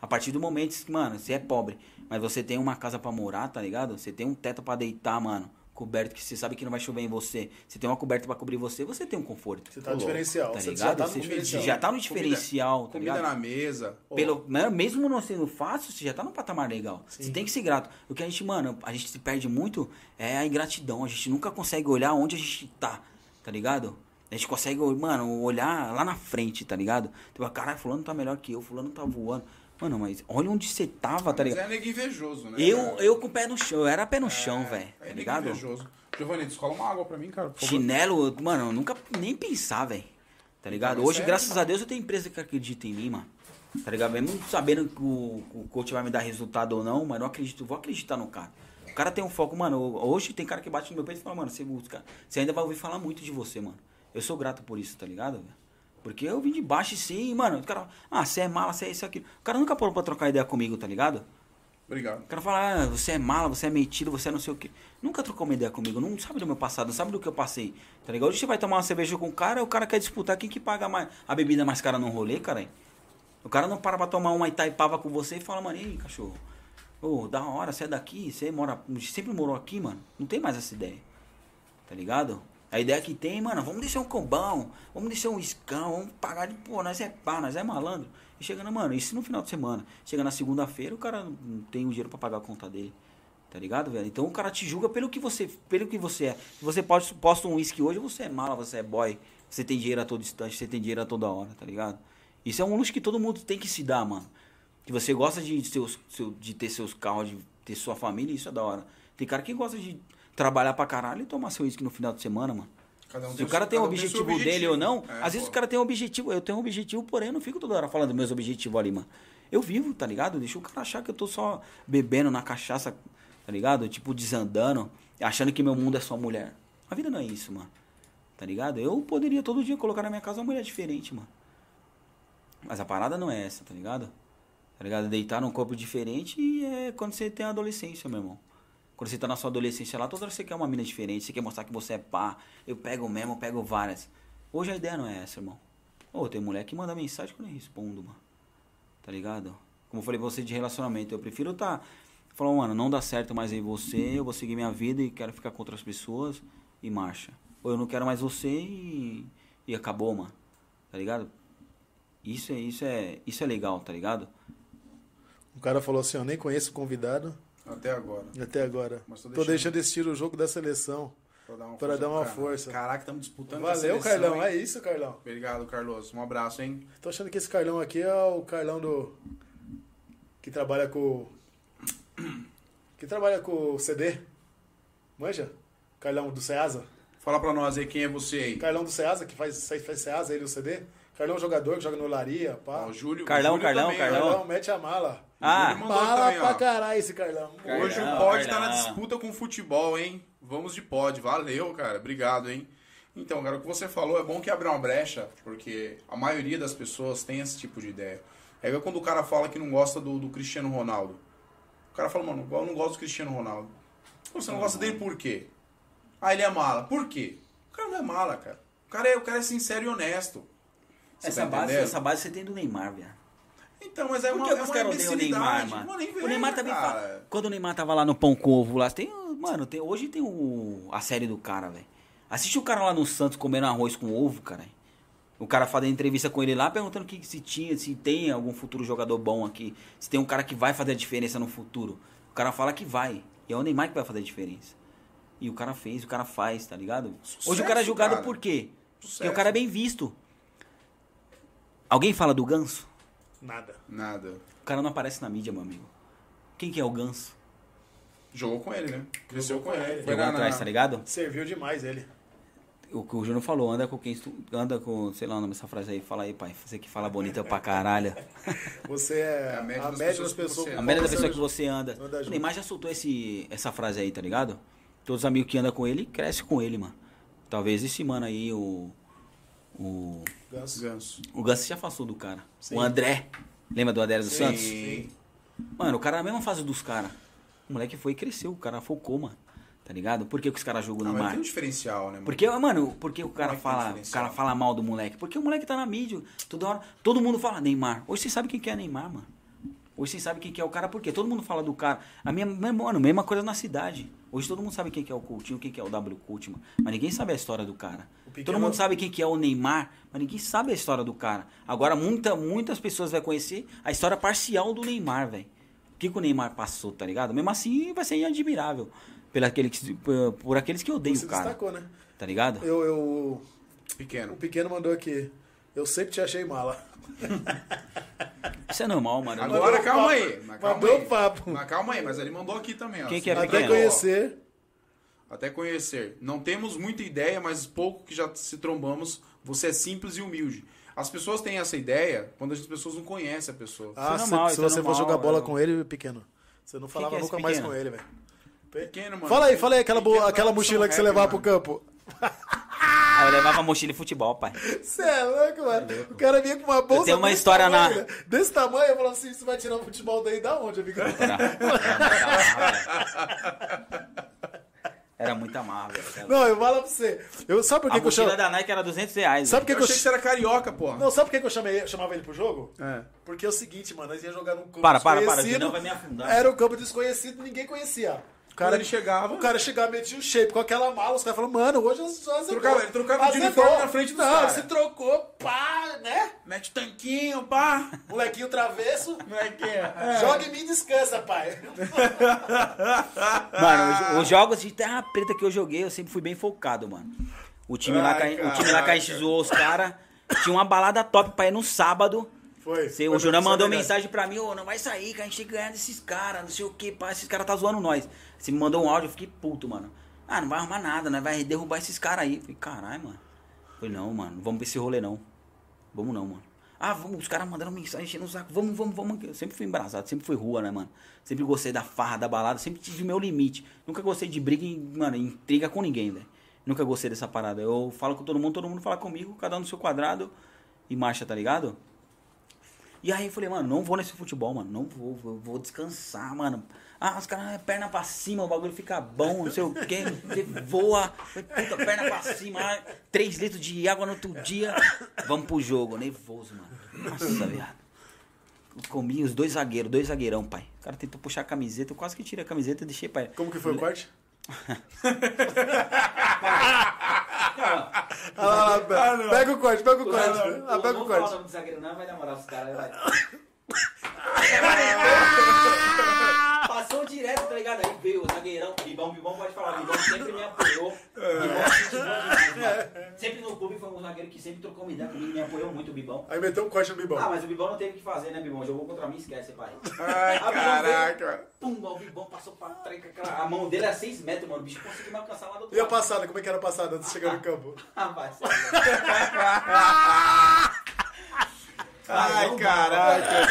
A partir do momento que, mano, você é pobre, mas você tem uma casa pra morar, tá ligado? Você tem um teto pra deitar, mano. Coberto que você sabe que não vai chover em você. Você tem uma coberta pra cobrir você, você tem um conforto. Você tá no diferencial. Tá você ligado? já tá no Você diferencial. já tá no Comida- diferencial, tá Comida na mesa. Pelo, né, mesmo não sendo fácil, você já tá num patamar legal. Sim. Você tem que ser grato. O que a gente, mano, a gente se perde muito é a ingratidão. A gente nunca consegue olhar onde a gente tá, tá ligado? A gente consegue, mano, olhar lá na frente, tá ligado? Tipo, caralho, fulano tá melhor que eu, fulano tá voando. Mano, mas olha onde você tava, tá mas ligado? é nego invejoso, né? Eu, cara? eu com o pé no chão, eu era pé no É, chão, velho, é tá ligado? invejoso. Giovanni, descola uma água pra mim, cara. Chinelo, mano, eu nunca nem pensar, velho. Tá ligado? Então, Hoje, isso é- graças a Deus, eu tenho empresa que acredita em mim, mano. Tá ligado? Mesmo sabendo que o, o coach vai me dar resultado ou não, mas eu acredito, vou acreditar no cara. O cara tem um foco, mano. Hoje tem cara que bate no meu peito e fala, mano, você busca. Você ainda vai ouvir falar muito de você, mano. Eu sou grato por isso, tá ligado? velho? Porque eu vim de baixo sim, mano. O cara, ah, você é mala, você é isso, aquilo. O cara nunca parou pra trocar ideia comigo, tá ligado? Obrigado. O cara fala, ah, você é mala, você é metido, você é não sei o quê. Nunca trocou uma ideia comigo, não sabe do meu passado, não sabe do que eu passei. Tá ligado? Hoje você vai tomar uma cerveja com o cara, o cara quer disputar quem que paga mais, a bebida mais cara no rolê, cara. O cara não para pra tomar uma Itaipava com você e fala, mano, e aí, cachorro? Ô, da hora, você é daqui, você mora, sempre morou aqui, mano. Não tem mais essa ideia. Tá ligado? A ideia que tem, mano, vamos descer um combão, vamos descer um iscão, vamos pagar de, pô, nós é pá, nós é malandro. E chega na, mano, isso no final de semana. Chega na segunda-feira, o cara não tem o dinheiro pra pagar a conta dele. Tá ligado, velho? Então o cara te julga pelo que você, pelo que você é. Se você pode, posta um uísque hoje, você é mala, você é boy. Você tem dinheiro a todo instante, você tem dinheiro a toda hora, tá ligado? Isso é um luxo que todo mundo tem que se dar, mano. Que você gosta de, seus, seu, de ter seus carros, de ter sua família, isso é da hora. Tem cara que gosta de trabalhar pra caralho e tomar seu uísque no final de semana, mano. Um Se o cara tem um seu objetivo, dele ou não, É, às vezes pô. o cara tem um objetivo, eu tenho um objetivo, porém eu não fico toda hora falando meus objetivos ali, mano. Eu vivo, tá ligado? Deixa o cara achar que eu tô só bebendo na cachaça, tá ligado? Tipo, desandando, achando que meu mundo é só mulher. A vida não é isso, mano. Tá ligado? Eu poderia todo dia colocar na minha casa uma mulher diferente, mano. Mas a parada não é essa, tá ligado? Tá ligado? Deitar num corpo diferente e é quando você tem a adolescência, meu irmão. Quando você tá na sua adolescência lá, toda hora você quer uma mina diferente, você quer mostrar que você é pá. Eu pego mesmo, eu pego várias. Hoje a ideia não é essa, irmão. Ô, tem mulher que manda mensagem que eu nem respondo, mano. Tá ligado? Como eu falei pra você de relacionamento, eu prefiro tá. Falar, mano, não dá certo mais em você, eu vou seguir minha vida e quero ficar com outras pessoas e marcha. Ou eu não quero mais você e. e acabou, mano. Tá ligado? Isso é, isso é, isso é legal, tá ligado? O cara falou assim, eu nem conheço o convidado Até agora. até agora. Mas tô Tô deixando. deixando assistir o jogo da seleção. Pra dar uma Pra força dar uma força. Caraca, estamos disputando Valeu, seleção, Carlão. hein? É isso, Carlão. Obrigado, Carlos. Um abraço, hein? Tô achando que esse Carlão aqui é o Carlão do. Que trabalha com. Que trabalha com o CD. Manja? Carlão do Ceasa. Fala pra nós aí quem é você aí. Carlão do Ceasa, que faz, faz Ceasa, ele o CD. Carlão é um jogador que joga no Laria, pá. Ó, o Júlio, Carlão, o Júlio Carlão, também. Carlão. Carlão, mete a mala. Ah, também, ó. pra caralho esse Carlão. Carlão. Hoje o Carlão, pod tá na disputa com o futebol, hein? Vamos de pod. Valeu, cara. Obrigado, hein? Então, cara, o que você falou é bom que abre uma brecha, porque a maioria das pessoas tem esse tipo de ideia. É igual quando o cara fala que não gosta do, do Cristiano Ronaldo. O cara fala, mano, eu não gosto do Cristiano Ronaldo. Você não gosta dele por quê? Ah, ele é mala. Por quê? O cara não é mala, cara. O cara é, o cara é sincero e honesto. Você Essa tá base, essa base você tem do Neymar, velho. Então, mas é Por uma, que é uma caras odeiam o Neymar, mano? Não, nem o Neymar também cara. fala. Quando o Neymar tava lá no Pão com Ovo lá, tem. Mano, tem, hoje tem o, a série do cara, velho. Assiste o cara lá no Santos comendo arroz com ovo, cara. O cara fazendo entrevista com ele lá, perguntando que, se tinha, se tem algum futuro jogador bom aqui. Se tem um cara que vai fazer a diferença no futuro. O cara fala que vai. E é o Neymar que vai fazer a diferença. E o cara fez, o cara faz, tá ligado? hoje o cara é Sucesso, julgado cara. por quê? Porque Sucesso. o cara é bem visto. Alguém fala do ganso? Nada. Nada. O cara não aparece na mídia, meu amigo. Quem que é o ganso? Jogou com ele, né? Cresceu com com ele. Jogou na, atrás, na- tá ligado? Serviu demais ele. O que o Júnior falou, anda com quem anda com, sei lá o nome dessa frase aí, fala aí, pai. Você que fala bonita pra caralho. [laughs] Você é É a a média, média das das pessoas que pessoas. você A média da pessoa que você anda. Anda O junto. Neymar já soltou esse, essa frase aí, tá ligado? Todos os amigos que andam com ele, cresce com ele, mano. Talvez esse mano aí, o. O. Ganso. Ganso. O Gus já afastou do cara. Sim. O André. Lembra do André dos Sim. Santos? Mano, o cara na mesma fase dos caras. O moleque foi e cresceu, o cara focou, mano. Tá ligado? Por que, que os caras jogam Ah, no mas Neymar? tem um diferencial, né, mano? Porque, mano, porque o cara é fala, o cara fala mal do moleque? Porque o moleque tá na mídia, toda hora, todo mundo fala Neymar. Hoje você sabe quem que é Neymar, mano. Hoje você sabe quem que é o cara, porque todo mundo fala do cara. A minha, minha- mano, mesma coisa na cidade. Hoje todo mundo sabe quem que é o Coutinho, quem que é o W Coutinho, mano. mas ninguém sabe a história do cara. pequeno- Todo mundo sabe quem que é o Neymar, mas ninguém sabe a história do cara. Agora muita, muitas pessoas vão conhecer a história parcial do Neymar, velho. O que, que o Neymar passou, tá ligado? Mesmo assim vai ser inadmirável. Pela aquele que, por, por aqueles que odeiam Você o cara. destacou, né? Tá ligado? Eu, eu, o Pequeno. pequeno mandou aqui. Eu sempre te achei mala. [laughs] Isso é normal, mano. Agora, calma papo. aí. Mas calma Mandou aí. papo. Mas calma aí, mas ele mandou aqui também, ó. Quem que é Você Até pequeno? ó. conhecer. Até conhecer. Não temos muita ideia, mas pouco que já se trombamos. Você é simples e humilde. As pessoas têm essa ideia quando as pessoas não conhecem a pessoa. Ah, é se, normal, se é você for normal, jogar bola eu- com ele, pequeno. Você não falava que é esse nunca mais pequeno? com ele, velho. Pequeno, mano. Fala aí, fala aí aquela, Pequeno aquela não mochila que você rap, levava pro mano. campo. Eu levava mochila de futebol, pai. Você é louco, mano. O cara vinha com uma bolsa. tenho uma desse história na- tamanho, né? Desse tamanho, eu falava assim: você vai tirar o futebol daí da onde, amigo? Era, era muita marra, velho. Não, eu falo pra você. Eu, sabe por que, A que eu mochila chamo. da Nike era 200 reais. Sabe por que, Eu que eu. achei que você era carioca, porra. Não, sabe por que, que eu chamei, chamava ele pro jogo? É. Porque é o seguinte, mano, nós ia jogar num campo Para, para, para, desconhecido. senão vai me afundar. Era um campo desconhecido, ninguém conhecia. O cara, Quando ele chegava- O cara chegava, metia o shape com aquela mala, os caras falaram, mano, hoje as azedou. Trocava- ele trocava de uniforme na frente dos Não, se trocou, pá, né? Mete tanquinho, pá. Molequinho travesso, Molequinho. [laughs] joga em mim e descansa, pai. [laughs] Mano, os, os jogos de terra preta que eu joguei, eu sempre fui bem focado, mano. O time lá, Ai, que a- o time lá que a gente zoou os caras. Tinha uma balada top pra ir no sábado. Foi. O Júnior pra mandou mensagem pra mim, ô, não vai sair, que a gente tem que ganhar desses caras, não sei o que, pá, esses caras tá zoando nós. Você me mandou um áudio, eu fiquei puto, mano. Ah, não vai arrumar nada, né? Vai derrubar esses caras aí. Falei, caralho, mano. Falei, não, mano, vamos pra esse rolê não. Vamos não, mano. Ah, vamos, os caras mandando mensagem, enchendo o saco. Vamos, vamos, vamos. Eu sempre fui embrasado, sempre fui rua, né, mano? Sempre gostei da farra, da balada, sempre tive meu limite. Nunca gostei de briga, e, mano, intriga com ninguém, velho. Nunca gostei dessa parada. Eu falo com todo mundo, todo mundo fala comigo, cada um no seu quadrado e marcha, tá ligado? E aí eu falei, mano, não vou nesse futebol, mano. Não vou, vou, vou descansar, mano. Ah, os caras, perna pra cima, o bagulho fica bom, não sei o quê. Você voa, puta, perna pra cima, ah, três litros de água no outro dia. Vamos pro jogo, nervoso, mano. Nossa, viado. Comi os dois zagueiros, dois zagueirão, pai. O cara tentou puxar a camiseta, eu quase que tirei a camiseta e deixei, pai. Como que foi o corte? [laughs] Ah, Ah, pega o corte, pega o corte. não, Ah, pega o não vou falar o corte. nome do zagueiro, não, vai namorar os caras, vai. [laughs] Passou direto, tá ligado? Aí veio o zagueirão, Bibão, Bibão pode falar, Bibão sempre me apoiou. Bibão mano. Sempre no clube foi um zagueiro que sempre trocou uma ideia comigo, me apoiou muito o Bibão. Aí meteu um corte no bibão. Ah, mas o Bibão não teve o que fazer, né, Bibão? Jogou contra mim, esquece, pai. Ai, A caraca. Pum, o Bibão passou pra trás. A mão dele era 6 metros, mano. O bicho conseguiu me alcançar lá do outro E a passada, como é que era a passada antes de chegar no campo? [laughs] Ah, vai, [laughs] Ai, não, caraca.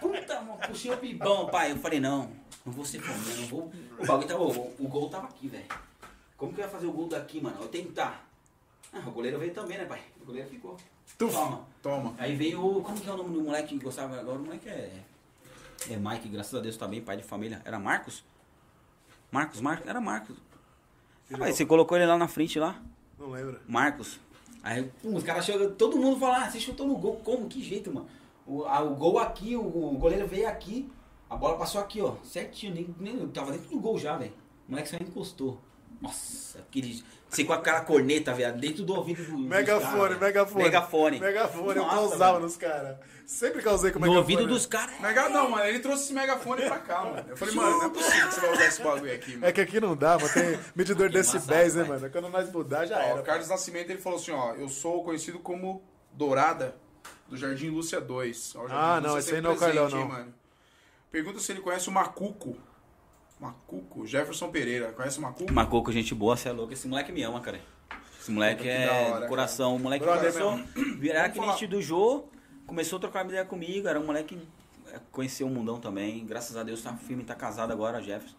Puta, mano, puxei o bibão, pai. Eu falei, não, não vou ser fome, né? Não vou. O bagulho tava. O, o gol tava aqui, velho. Como que eu ia fazer o gol daqui, mano? Eu tentar. Ah, o goleiro veio também, né, pai? O goleiro ficou. Tuf. Toma. Toma. Aí veio. o- Como que é o nome do moleque que gostava agora? O moleque é. É Mike, graças a Deus tá bem, pai de família. Era Marcos? Marcos, Marcos? Era Marcos. Rapaz, você colocou ele lá na frente lá? Não lembro. Marcos. Aí, pum, os caras chegam, todo mundo fala, ah, você chutou no gol, como? Que jeito, mano? O, a- o gol aqui, o, o goleiro veio aqui, a bola passou aqui, ó, certinho, nem, nem tava dentro do gol já, velho. O moleque só encostou. Nossa, aquele. Você com aquela corneta, velho, dentro do ouvido do. Megafone, caras. megafone. Megafone. Megafone, eu Nossa, causava velho. nos caras. Sempre causei com No megafone. ouvido dos caras. Mega não, mano. Ele trouxe esse megafone pra cá, mano. Eu falei, mano, não é possível que você vai usar esse bagulho aqui, mano. É que aqui não dá, mano. Tem medidor [laughs] de decibéis, né, mano? Quando nós mudar, já Ó, era. o Carlos Nascimento ele falou assim, ó, eu sou conhecido como Dourada do Jardim Lúcia 2. Ó, o Jardim Ah, não, Lúcia esse aí não é o Carlão, presente, hein, não. mano. Pergunta se ele conhece o Macuco. Macuco? Jefferson Pereira. Conhece o Macuco? Macoco, gente boa, você é louco. Esse moleque me ama, cara. Esse moleque Puta, é hora, coração. O moleque Brother começou virar Vamos falar. cliente do Jô, começou a trocar ideia comigo. Era um moleque que é, conheceu o mundão também. Graças a Deus tá firme, tá casado agora, Jefferson.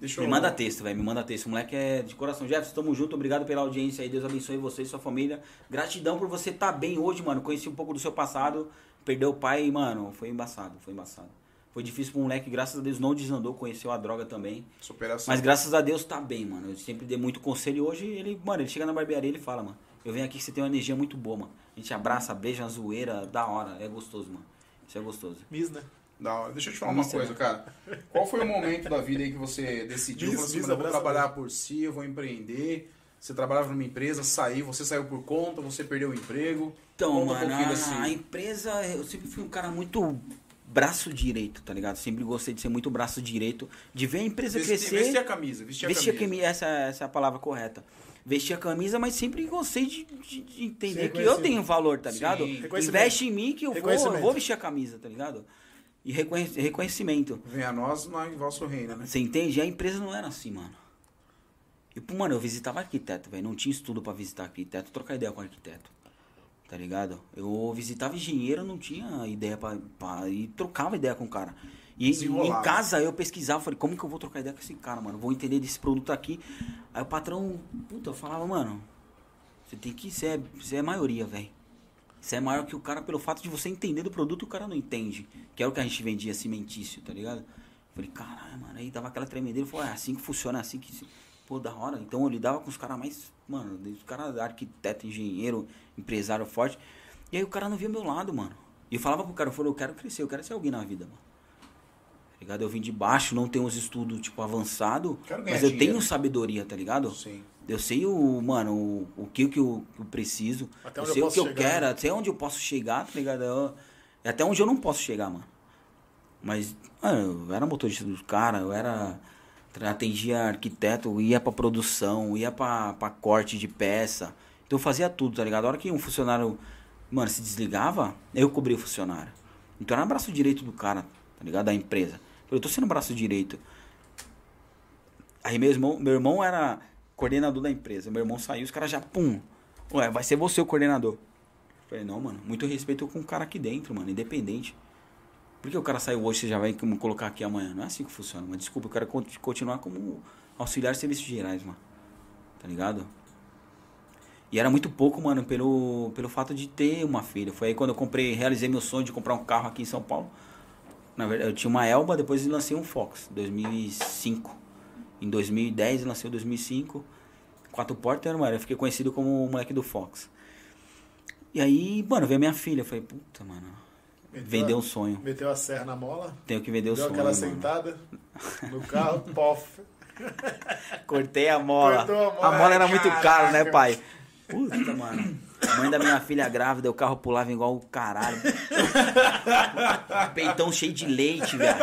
Deixa Me eu... manda texto, velho. Me manda texto. O moleque é de coração. Jefferson, tamo junto. Obrigado pela audiência aí. Deus abençoe você e sua família. Gratidão por você estar bem hoje, mano. Conheci um pouco do seu passado. Perdeu o pai, mano. Foi embaçado. Foi embaçado. Foi difícil pro moleque. Graças a Deus não desandou. Conheceu a droga também. Superação. Mas graças a Deus tá bem, mano. Eu sempre dei muito conselho. E hoje ele, mano, ele chega na barbearia e ele fala, mano. Eu venho aqui que você tem uma energia muito boa, mano. A gente abraça, beija, zoeira, da hora. É gostoso, mano. Isso é gostoso. Miss, né? Da hora. Deixa eu te falar uma Isso, coisa, né? cara. Qual foi o momento da vida aí que você decidiu? Falou assim, mano, eu vou trabalhar por si, eu vou empreender. Você trabalhava numa empresa, saiu, você saiu por conta, você perdeu o emprego. Então, Conta um mano, pouquinho a, desse- a empresa, eu sempre fui um cara muito braço direito, tá ligado? Sempre gostei de ser muito braço direito, de ver a empresa Vestir, crescer. vestir a camisa, vestir a vestir a camisa. camisa, essa, essa é a palavra correta. Vestir a camisa, mas sempre gostei de, de- de entender Sim, que eu tenho valor, tá ligado? Reconhecimento. Investe em mim que eu vou, eu vou vestir a camisa, tá ligado? E reconhe- reconhecimento. Vem a nós em vosso reino, né? Você entende? E a empresa não era assim, mano. E, pô, mano, eu visitava arquiteto, velho. Não tinha estudo pra visitar arquiteto, trocar ideia com arquiteto. Tá ligado? Eu visitava engenheiro, não tinha ideia pra, pra. E trocava ideia com o cara. E em casa eu pesquisava, falei, como que eu vou trocar ideia com esse cara, mano? Vou entender desse produto aqui. Aí o patrão, puta, eu falava, mano, você tem que ser, você é maioria, velho. Você é maior que o cara pelo fato de você entender do produto e o cara não entende. Que era o que a gente vendia cimentício, tá ligado? Falei, caralho, mano. Aí dava aquela tremedeira. Falei, é assim que funciona, é assim que. Pô, da hora. Então eu lidava com os caras mais. Mano, os caras arquiteto, engenheiro, empresário forte. E aí o cara não via meu lado, mano. E eu falava pro cara, eu falei, eu quero crescer, eu quero ser alguém na vida, mano. Tá ligado? Eu vim de baixo, não tenho os estudos, tipo, avançado. Mas eu dinheiro. tenho sabedoria, tá ligado? Sim. Eu sei o, mano, o, o que, que, eu, que eu preciso. Até eu onde eu sei o que eu chegar, quero, né? até onde eu posso chegar, tá ligado? Eu- é até onde eu não posso chegar, mano. Mas, mano, eu era motorista dos caras, eu era. Atendia arquiteto, ia pra produção, ia pra, pra corte de peça. Então eu fazia tudo, tá ligado? A hora que um funcionário, mano, se desligava, eu cobria o funcionário. Então eu era braço direito do cara, tá ligado? Da empresa. Eu tô sendo braço direito. Aí meu irmão, meu irmão era coordenador da empresa. Meu irmão saiu, os caras já, pum. Ué, vai ser você o coordenador. Falei, não, mano, muito respeito com o cara aqui dentro, mano, independente. Por que o cara saiu hoje, você já vai colocar aqui amanhã? Não é assim que funciona, mas desculpa, eu quero con- continuar como auxiliar de serviços gerais, mano. Tá ligado? E era muito pouco, mano, pelo, pelo fato de ter uma filha. Foi aí quando eu comprei, realizei meu sonho de comprar um carro aqui em São Paulo. Na verdade, eu tinha uma Elba, depois lancei um Fox, 2005. Em 2010 eu lancei o 2005. Quatro portas, mano, eu fiquei conhecido como o moleque do Fox. E aí, mano, veio minha filha. Eu falei, puta, mano, Meteu vendeu a- um sonho. Meteu a serra na mola, Tenho que vender o deu sonho. aquela mano. sentada no [laughs] carro, pof. Cortei a mola. Cortou a mola. A mola era muito Caraca. cara, né, pai? Puta, mano. Mãe da minha filha grávida, o carro pulava igual o caralho. Peitão cheio de leite, velho.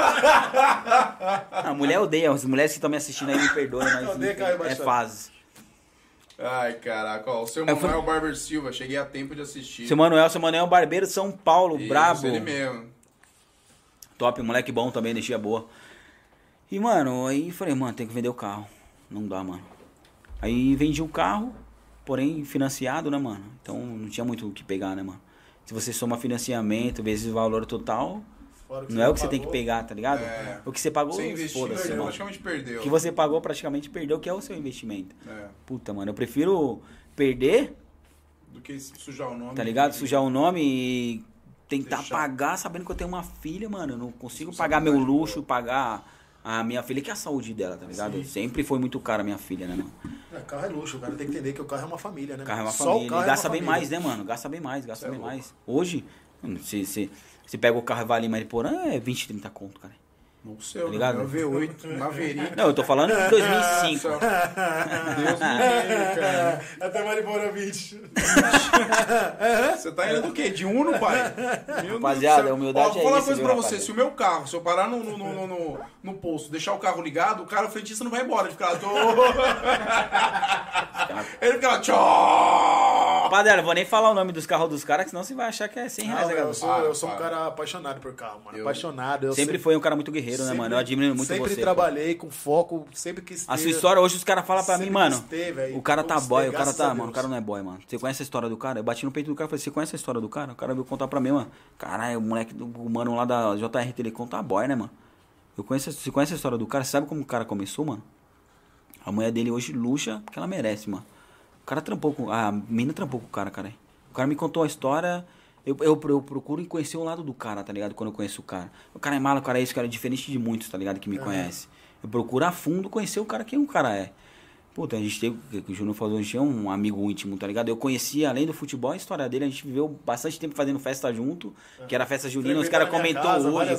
A mulher odeia. As mulheres que estão me assistindo aí me perdoem, mas é embaixado. fase. Ai, caraca, ó, o seu Eu falei- Manuel Barber Silva, cheguei a tempo de assistir. Seu Manuel, seu Manuel Barbeiro de São Paulo, Isso, brabo. ele mesmo. Top, moleque bom também, energia boa. E, mano, aí falei, mano, tem que vender o carro. Não dá, mano. Aí vendi o carro, porém financiado, né, mano? Então não tinha muito o que pegar, né, mano? Se você soma financiamento vezes o valor total, Fora não é o que você tem que pegar, tá ligado? É. O que você pagou, foda-se, mano. praticamente perdeu. O que você pagou praticamente perdeu, que é o seu investimento. É, Puta, mano, eu prefiro perder, do que sujar o nome. tá ligado? Sujar o nome e tentar Deixar. pagar sabendo que eu tenho uma filha, mano. Eu não consigo Responsabilidade pagar meu luxo, pagar a minha filha, que é a saúde dela, tá ligado? Sim. Sempre foi muito cara a minha filha, né, mano? É, carro é luxo, o cara tem que entender que o carro é uma família, né? O carro é uma Só família. o carro e é gasta uma bem família. mais, né, mano? Gasta bem mais, gasta é bem louco. mais. Hoje, se, se, se pega o carro e vai ali em Mariporã, é 20, 30 conto, cara. No seu, Tá ligado? né? Meu V8, Maverick. Não, eu tô falando de 2005. Deus me livre, cara. Até Maribora 20. Você tá indo do quê? De Uno, pai? Meu Rapaziada, a humildade Ó, vou é falar uma coisa pra você. rapaziada? Se o meu carro, se eu parar no, no, no, no, no, no posto, deixar o carro ligado, o cara, o frentista não vai embora. Ele fica lá... [laughs] Ele fica lá... Tchó! Rapaziada, eu vou nem falar o nome dos carros dos caras, que senão você vai achar que é 100 reais. Não, né, eu sou, eu sou um cara apaixonado por carro, mano. Eu- apaixonado. Eu Sempre foi um cara muito guerreiro, né, mano? Eu admiro muito sempre você. trabalhei com foco, sempre quis ter. A sua história, hoje os caras falam pra mim, Sempre mano. quis ter, velho. O cara tá boy, o cara tá. Mano, o cara não é boy, mano. Você conhece a história do cara? Eu bati no peito do cara e falei, você conhece a história do cara? O cara veio contar pra mim, mano. Caralho, o moleque do o mano lá da JR Telecom tá boy, né, mano? Eu conheço, você conhece a história do cara? Você sabe como o cara começou, mano? A mulher dele hoje luxa porque ela merece, mano. O cara trampou com. A mina trampou com o cara, cara. O cara me contou a história. Eu, eu, eu procuro conhecer o lado do cara, tá ligado? Quando eu conheço o cara. O cara é malo, o cara é isso, o cara é diferente de muitos, tá ligado? Que me conhece. Eu procuro a fundo conhecer o cara quem o cara é. Puta, a gente tem, o que o Júnior falou, a gente é um amigo íntimo, tá ligado? Eu conhecia, além do futebol, a história dele, a gente viveu bastante tempo fazendo festa junto, que era festa junina, os caras comentou casa hoje.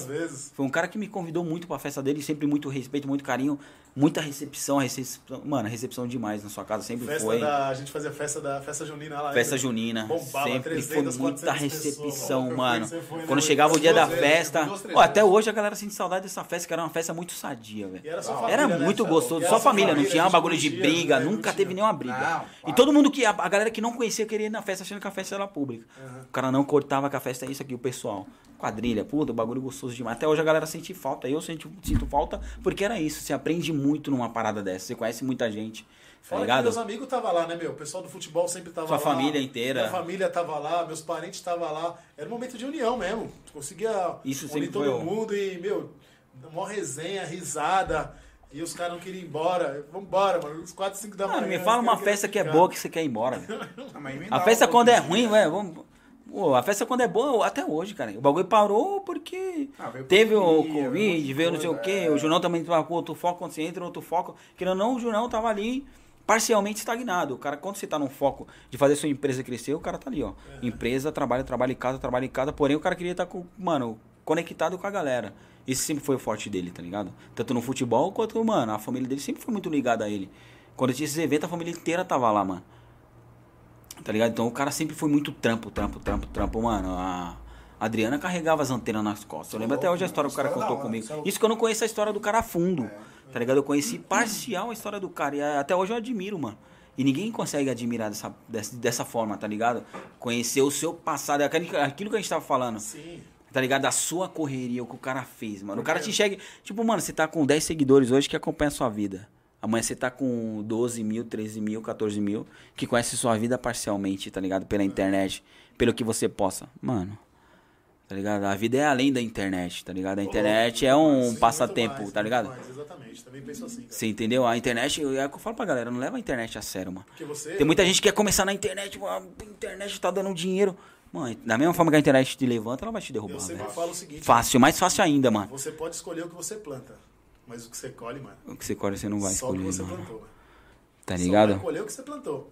Foi um cara que me convidou muito pra festa dele, sempre muito respeito, muito carinho, muita recepção, recepção mano, recepção demais na sua casa, sempre Festa foi. da, a gente fazia festa da festa junina lá. Festa lembra? junina, Bombava, sempre 300, foi muita 400 recepção, pessoas. mano. Foi, né? Quando chegava o dia da vezes, festa, duas, ó, até hoje a galera sente saudade dessa festa, que era uma festa muito sadia, velho. Era só Era família, né? muito Cê é gostoso, só era família, não tinha um bagulho de briga, né? Nunca teve nenhuma briga. Não, e todo mundo que, a, a galera que não conhecia queria ir na festa achando que a festa era pública. O cara não cortava que a festa é isso aqui, o pessoal. Quadrilha, puta, bagulho gostoso demais. Até hoje a galera sente falta, eu sinto, sinto falta, porque era isso, você aprende muito numa parada dessa, você conhece muita gente, tá Fora que ligado? meus amigos estavam lá, né, meu? O pessoal do futebol sempre tava Sua lá. família inteira. Minha família tava lá, meus parentes estavam lá. Era um momento de união mesmo. Conseguia Isso unir todo foi, mundo e, meu, mó resenha, risada. E os caras não queriam ir embora. Vambora, mano. Uns 4, 5 da manhã. Mano, me fala uma festa que é boa que você quer ir embora. velho. Mas A festa quando é ruim, velho, vamos. Pô, a festa quando é boa, até hoje, cara. O bagulho parou porque Ah, teve o Covid, veio não sei o quê. é. O Junão também tava com outro foco, quando você entra outro foco. Querendo ou não, o Junão tava ali parcialmente estagnado. O cara, quando você tá num foco de fazer sua empresa crescer, o cara tá ali, ó. Empresa, trabalho, trabalho em casa, trabalho em casa. Porém, o cara queria estar com, mano, conectado com a galera. Esse sempre foi o forte dele, tá ligado? Tanto no futebol quanto, mano, a família dele sempre foi muito ligada a ele. Quando tinha esses eventos, a família inteira tava lá, mano. Tá ligado? Então o cara sempre foi muito trampo, trampo, trampo, trampo, mano. A Adriana carregava as antenas nas costas. Eu lembro até hoje a história que o cara da contou comigo. isso é. Isso que eu não conheço a história do cara a fundo. Tá ligado? Eu conheci parcial a história do cara. E até hoje eu admiro, mano. E ninguém consegue admirar dessa, dessa, dessa forma, tá ligado? Conhecer o seu passado. Aquilo que a gente tava falando. Sim. Tá ligado? Da sua correria, o que o cara fez, mano. O cara te enxerga. Tipo, mano, você tá com 10 seguidores hoje que acompanha a sua vida. Amanhã você tá com 12 mil, 13 mil, 14 mil, que conhece sua vida parcialmente, tá ligado? Pela internet, pelo que você possa. Mano, tá ligado? A vida é além da internet, tá ligado? A internet é um Sim, passatempo, mais, tá ligado? mais, exatamente. Também penso assim, cara. Você entendeu? A internet, é o que eu falo pra galera, não leva a internet a sério, mano. Porque você... Tem muita gente que quer começar na internet, a internet tá dando dinheiro. Mano, da mesma forma que a internet te levanta, ela vai te derrubar, Eu sempre velho. falo o seguinte. Fácil, mais fácil ainda, mano. Você pode escolher o que você planta. Mas o que você colhe, mano. O que você colhe, você não vai só o que escolher, você mano. plantou, mano. Tá Só ligado? vai colher o que você plantou.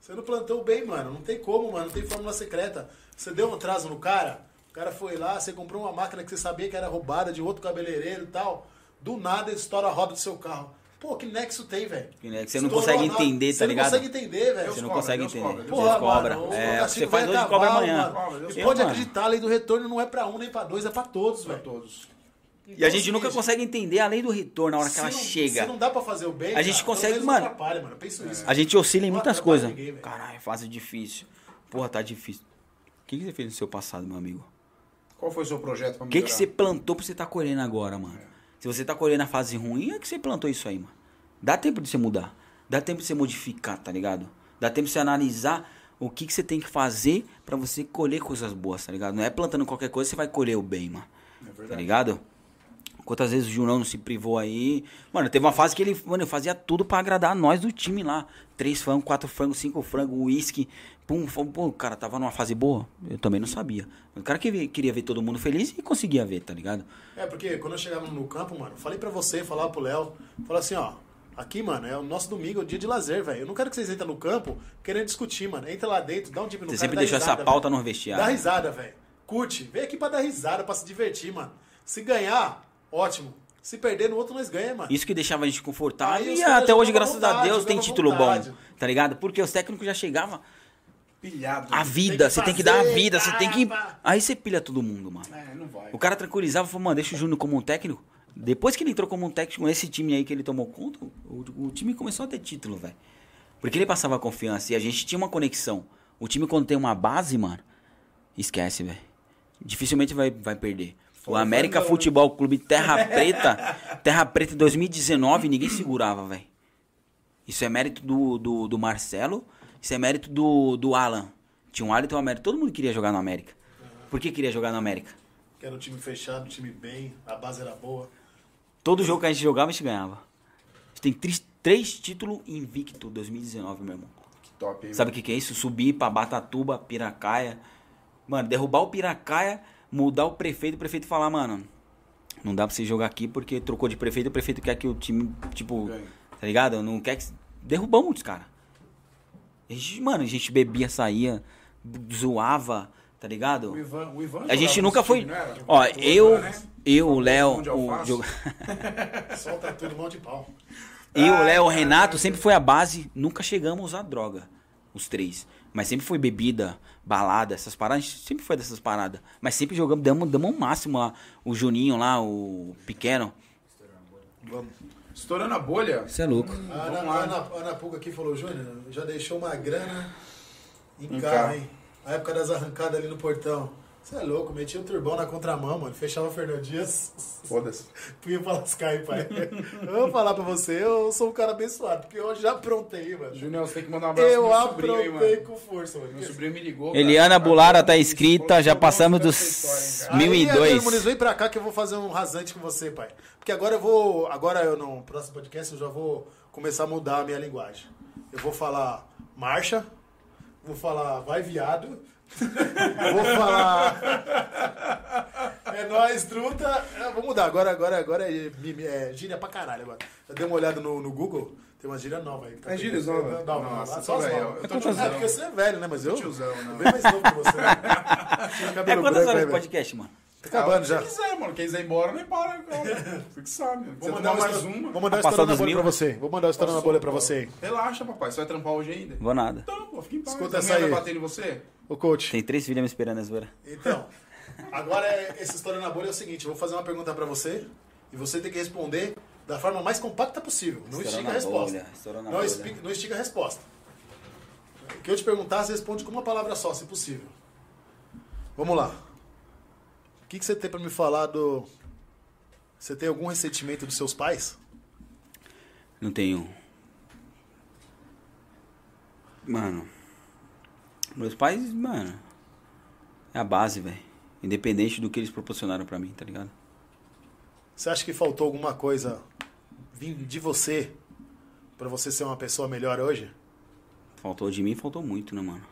Você não plantou bem, mano. Não tem como, mano. Não tem fórmula secreta. Você deu um atraso no cara, o cara foi lá, você comprou uma máquina que você sabia que era roubada de outro cabeleireiro e tal. Do nada estoura a roda do seu carro. Pô, que nexo tem, velho? Que que você não Estourou consegue entender, tá Você ligado? não consegue entender, velho. Você não cobra, consegue Deus entender. cobra, Porra, cobra. mano, o É, você faz vai hoje cobra amanhã. mano. Cobra, Deus E pode mano. acreditar, a lei do retorno não é pra um nem pra dois, é pra todos, Pra velho. todos. E a Então, gente é o nunca consegue entender a lei do retorno na hora que se ela não- chega. Se não dá pra fazer o bem, A gente cara, consegue, mano. Atrapalha, isso. A gente oscila em muitas coisas. Caralho, fase difícil. Porra, tá difícil. O que, que você fez no seu passado, meu amigo? Qual foi o seu projeto pra O que, que você plantou pra você tá colhendo agora, mano? Se você tá colhendo a fase ruim, é que você plantou isso aí, mano. Dá tempo de você mudar. Dá tempo de você modificar, tá ligado? Dá tempo de você analisar o que, que você tem que fazer pra você colher coisas boas, tá ligado? Não é plantando qualquer coisa que você vai colher o bem, mano. tá ligado? Quantas vezes o Junão não se privou aí. Mano, teve uma fase que ele, mano, fazia tudo pra agradar nós do time lá. Três frangos, quatro frangos, cinco frangos, uísque. Pum, pum, o cara tava numa fase boa. Eu também não sabia. O cara que queria ver todo mundo feliz e conseguia ver, tá ligado? É, porque quando eu chegava no campo, mano, falei pra você, falava pro Léo, falava assim, ó, aqui, mano, é o nosso domingo, é o dia de lazer, velho. Eu não quero que vocês entrem no campo querendo discutir, mano. Entra lá dentro, dá um dip no Você cara, sempre deixou risada, essa pauta velho. no vestiário. Dá risada, velho. Curte. Vem aqui pra dar risada, pra se divertir, mano. Se ganhar, ótimo. Se perder, no outro nós ganhamos, mano. Isso que deixava a gente confortável. E até hoje, graças a vontade, Deus, tem título vontade. bom. Tá ligado? Porque os técnicos já chegavam. Pilhado. A né? vida, você tem que dar a vida, você tem que. Aí você pilha todo mundo, mano. É, não vai. O cara tranquilizava e falou, mano, deixa o Júnior como um técnico. Depois que ele entrou como um técnico, esse time aí que ele tomou conta, o, o time começou a ter título, velho. Porque ele passava confiança e a gente tinha uma conexão. O time, quando tem uma base, mano, esquece, velho. Dificilmente vai, vai perder. O América. Futebol Clube Terra [laughs] Preta, Terra Preta em 2019, ninguém segurava, velho. Isso é mérito do, do, do Marcelo, isso é mérito do, do Alan. Tinha um Alan e tem um América. Todo mundo queria jogar no América. Por que queria jogar no América? Que era um time fechado, um time bem, a base era boa. Todo jogo que a gente jogava, a gente ganhava. A gente tem três, três títulos invicto 2019, meu irmão. Que top, hein? Sabe o que, que é isso? Subir pra Batatuba, Piracaia. Mano, derrubar o Piracaia, mudar o prefeito, o prefeito falar, mano, não dá pra você jogar aqui porque trocou de prefeito, o prefeito quer que o time, tipo, tá ligado? Não quer que. Derrubamos os caras. Mano, a gente bebia, saía, zoava, tá ligado? O Ivan, o Ivan A gente nunca foi. time? Ó, O eu, Ivan, né? eu, o Léo, o [laughs] Solta tudo, mão de pau. Eu, o Léo, o Renato sempre foi a base. Nunca chegamos a droga. Os três. Mas sempre foi bebida, balada, essas paradas. A gente sempre foi dessas paradas. Mas sempre jogamos, damos, damos o máximo lá. O Juninho lá, o Pequeno. Vamos. Estourando a bolha. Você é louco. A Ana. Ana, Ana Puga aqui falou, Júnior, já deixou uma grana em Em carro, carro. hein? A época das arrancadas ali no portão. Você é louco, metia o turbão na contramão, mano. Fechava o Fernando Dias. Foda-se. [laughs] Punha pra lascar aí, pai. eu vou falar pra você, eu sou um cara abençoado, porque eu já aprontei, mano. Junior, você tem que mandar um abraço Eu pro meu sobrinho aí, aprontei mano. com força, mano. Meu sobrinho me ligou. Eliana cara. Bulara tá inscrita, já passamos dos história, hein, mil e Aí, vem pra cá que eu vou fazer um rasante com você, pai. Porque agora eu vou. Agora eu no próximo podcast eu já vou começar a mudar a minha linguagem. Eu vou falar marcha, vou falar vai viado, vou falar. É nóis, truta. É, vou mudar. Agora, agora, agora é, mimi- é gíria pra caralho agora. Eu dei uma olhada no, no Google, tem uma gíria nova aí. tá É gíria pegando. nova? Não, não, Nossa, só as velho, novas. eu tô É tiozão. porque você é velho, né? Mas eu. Tiozão, não. Bem mais novo que você. Tinha É quantas branco horas de podcast, mano? Tá acabando já. Se quiser, mano. Quem quiser ir embora, nem para. cara. Fique sabe. Se Vou você mandar mais uma. uma. Vou mandar uma Passar história na bolha mil? pra você. Vou mandar uma história na bolha pra pô. você. Relaxa, papai. Você vai trampar hoje ainda? Vou nada. Então, pô, fica em paz. Escuta essa vai aí. bater em você? Ô, coach. Tem três filhas me esperando zoeira. Então, agora é- essa história na bolha é o seguinte: eu vou fazer uma pergunta pra você e você tem que responder da forma mais compacta possível. Não Estourou estica a resposta. Não, espi- não estica a resposta. O que eu te perguntar, você responde com uma palavra só, se possível. Vamos lá. O que, que você tem pra me falar do. Você tem algum ressentimento dos seus pais? Não tenho. Mano. Meus pais, mano. É a base, velho. Independente do que eles proporcionaram pra mim, tá ligado? Você acha que faltou alguma coisa de você pra você ser uma pessoa melhor hoje? Faltou de mim, faltou muito, né, mano?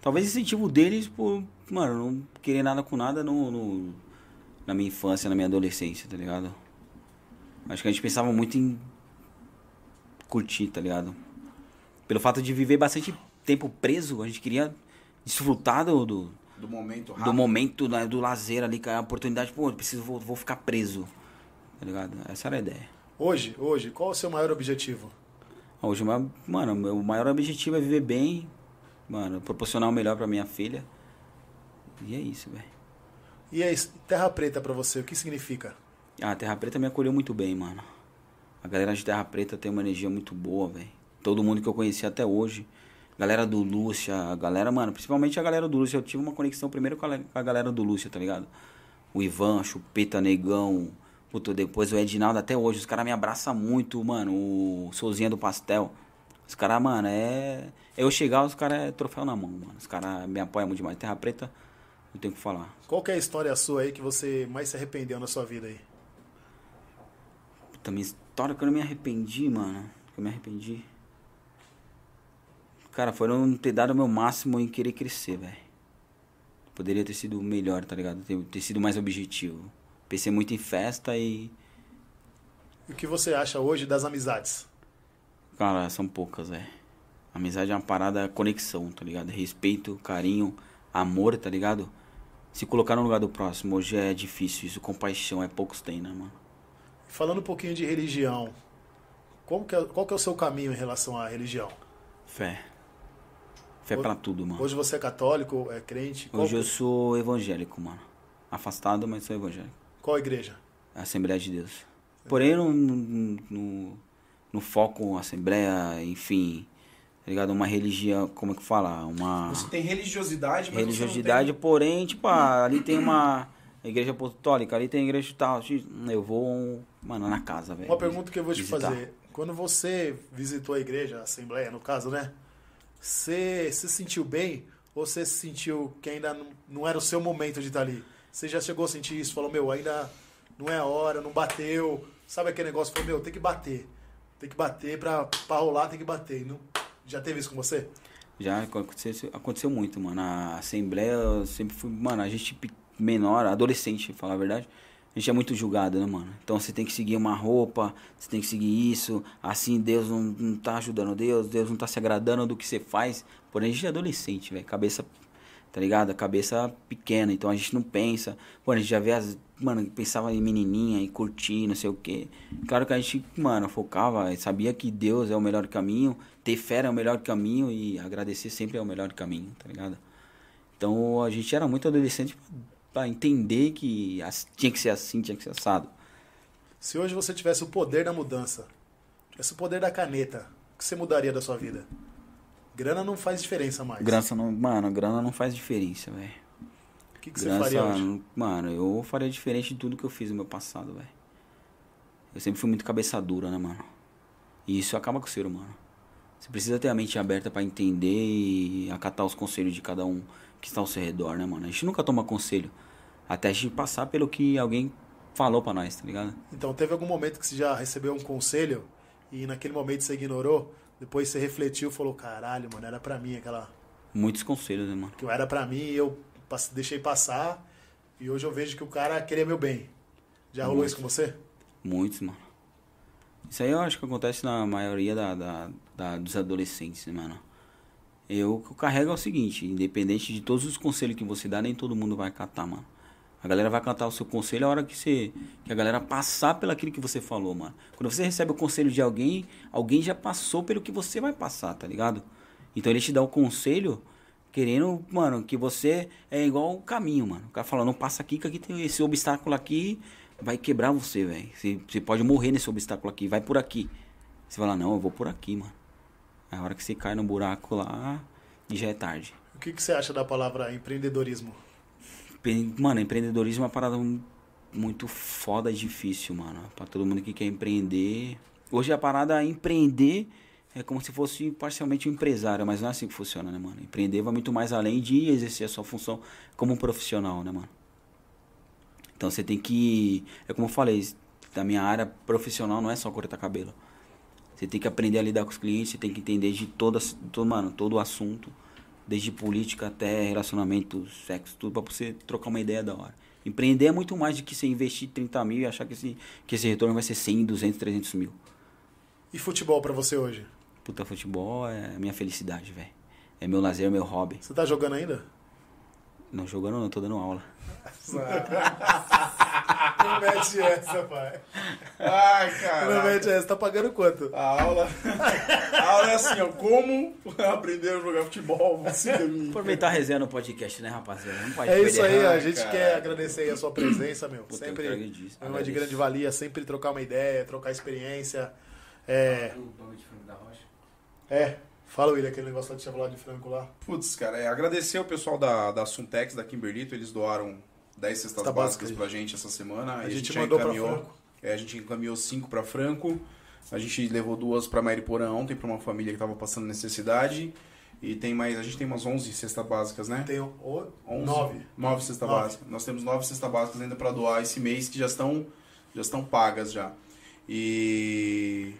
Talvez incentivo deles por, mano, não querer nada com nada no, no- na minha infância, na minha adolescência, tá ligado? Acho que a gente pensava muito em curtir, tá ligado? Pelo fato de viver bastante tempo preso, a gente queria desfrutar do, do, Do momento rápido. do momento, né, do lazer ali, com a oportunidade, pô, eu preciso, vou, vou ficar preso, tá ligado? Essa era a ideia. Hoje, hoje, qual o seu maior objetivo? Hoje, o maior- mano, o meu maior objetivo é viver bem, mano, proporcionar o melhor pra minha filha. E é isso, velho. E a Terra Preta pra você, o que significa? Ah, a Terra Preta me acolheu muito bem, mano. A galera de Terra Preta tem uma energia muito boa, velho. Todo mundo que eu conheci até hoje. Galera do Lúcia, a galera, mano, principalmente a galera do Lúcia. Eu tive uma conexão primeiro com a, com a galera do Lúcia, tá ligado? O Ivan, Chupeta, Negão, puto, depois o Edinaldo até hoje. Os caras me abraçam muito, mano. O Souzinha do Pastel. Os caras, mano, é. Eu chegar, os caras é troféu na mão, mano. Os caras me apoiam muito demais. Terra Preta, não tenho o que falar. Qual que é a história sua aí que você mais se arrependeu na sua vida aí? Puta, minha história que eu não me arrependi, mano. Que eu me arrependi. Cara, não ter dado o meu máximo em querer crescer, velho. Poderia ter sido melhor, tá ligado? Ter, ter sido mais objetivo. Pensei muito em festa e. E o que você acha hoje das amizades? Cara, são poucas, velho. Amizade é uma parada conexão, tá ligado? Respeito, carinho, amor, tá ligado? Se colocar no lugar do próximo, hoje é difícil isso. Compaixão é poucos têm, né, mano? Falando um pouquinho de religião, como que é, qual que é o seu caminho em relação à religião? Fé. Fé pra tudo, mano. Hoje você é católico, é crente? Qual, Hoje eu sou evangélico, mano. Afastado, mas sou evangélico. qual igreja? Assembleia de Deus. Porém, no, no, no, foco, Assembleia, enfim, tá ligado? Uma religião, como é que fala? Uma Você tem religiosidade, mas religiosidade, porém, tipo, ah, ali tem uma igreja apostólica, ali tem igreja tal. Eu vou, mano, na casa, velho. Uma pergunta que eu vou te Visitar. fazer. Quando você visitou a igreja, a assembleia, no caso, né? Você se sentiu bem ou você se sentiu que ainda não, não era o seu momento de estar ali? Você já chegou a sentir isso? Falou, meu, ainda não é a hora, não bateu. Sabe aquele negócio? Falou, meu, tem que bater. Tem que bater pra, pra rolar, tem que bater. Não, já teve isso com você? Já aconteceu, aconteceu muito, mano. A Assembleia, eu sempre fui, mano, a gente menor, adolescente, falar a verdade, a gente é muito julgado, né, mano? Então você tem que seguir uma roupa, você tem que seguir isso, assim Deus não, não tá ajudando Deus, Deus não tá se agradando do que você faz. Porém, a gente é adolescente, velho, cabeça, tá ligado? Cabeça pequena, então a gente não pensa. Pô, a gente já vê as, mano, pensava em menininha e curtir, não sei o quê. Claro que a gente, mano, focava, sabia que Deus é o melhor caminho, ter fé é o melhor caminho e agradecer sempre é o melhor caminho, tá ligado? Então a gente era muito adolescente pra entender que tinha que ser assim, tinha que ser assado. Se hoje você tivesse o poder da mudança, tivesse o poder da caneta, o que você mudaria da sua vida? Grana não faz diferença mais. Grana não, mano, grana não faz diferença, velho. O que, que você Grana, faria hoje? mano, eu faria diferente de tudo que eu fiz no meu passado, velho. Eu sempre fui muito cabeça dura, né, mano? E isso acaba com o ser humano. Você precisa ter a mente aberta pra entender e acatar os conselhos de cada um que está ao seu redor, né, mano? A gente nunca toma conselho até a gente passar pelo que alguém falou pra nós, tá ligado? Então, teve algum momento que você já recebeu um conselho e naquele momento você ignorou? Depois você refletiu e falou: caralho, mano, era pra mim aquela. Muitos conselhos, né, mano? Que era pra mim e eu deixei passar e hoje eu vejo que o cara queria meu bem. Já rolou isso com você? Muitos, mano. Isso aí eu acho que acontece na maioria da, da- da- dos adolescentes, né, mano? Eu, o que eu carrego é o seguinte, independente de todos os conselhos que você dá, nem todo mundo vai acatar, mano. A galera vai acatar o seu conselho a hora que você. Que a galera passar pelo aquilo que você falou, mano. Quando você recebe o conselho de alguém, alguém já passou pelo que você vai passar, tá ligado? Então ele te dá o conselho querendo, mano, que você é igual o caminho, mano. O cara fala, não passa aqui, que aqui tem esse obstáculo aqui, vai quebrar você, velho. Você, você pode morrer nesse obstáculo aqui, vai por aqui. Você fala, não, eu vou por aqui, mano. A hora que você cai no buraco lá, já é tarde. O que, que você acha da palavra empreendedorismo? Mano, empreendedorismo é uma parada mu- muito foda e difícil, mano. Pra todo mundo que quer empreender. Hoje a parada é empreender é como se fosse parcialmente um empresário, mas não é assim que funciona, né, mano? Empreender vai muito mais além de exercer a sua função como um profissional, né, mano? Então você tem que. É como eu falei, da minha área profissional não é só cortar cabelo. Você tem que aprender a lidar com os clientes, você tem que entender de todas, todo, mano, todo o assunto, desde política até relacionamento, sexo, tudo, pra você trocar uma ideia da hora. Empreender é muito mais do que você investir 30 mil e achar que esse, que esse retorno vai ser 100, 200, 300 mil. E futebol pra você hoje? Puta, futebol é minha felicidade, velho. É meu lazer, é meu hobby. Você tá jogando ainda? Não jogando, não, tô dando aula. Não mete essa, pai. Ai, Não cara. mete essa. Tá pagando quanto? A aula. A aula é assim, ó. Como aprender a jogar futebol? Você me. Aproveitar a resenha no podcast, né, rapaziada? Não pode É isso aí, a Ai, gente cara. quer agradecer aí a sua presença, meu. Puta, sempre que é uma de grande valia, sempre trocar uma ideia, trocar experiência. É, O bagulho de frango da rocha. é. Fala, William, aquele negócio lá de chocolate de frango lá. Putz, cara, é agradecer o pessoal da, da Suntex, da Kimberlito. Eles doaram 10 cestas Cesta básicas básica pra gente essa semana. A gente já mandou pra encaminhou. Franco. É, a gente encaminhou 5 pra Franco. A gente levou duas para Mariporã ontem, para uma família que estava passando necessidade. E tem mais, a gente tem umas 11 cestas básicas, né? Tem o, 11, nove. Nove cestas Nove. básicas. Nós temos nove cestas básicas ainda para doar esse mês que já estão, já estão pagas já. E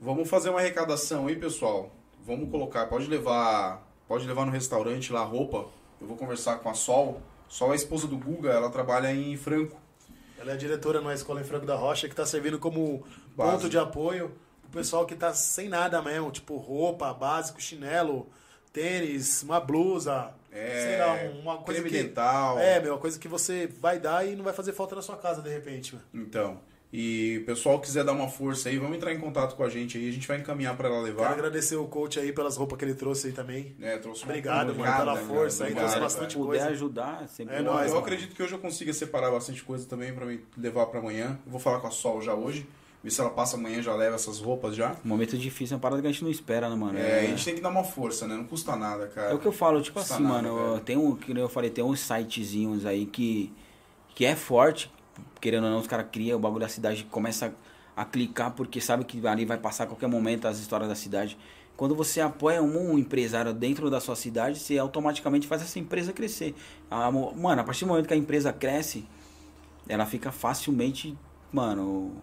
vamos fazer uma arrecadação aí, pessoal. Vamos colocar, pode levar, pode levar no restaurante lá roupa. Eu vou conversar com a Sol. É a esposa do Guga, ela trabalha em Franco. Ela é diretora numa escola em Franco da Rocha que está servindo como Base. ponto de apoio o pessoal que tá sem nada mesmo, tipo roupa, básico, chinelo, tênis, uma blusa, É, sei lá, uma coisa creme que dental. É, meu, uma coisa que você vai dar e não vai fazer falta na sua casa de repente, meu. Então, e o pessoal quiser dar uma força aí, vamos entrar em contato com a gente aí, a gente vai encaminhar para ela Quero levar. agradecer o coach aí pelas roupas que ele trouxe aí também. É, trouxe Obrigado, mano, obrigado, pela né, força aí, obrigado, trouxe bastante Se puder coisa. ajudar, sempre É nóis, eu mano. acredito que hoje eu consiga separar bastante coisa também pra me levar pra amanhã. Eu vou falar com a Sol já hoje. Ver se ela passa amanhã já leva essas roupas já. Momento difícil é uma parada que a gente não espera, né, mano? É, a gente tem que dar uma força, né? Não custa nada, cara. É o que eu falo, tipo assim, nada, mano, velho. tem um, que nem eu falei, tem uns sitezinhos aí que, que é forte, querendo ou não, os caras criam o bagulho da cidade, começa a clicar porque sabe que ali vai passar a qualquer momento as histórias da cidade. Quando você apoia um empresário dentro da sua cidade, você automaticamente faz essa empresa crescer. A mano, a partir do momento que a empresa cresce, ela fica facilmente, mano,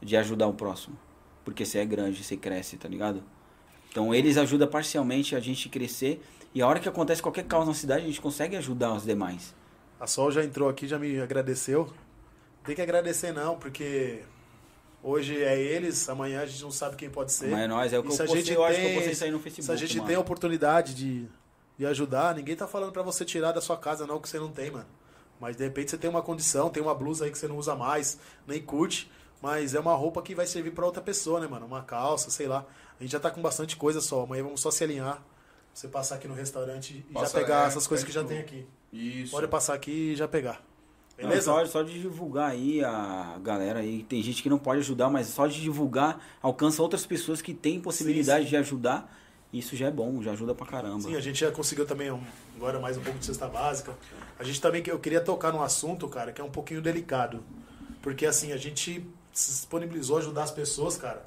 de ajudar o próximo. Porque você é grande, você cresce, tá ligado? Então eles ajudam parcialmente a gente crescer. E a hora que acontece qualquer caos na cidade, a gente consegue ajudar os demais. A Sol já entrou aqui, já me agradeceu. Tem que agradecer não, porque hoje é eles, amanhã a gente não sabe quem pode ser. Mas é nóis, é o que E eu postei, gente eu acho que eu tem- postei isso aí no Facebook. Se a gente mano. tem a oportunidade de, de ajudar, ninguém tá falando pra você tirar da sua casa não que você não tem, mano. Mas de repente você tem uma condição, tem uma blusa aí que você não usa mais, nem curte, mas é uma roupa que vai servir pra outra pessoa, né, mano? Uma calça, sei lá. A gente já tá com bastante coisa só, amanhã vamos só se alinhar. Você passar aqui no restaurante e Passa, já pegar é, essas coisas que já tem aqui. Isso. Pode passar aqui e já pegar. Não, Beleza? só, só de divulgar aí a galera aí. Tem gente que não pode ajudar, mas só de divulgar alcança outras pessoas que têm possibilidade sim. de ajudar. Isso já é bom, já ajuda pra caramba. Sim, a gente já conseguiu também um- agora mais um pouco de cesta básica. A gente também, eu queria tocar num assunto, cara, que é um pouquinho delicado. Porque assim, a gente se disponibilizou a ajudar as pessoas, cara.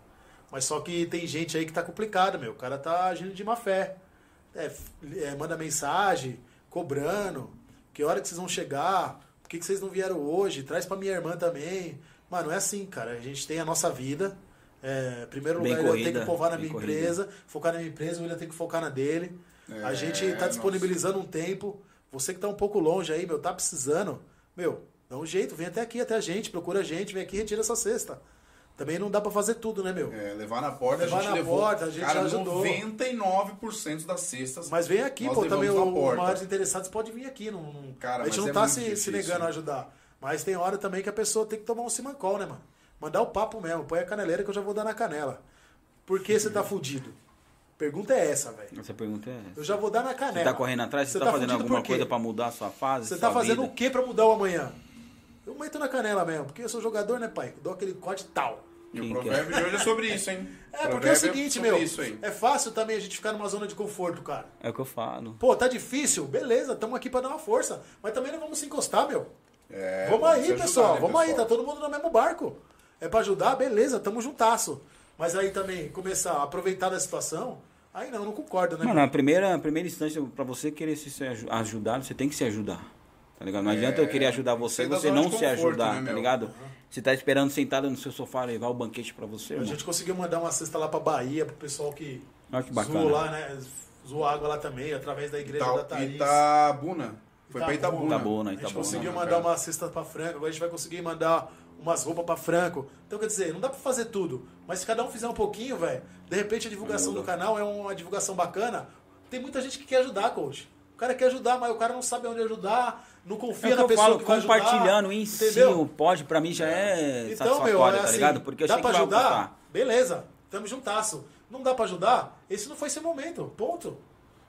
Mas só que tem gente aí que tá complicado, meu. O cara tá agindo de má fé. É, é, manda mensagem, cobrando. Que hora que vocês vão chegar? Por que, que vocês não vieram hoje? Traz pra minha irmã também. Mano, não é assim, cara. A gente tem a nossa vida. É, primeiro Bem lugar, eu tenho corrida, que povar na minha corrida. empresa, focar na minha empresa, o William tem que focar na dele. a É, gente tá nossa. disponibilizando um tempo. Você que tá um pouco longe aí, meu, tá precisando, meu, dá um jeito, vem até aqui, até a gente, procura a gente, vem aqui e retira essa cesta. Também não dá pra fazer tudo, né, meu? É, levar na porta, Levar a gente na levou. porta, a gente cara, já ajudou. 99% das cestas. Mas vem aqui, pô, também o, os maiores interessados podem vir aqui. Não, não- Cara, a gente mas não é tá se, se negando a ajudar. Mas tem hora também que a pessoa tem que tomar um simancol, né, mano? Mandar o papo mesmo, põe a caneleira que eu já vou dar na canela. Por que você tá fudido? Pergunta é essa, velho. Essa pergunta é essa. Eu já vou dar na Você canela. tá correndo atrás? Você, Você tá, tá fazendo alguma coisa pra mudar a sua fase? Você sua tá fazendo vida? o que pra mudar o amanhã? Eu meto na canela mesmo, porque eu sou jogador, né, pai? Dou aquele corte tal. E o Quem provérbio de hoje é sobre isso, hein? [laughs] É, porque é o Provérbio seguinte, meu. Isso aí. É fácil também a gente ficar numa zona de conforto, cara. É o que eu falo. Pô, tá difícil? Beleza, estamos aqui pra dar uma força. Mas também não vamos se encostar, meu. É, vamos se aí, ajudar, pessoal. né, vamos aí, pessoal? tá todo mundo no mesmo barco. É pra ajudar, beleza, tamo juntasso. Mas aí também começar a aproveitar da situação, aí não, não concordo, né? Mano, a primeira, primeira instância, pra você querer se ajudar, você tem que se ajudar. Tá ligado? Não É, adianta eu querer ajudar você e você não se conforto, ajudar, né, tá ligado? Você tá esperando sentado no seu sofá levar o banquete pra você, A irmão. gente conseguiu mandar uma cesta lá pra Bahia, pro pessoal que Olha que zoou bacana. lá, né? Zoou água lá também, através da igreja da Ita, Thaís. Itabuna. Foi pra Itabuna. Itabuna. Itabuna, A gente Itabuna. conseguiu mandar cara. uma cesta pra Franco, agora a gente vai conseguir mandar umas roupas pra Franco. Então, quer dizer, não dá pra fazer tudo. Mas se cada um fizer um pouquinho, velho, de repente a divulgação do canal é uma divulgação bacana. Tem muita gente que quer ajudar, coach. O cara quer ajudar, mas o cara não sabe onde ajudar, não É confia que na eu pessoa falo, que vai compartilhando ajudar. em si entendeu? o pod, pra mim já é Então, satisfatório, meu, é tá assim, ligado? Porque eu dá pra ajudar? Beleza, tamo juntasso. Não dá pra ajudar? Esse não foi seu momento, ponto.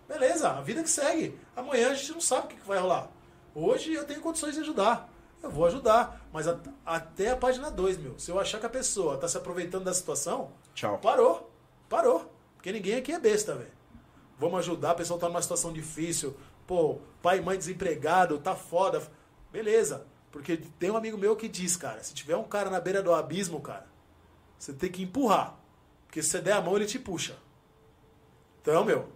Beleza, a vida que segue. Amanhã a gente não sabe o que que vai rolar. Hoje eu tenho condições de ajudar. Eu vou ajudar. Mas a- até a página 2, meu. Se eu achar que a pessoa tá se aproveitando da situação, Tchau. parou. Parou. Porque ninguém aqui é besta, velho. Vamos ajudar, a pessoa tá numa situação difícil. Pô, pai e mãe desempregado, tá foda. Beleza. Porque tem um amigo meu que diz, cara, se tiver um cara na beira do abismo, cara, Você tem que empurrar. Porque se você der a mão, ele te puxa. Então, meu,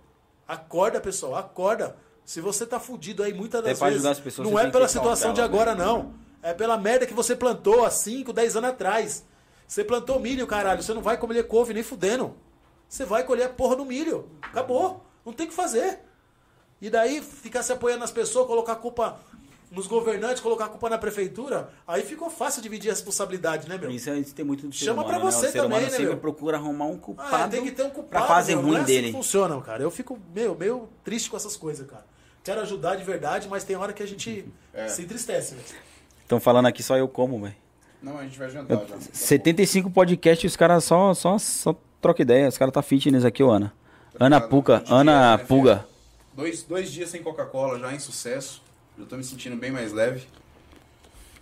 acorda, pessoal, acorda. Se você tá fudido aí muitas das vezes, as pessoas, não é pela situação de agora, né? não. É pela merda que você plantou há 5, 10 anos atrás. Você plantou milho, caralho. Você não vai colher couve nem fudendo. Você vai colher a porra do milho. Acabou. Não tem o que fazer. E daí ficar se apoiando nas pessoas, colocar a culpa nos governantes, colocar a culpa na prefeitura, aí ficou fácil dividir a responsabilidade, né, meu? Isso, é- isso tem muito do ser Chama humano, pra você né? O ser também, humano né, sempre meu? procura arrumar um Ah, culpado tem que ter um culpado. pra fase meu. ruim não é dele. Assim que funciona, cara. Eu fico meio, meio triste com essas coisas, cara. Quero ajudar de verdade, mas tem hora que a gente [laughs] É. se entristece, velho. Estão falando aqui só eu como, velho. Não, a gente vai jantar já. 75 podcasts e os caras só, só, só troca ideia. Os caras tá fitness aqui, ô Ana. Ana? Puca, Dia, Ana né, Puga. Dois, dois dias sem Coca-Cola já em sucesso. Já tô me sentindo bem mais leve.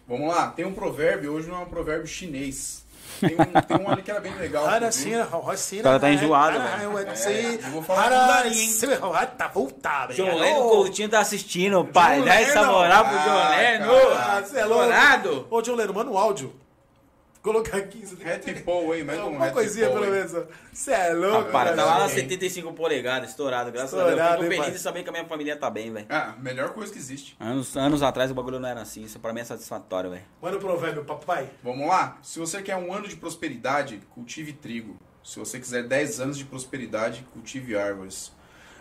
Vamos lá, tem um provérbio, hoje não é um provérbio chinês. Tem um, tem um ali que era bem legal. Cara, eu O cara tá enjoado, eu vou falar mandarim, hein? Tá voltado, John Lennon Coutinho tá assistindo, pai. Dá essa moral pro Ah, John. Você é. Ô, John Lennon, manda um áudio. Colocar aqui. Você tem que Happy Paul aí, manda um Uma coisinha pelo menos. Você é louco, Para, tá lá nas 75 polegadas, estourado, graças a Estourado, Deus. hein, Fico feliz pai? de saber que a minha família tá bem, velho. Ah, melhor coisa que existe. Anos, anos atrás o bagulho não era assim, isso pra mim é satisfatório, velho. Manda o provérbio, papai. Vamos lá? Se você quer um ano de prosperidade, cultive trigo. Se você quiser 10 anos de prosperidade, cultive árvores.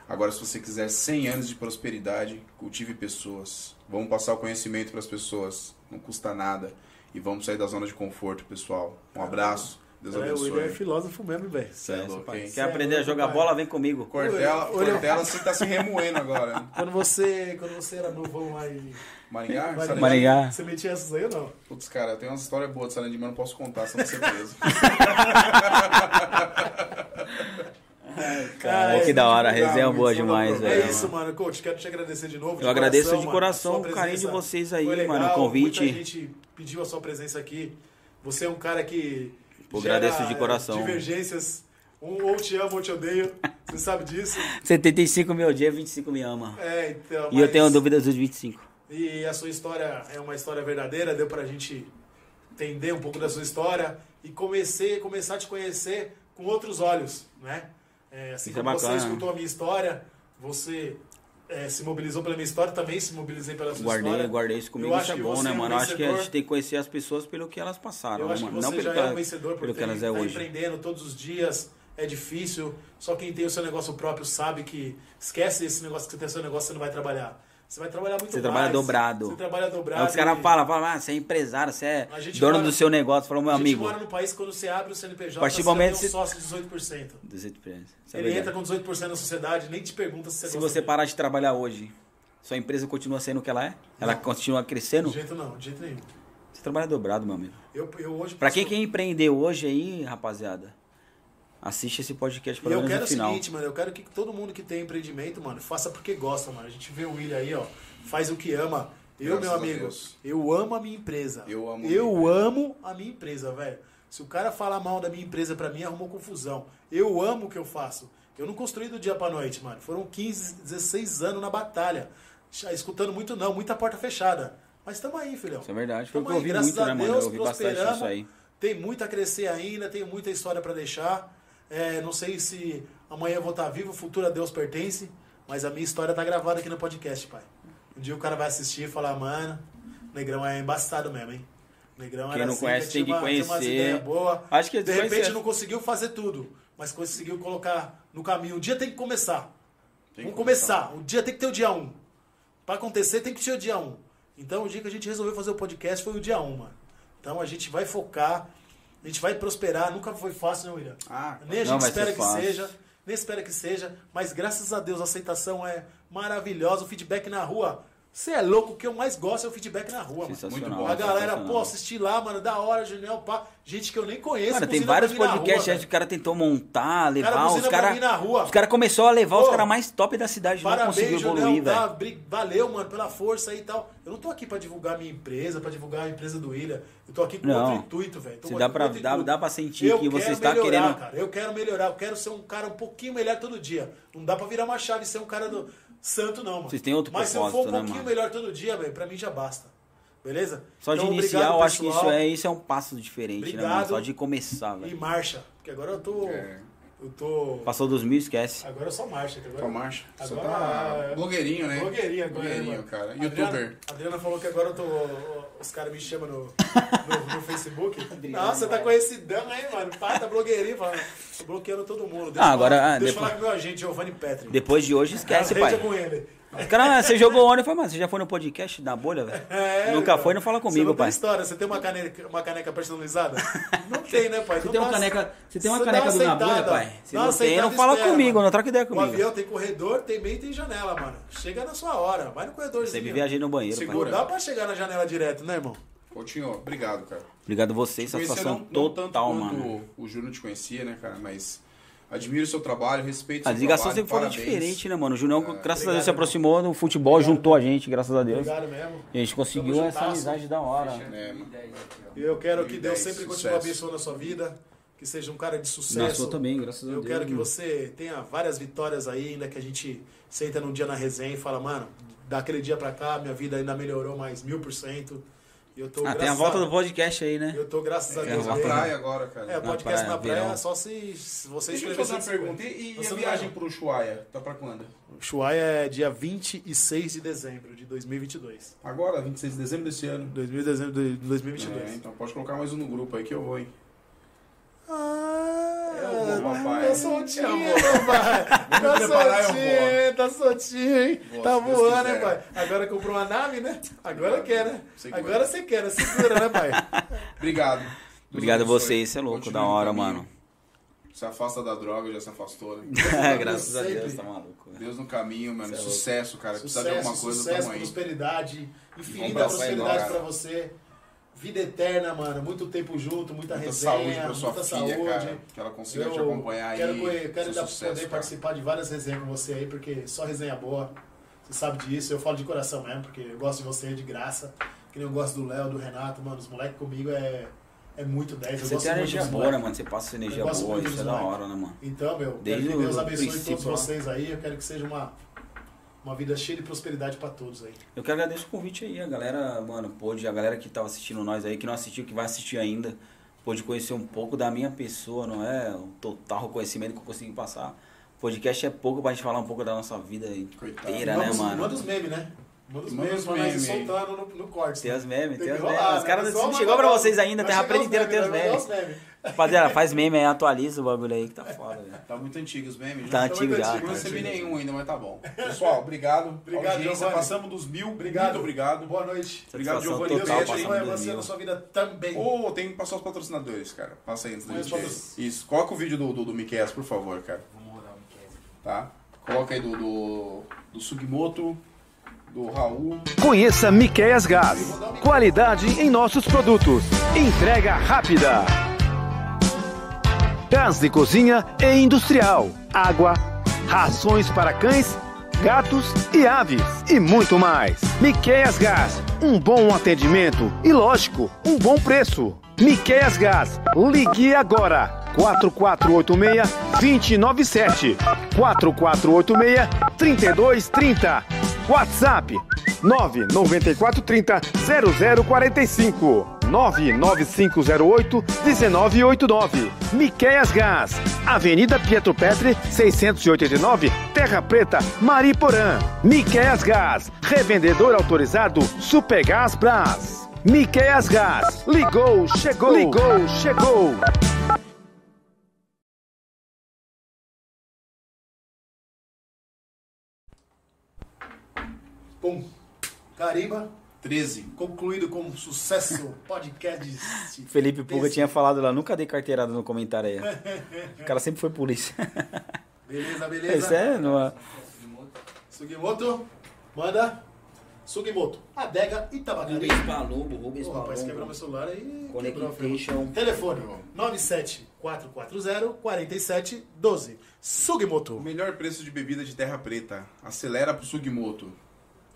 Agora, se você quiser 100 anos de prosperidade, cultive pessoas. Vamos passar o conhecimento para as pessoas. Não custa nada. E vamos sair da zona de conforto, pessoal. Um abraço. Deus É, o William é abençoe. filósofo mesmo, velho. Cê é? Quer aprender a jogar pai. bola? Vem comigo. Cortella, Olha- Cortella, você tá se remoendo agora. Quando você, quando você era novão lá em Maringá? Maringá? Maringá. você metia essas aí ou não? Putz, cara, tem umas histórias boas de Sarandi, mas eu não posso contar, senão você preso. [laughs] Cara, é que da hora, a resenha é boa demais, velho. É isso, mano. Coach, quero te agradecer de novo. de Eu agradeço de mano. coração Sua o carinho de vocês aí, legal, mano, o convite. Muita gente pediu a sua presença aqui. Você é um cara que. Pô, agradeço de coração. Divergências. Um ou te amo ou te odeio. Você sabe disso. [laughs] 75 me odia, 25 me ama. É, então. E eu tenho dúvidas dos 25. E a sua história é uma história verdadeira, deu pra gente entender um pouco da sua história e comecei, começar a te conhecer com outros olhos, né? É, assim Isso é como você bacana. escutou a minha história, você é, se mobilizou pela minha história, também se mobilizei pela sua Guardei, história. guardei isso comigo, Eu isso acho é que bom, né, é um mano? Eu acho que a gente tem que conhecer as pessoas pelo que elas passaram, Eu né, acho que mano? você Não pelo já que, é um vencedor por pelo que elas é tá hoje. empreendendo todos os dias. É difícil. Só quem tem o seu negócio próprio sabe que esquece esse negócio que você tem o seu negócio, você não vai trabalhar. Você vai trabalhar muito Você mais. trabalha dobrado. Você trabalha dobrado. Aí os caras e- falam, ah, você é empresário, você é A dono mora- do seu negócio. Falou, meu a gente amigo. mora num país quando você abre o CNPJ, A partir do você momento tem um você- sócio de 18%. 18%. Isso é Ele entra com 18% na sociedade, nem te pergunta se você Se você parar de trabalhar hoje, sua empresa continua sendo o que ela é? Ela Não. continua crescendo? De jeito não, de jeito nenhum. Você trabalha dobrado, meu amigo. Eu, eu hoje Pra quem quer empreender hoje aí, rapaziada, assiste esse podcast E pelo eu menos quero o final. seguinte, mano, eu quero que todo mundo que tem empreendimento, mano, faça porque gosta, mano. A gente vê o William aí, ó, faz o que ama. Eu, Graças meu amigo, eu amo a minha empresa. Eu amo Eu minha amo a minha empresa, velho. Se o cara falar mal da minha empresa pra mim, arrumou confusão. Eu amo o que eu faço. Eu não construí do dia pra noite, mano. Foram 15, 16 anos na batalha. Escutando muito não, muita porta fechada. Mas estamos aí, filhão. Isso é verdade. Foi o que eu ouvi graças muito, a né, mano? Deus, Eu ouvi bastante prosperamos. isso aí. Tem muito a crescer ainda, tem muita história pra deixar. É, não sei se amanhã eu vou estar vivo, o futuro a Deus pertence, mas a minha história tá gravada aqui no podcast, pai. Um dia o cara vai assistir e falar, mano, Negrão é embaçado mesmo, hein? Negrão Quem era não assim, conhece tinha tem que uma- tinha umas conhecer. ideias boas. Acho que de repente não conseguiu fazer tudo, mas conseguiu colocar no caminho. Um dia tem que começar. Tem Vamos começar. O dia tem que ter o dia 1. Pra acontecer tem que ter o dia 1. Então o dia que a gente resolveu fazer o podcast foi o dia 1, mano. Então a gente vai focar, a gente vai prosperar. Nunca foi fácil, né, William? Ah, nem a gente espera que fácil. seja, nem espera que seja, mas graças a Deus a aceitação é maravilhosa, o feedback na rua. Você é louco, o que eu mais gosto é o feedback na rua, mano. Muito bom. A galera, pô, assisti lá, mano, da hora, Juniel, pá. Gente que eu nem conheço. Cara, tem vários podcasts aí que o cara tentou montar, levar. Cara, os caras mim na rua. os cara começou a levar os Pô, caras mais top da cidade. não conseguiu Parabéns, evoluir, velho. tá? Valeu, mano, pela força aí e tal. Eu não tô aqui pra divulgar minha empresa, pra divulgar a empresa do William. Eu tô aqui com Não. outro intuito, velho. Dá pra- dá- dá pra sentir Eu que você está melhorar, querendo- Cara. Eu quero melhorar, eu quero ser um cara um pouquinho melhor todo dia. Não dá pra virar uma chave e ser um cara do santo, não, mano. Vocês têm outro Mas se eu for um né, pouquinho mano? melhor todo dia, velho, pra mim já basta. Beleza? Só de Então, iniciar, obrigado, eu acho que isso é, isso é um passo diferente, né, mano? Obrigado. Só de começar, E velho. marcha. Porque agora eu tô. É. Eu tô. Passou dos mil, esquece. Agora eu só marcha. Agora... Tua marcha. Agora- tá blogueirinho, né? Blogueirinho agora, né, Blogueirinho, cara. Adriana- Youtuber. A Adriana falou que agora eu tô. Os caras me chamam no, no, [laughs] no Facebook. Nossa, você tá conhecidão aí, mano. Pai, tá blogueirinho. Fala, tô bloqueando todo mundo. Deixa Ah, eu agora, falar, ah, deixa eu depois- falar com o meu agente, Giovanni Petri. Depois de hoje, esquece, pai. com ele. Os caras, você jogou ontem, eu falei, mano, você já foi no podcast da bolha, velho? [laughs] É, Nunca cara. foi, não fala Você comigo, não pai. Tem história. Você tem uma caneca, uma caneca personalizada? [laughs] Não tem, né, pai? Você Então tem uma caneca, você tem uma Você caneca do aceitada. Nabolha, pai? Se uma não tem, não fala e espera, comigo, mano. não troca ideia O comigo. avião tem corredor, tem meio e tem janela, mano. Chega na sua hora. Vai no corredorzinho. Sempre viajei no banheiro, pai. Segura. Não dá pra chegar na janela direto, né, irmão? Coutinho, obrigado, cara. Obrigado a vocês, satisfação não, não tanto total, mano. o Júnior te conhecia, né, cara? Mas admiro o seu trabalho, respeito o A seu ligação trabalho, sempre foi parabéns. diferente, né, mano? O Junião, graças a Deus, Obrigado, se aproximou do futebol, juntou a gente, graças a Deus. Obrigado mesmo. E a gente conseguiu essa juntasso. amizade da hora. É. E eu quero que Deus 2010, sempre continue abençoando a sua vida. Que seja um cara de sucesso. Na sua também, graças a Eu Deus. quero que você tenha várias vitórias aí, ainda que a gente senta num dia na resenha e fala, mano, daquele dia pra cá, minha vida ainda melhorou mais mil por cento. Eu tô Ah, tem a volta a- do podcast aí, né? Eu tô, graças a Deus, Na volta bem. praia agora, cara. É, o Na podcast praia, na praia, só se, se você Deixa eu te fazer uma 150. pergunta. E, e a viagem pro Ushuaia? Tá pra quando? O Chuaia é dia 26 de dezembro de 2022. Agora, 26 de dezembro desse ano. 2000 de dezembro de É, 2022. então pode colocar mais um no grupo aí que eu vou, hein? Ah, Eu vou, papai. Tá soltinho, [laughs] Eu papai. Tá soltinho, tá soltinho, hein? Tá voando, hein, quiser. pai? Agora comprou uma nave, né? Agora quer, né? Segura. Agora você quer, né? Segura, né, pai? [laughs] Obrigado. Deus Obrigado a você é louco, Continue da hora, mano. Se afasta da droga, já se afastou, né? [laughs] graças a. Deus, tá maluco. velho. Deus no caminho, mano. É. Sucesso, cara. Precisa de alguma coisa, sucesso, prosperidade, infinita prosperidade pra você. Vida eterna, mano. Muito tempo junto, muita, Muita resenha, saúde pra sua muita filha, saúde. cara. Que ela consiga Eu te acompanhar quero, aí. quero seu ainda sucesso, poder cara. participar de várias resenhas com você aí, porque só resenha boa. Você sabe disso, eu falo de coração mesmo, porque eu gosto de você de graça. Que nem eu gosto do Léo, do Renato, mano. Os moleques comigo é, é muito 10. Eu Você gosto tem energia boa, né, mano? Você passa essa energia boa, isso é da hora, né, mano? Então, meu, Desde quero que Deus abençoe princípio, todos vocês aí. Eu quero que seja uma, uma vida cheia de prosperidade pra todos aí. Eu quero agradecer o convite aí, a galera, mano, pôde, a galera que tava assistindo nós aí, que não assistiu, que vai assistir ainda, pôde conhecer um pouco da minha pessoa, não é o total conhecimento que eu consegui passar. Podcast é pouco pra gente falar um pouco da nossa vida Coitado. inteira, né, mano? Manda os memes, né? Manda os memes pra nós soltando no, no corte. Tem os memes, tem, que os memes. Os caras não chegou pra vocês ainda, Terra Preta inteira tem os memes. os memes. Rapaziada, faz meme aí, atualiza o bagulho aí que tá foda, velho. Tá muito antigo os memes, Tá né? antigo muito já. antigo, Não tá recebi antigo. nenhum ainda, mas tá bom. [laughs] Pessoal, obrigado. Obrigado, Giovanni. passamos dos mil. Obrigado. Muito obrigado. Boa noite. Obrigado, Giovanni. Deus abençoe você na sua vida também. Ô, tem que passar os patrocinadores, cara. Passa aí antes da gente. Isso. Coloca o vídeo do, do, do Miquel, por favor, cara. Vamos rodar um cast. Tá? Coloca aí do, do, do Sugimoto, do Raul. Conheça Miqueias Gás. Qualidade em nossos produtos. Entrega rápida. Gás de cozinha e industrial. Água, rações para cães, gatos e aves e muito mais. Miqueias Gás. Um bom atendimento e, lógico, um bom preço. Miqueias Gás. Ligue agora. 4486-297. 4486-3230. WhatsApp 99430 0045 99508 1989 Miqueias Gás Avenida Pietro Petre 689 Terra Preta Mariporã. Miqueias Gás Revendedor autorizado Supergás Brás. Miqueias Gás Ligou, chegou. Ligou, chegou Pum. Carimba. 13. Concluído com sucesso. Podcast. [laughs] Felipe Puga tinha falado lá, nunca dei carteirada no comentário aí. O cara sempre foi polícia. [laughs] Beleza, beleza. Isso é, não, Sugimoto. Manda. Sugimoto. Adega Itabacari. Palumbo, Rubens Ô, rapaz, quebrou meu celular aí. Conectation. Telefone 97440-4712. O Sugimoto. melhor preço de bebida de terra preta. Acelera pro Sugimoto.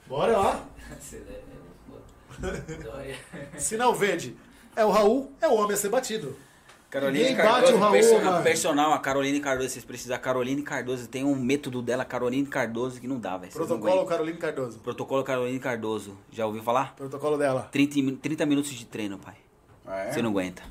Bora lá. Acelera. [laughs] Dória. Sinal verde. É o Raul, é o homem a ser batido. Caroline Ninguém bate Cardoso, o Raul, mano. personal, a Caroline Cardoso, vocês precisam. A Caroline Cardoso tem um método dela, Caroline Cardoso, que não dá, velho. não Protocolo. Caroline Cardoso. Protocolo Caroline Cardoso. Já ouviu falar? Protocolo dela. 30, mi- 30 minutos de treino, pai. Ah, é? Você não aguenta.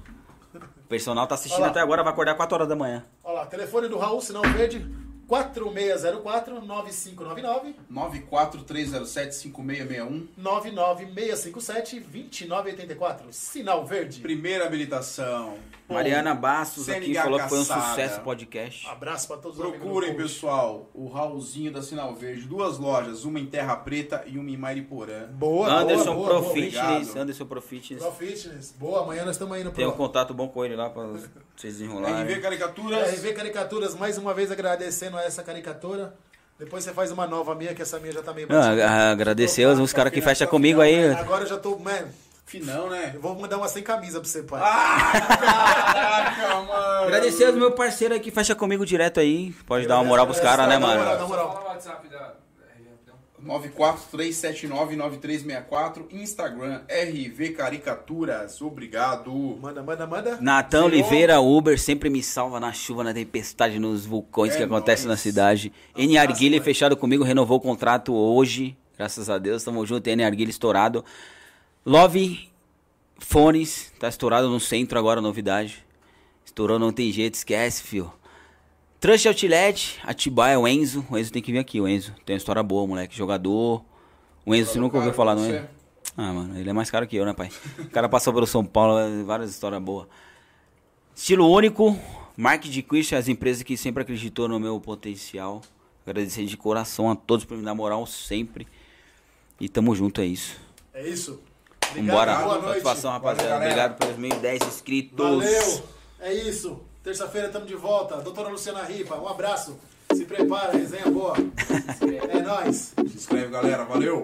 [laughs] O personal tá assistindo até agora, vai acordar 4 horas da manhã. Olha lá, telefone do Raul, sinal verde, 4604-9599, 943075661. 99657-2984. Sinal verde. Primeira habilitação. Mariana Bastos aqui CNH falou que foi um sucesso o podcast. Abraço pra todos Procurem, pessoal, o Raulzinho da Sinal Verde. Duas lojas, uma em Terra Preta e uma em Mariporã. Boa, Anderson boa, boa, Pro boa. Fitness. Anderson Pro Fitness. Pro Fitness. Boa, amanhã nós estamos indo Tem um pro contato bom com ele lá pra vocês desenrolarem. RV Caricaturas. RV Caricaturas. Mais uma vez agradecendo a essa caricatura. Depois você faz uma nova minha, que essa minha já tá meio Ah, agradecer os, os caras que fecham comigo aí. Agora eu já tô, man, Finão, né? eu vou mandar uma sem camisa pra você, pai. Caraca, [laughs] mano. Agradecer aos meus parceiros aí que fecha comigo direto aí. Pode dar uma moral pros caras, né, Dá uma moral, mano? dá uma moral. Fala o WhatsApp da. 943799364. Instagram, RV Caricaturas. Obrigado. Manda, manda, manda. Senhor. Oliveira, Uber, sempre me salva na chuva, na tempestade, nos vulcões É que acontecem na cidade. N mano. fechado comigo, renovou o contrato hoje. Graças a Deus, tamo junto. N Arguile estourado. Love Fones, tá estourado no centro agora, novidade. Estourou, não tem jeito, esquece, fio. Trust Outlet, Atibaia, o Enzo. O Enzo tem que vir aqui, o Enzo. Tem uma história boa, moleque. Jogador. O Enzo, você nunca ouviu falar, não você. é? Ah, mano, ele é mais caro que eu, né, pai? O cara passou pelo São Paulo, várias histórias boas. Estilo único, Mark de Christian, as empresas que sempre acreditou no meu potencial. Agradecer de coração a todos por me dar moral sempre. E tamo junto, é isso. É isso. Vambora. boa. Satisfação, rapaziada. Valeu. Obrigado pelos 1.010 inscritos. Valeu. É isso. Terça-feira estamos de volta. Doutora Luciana Ripa, um abraço. Se prepara, resenha boa. [laughs] É nóis. Se inscreve, galera. Valeu.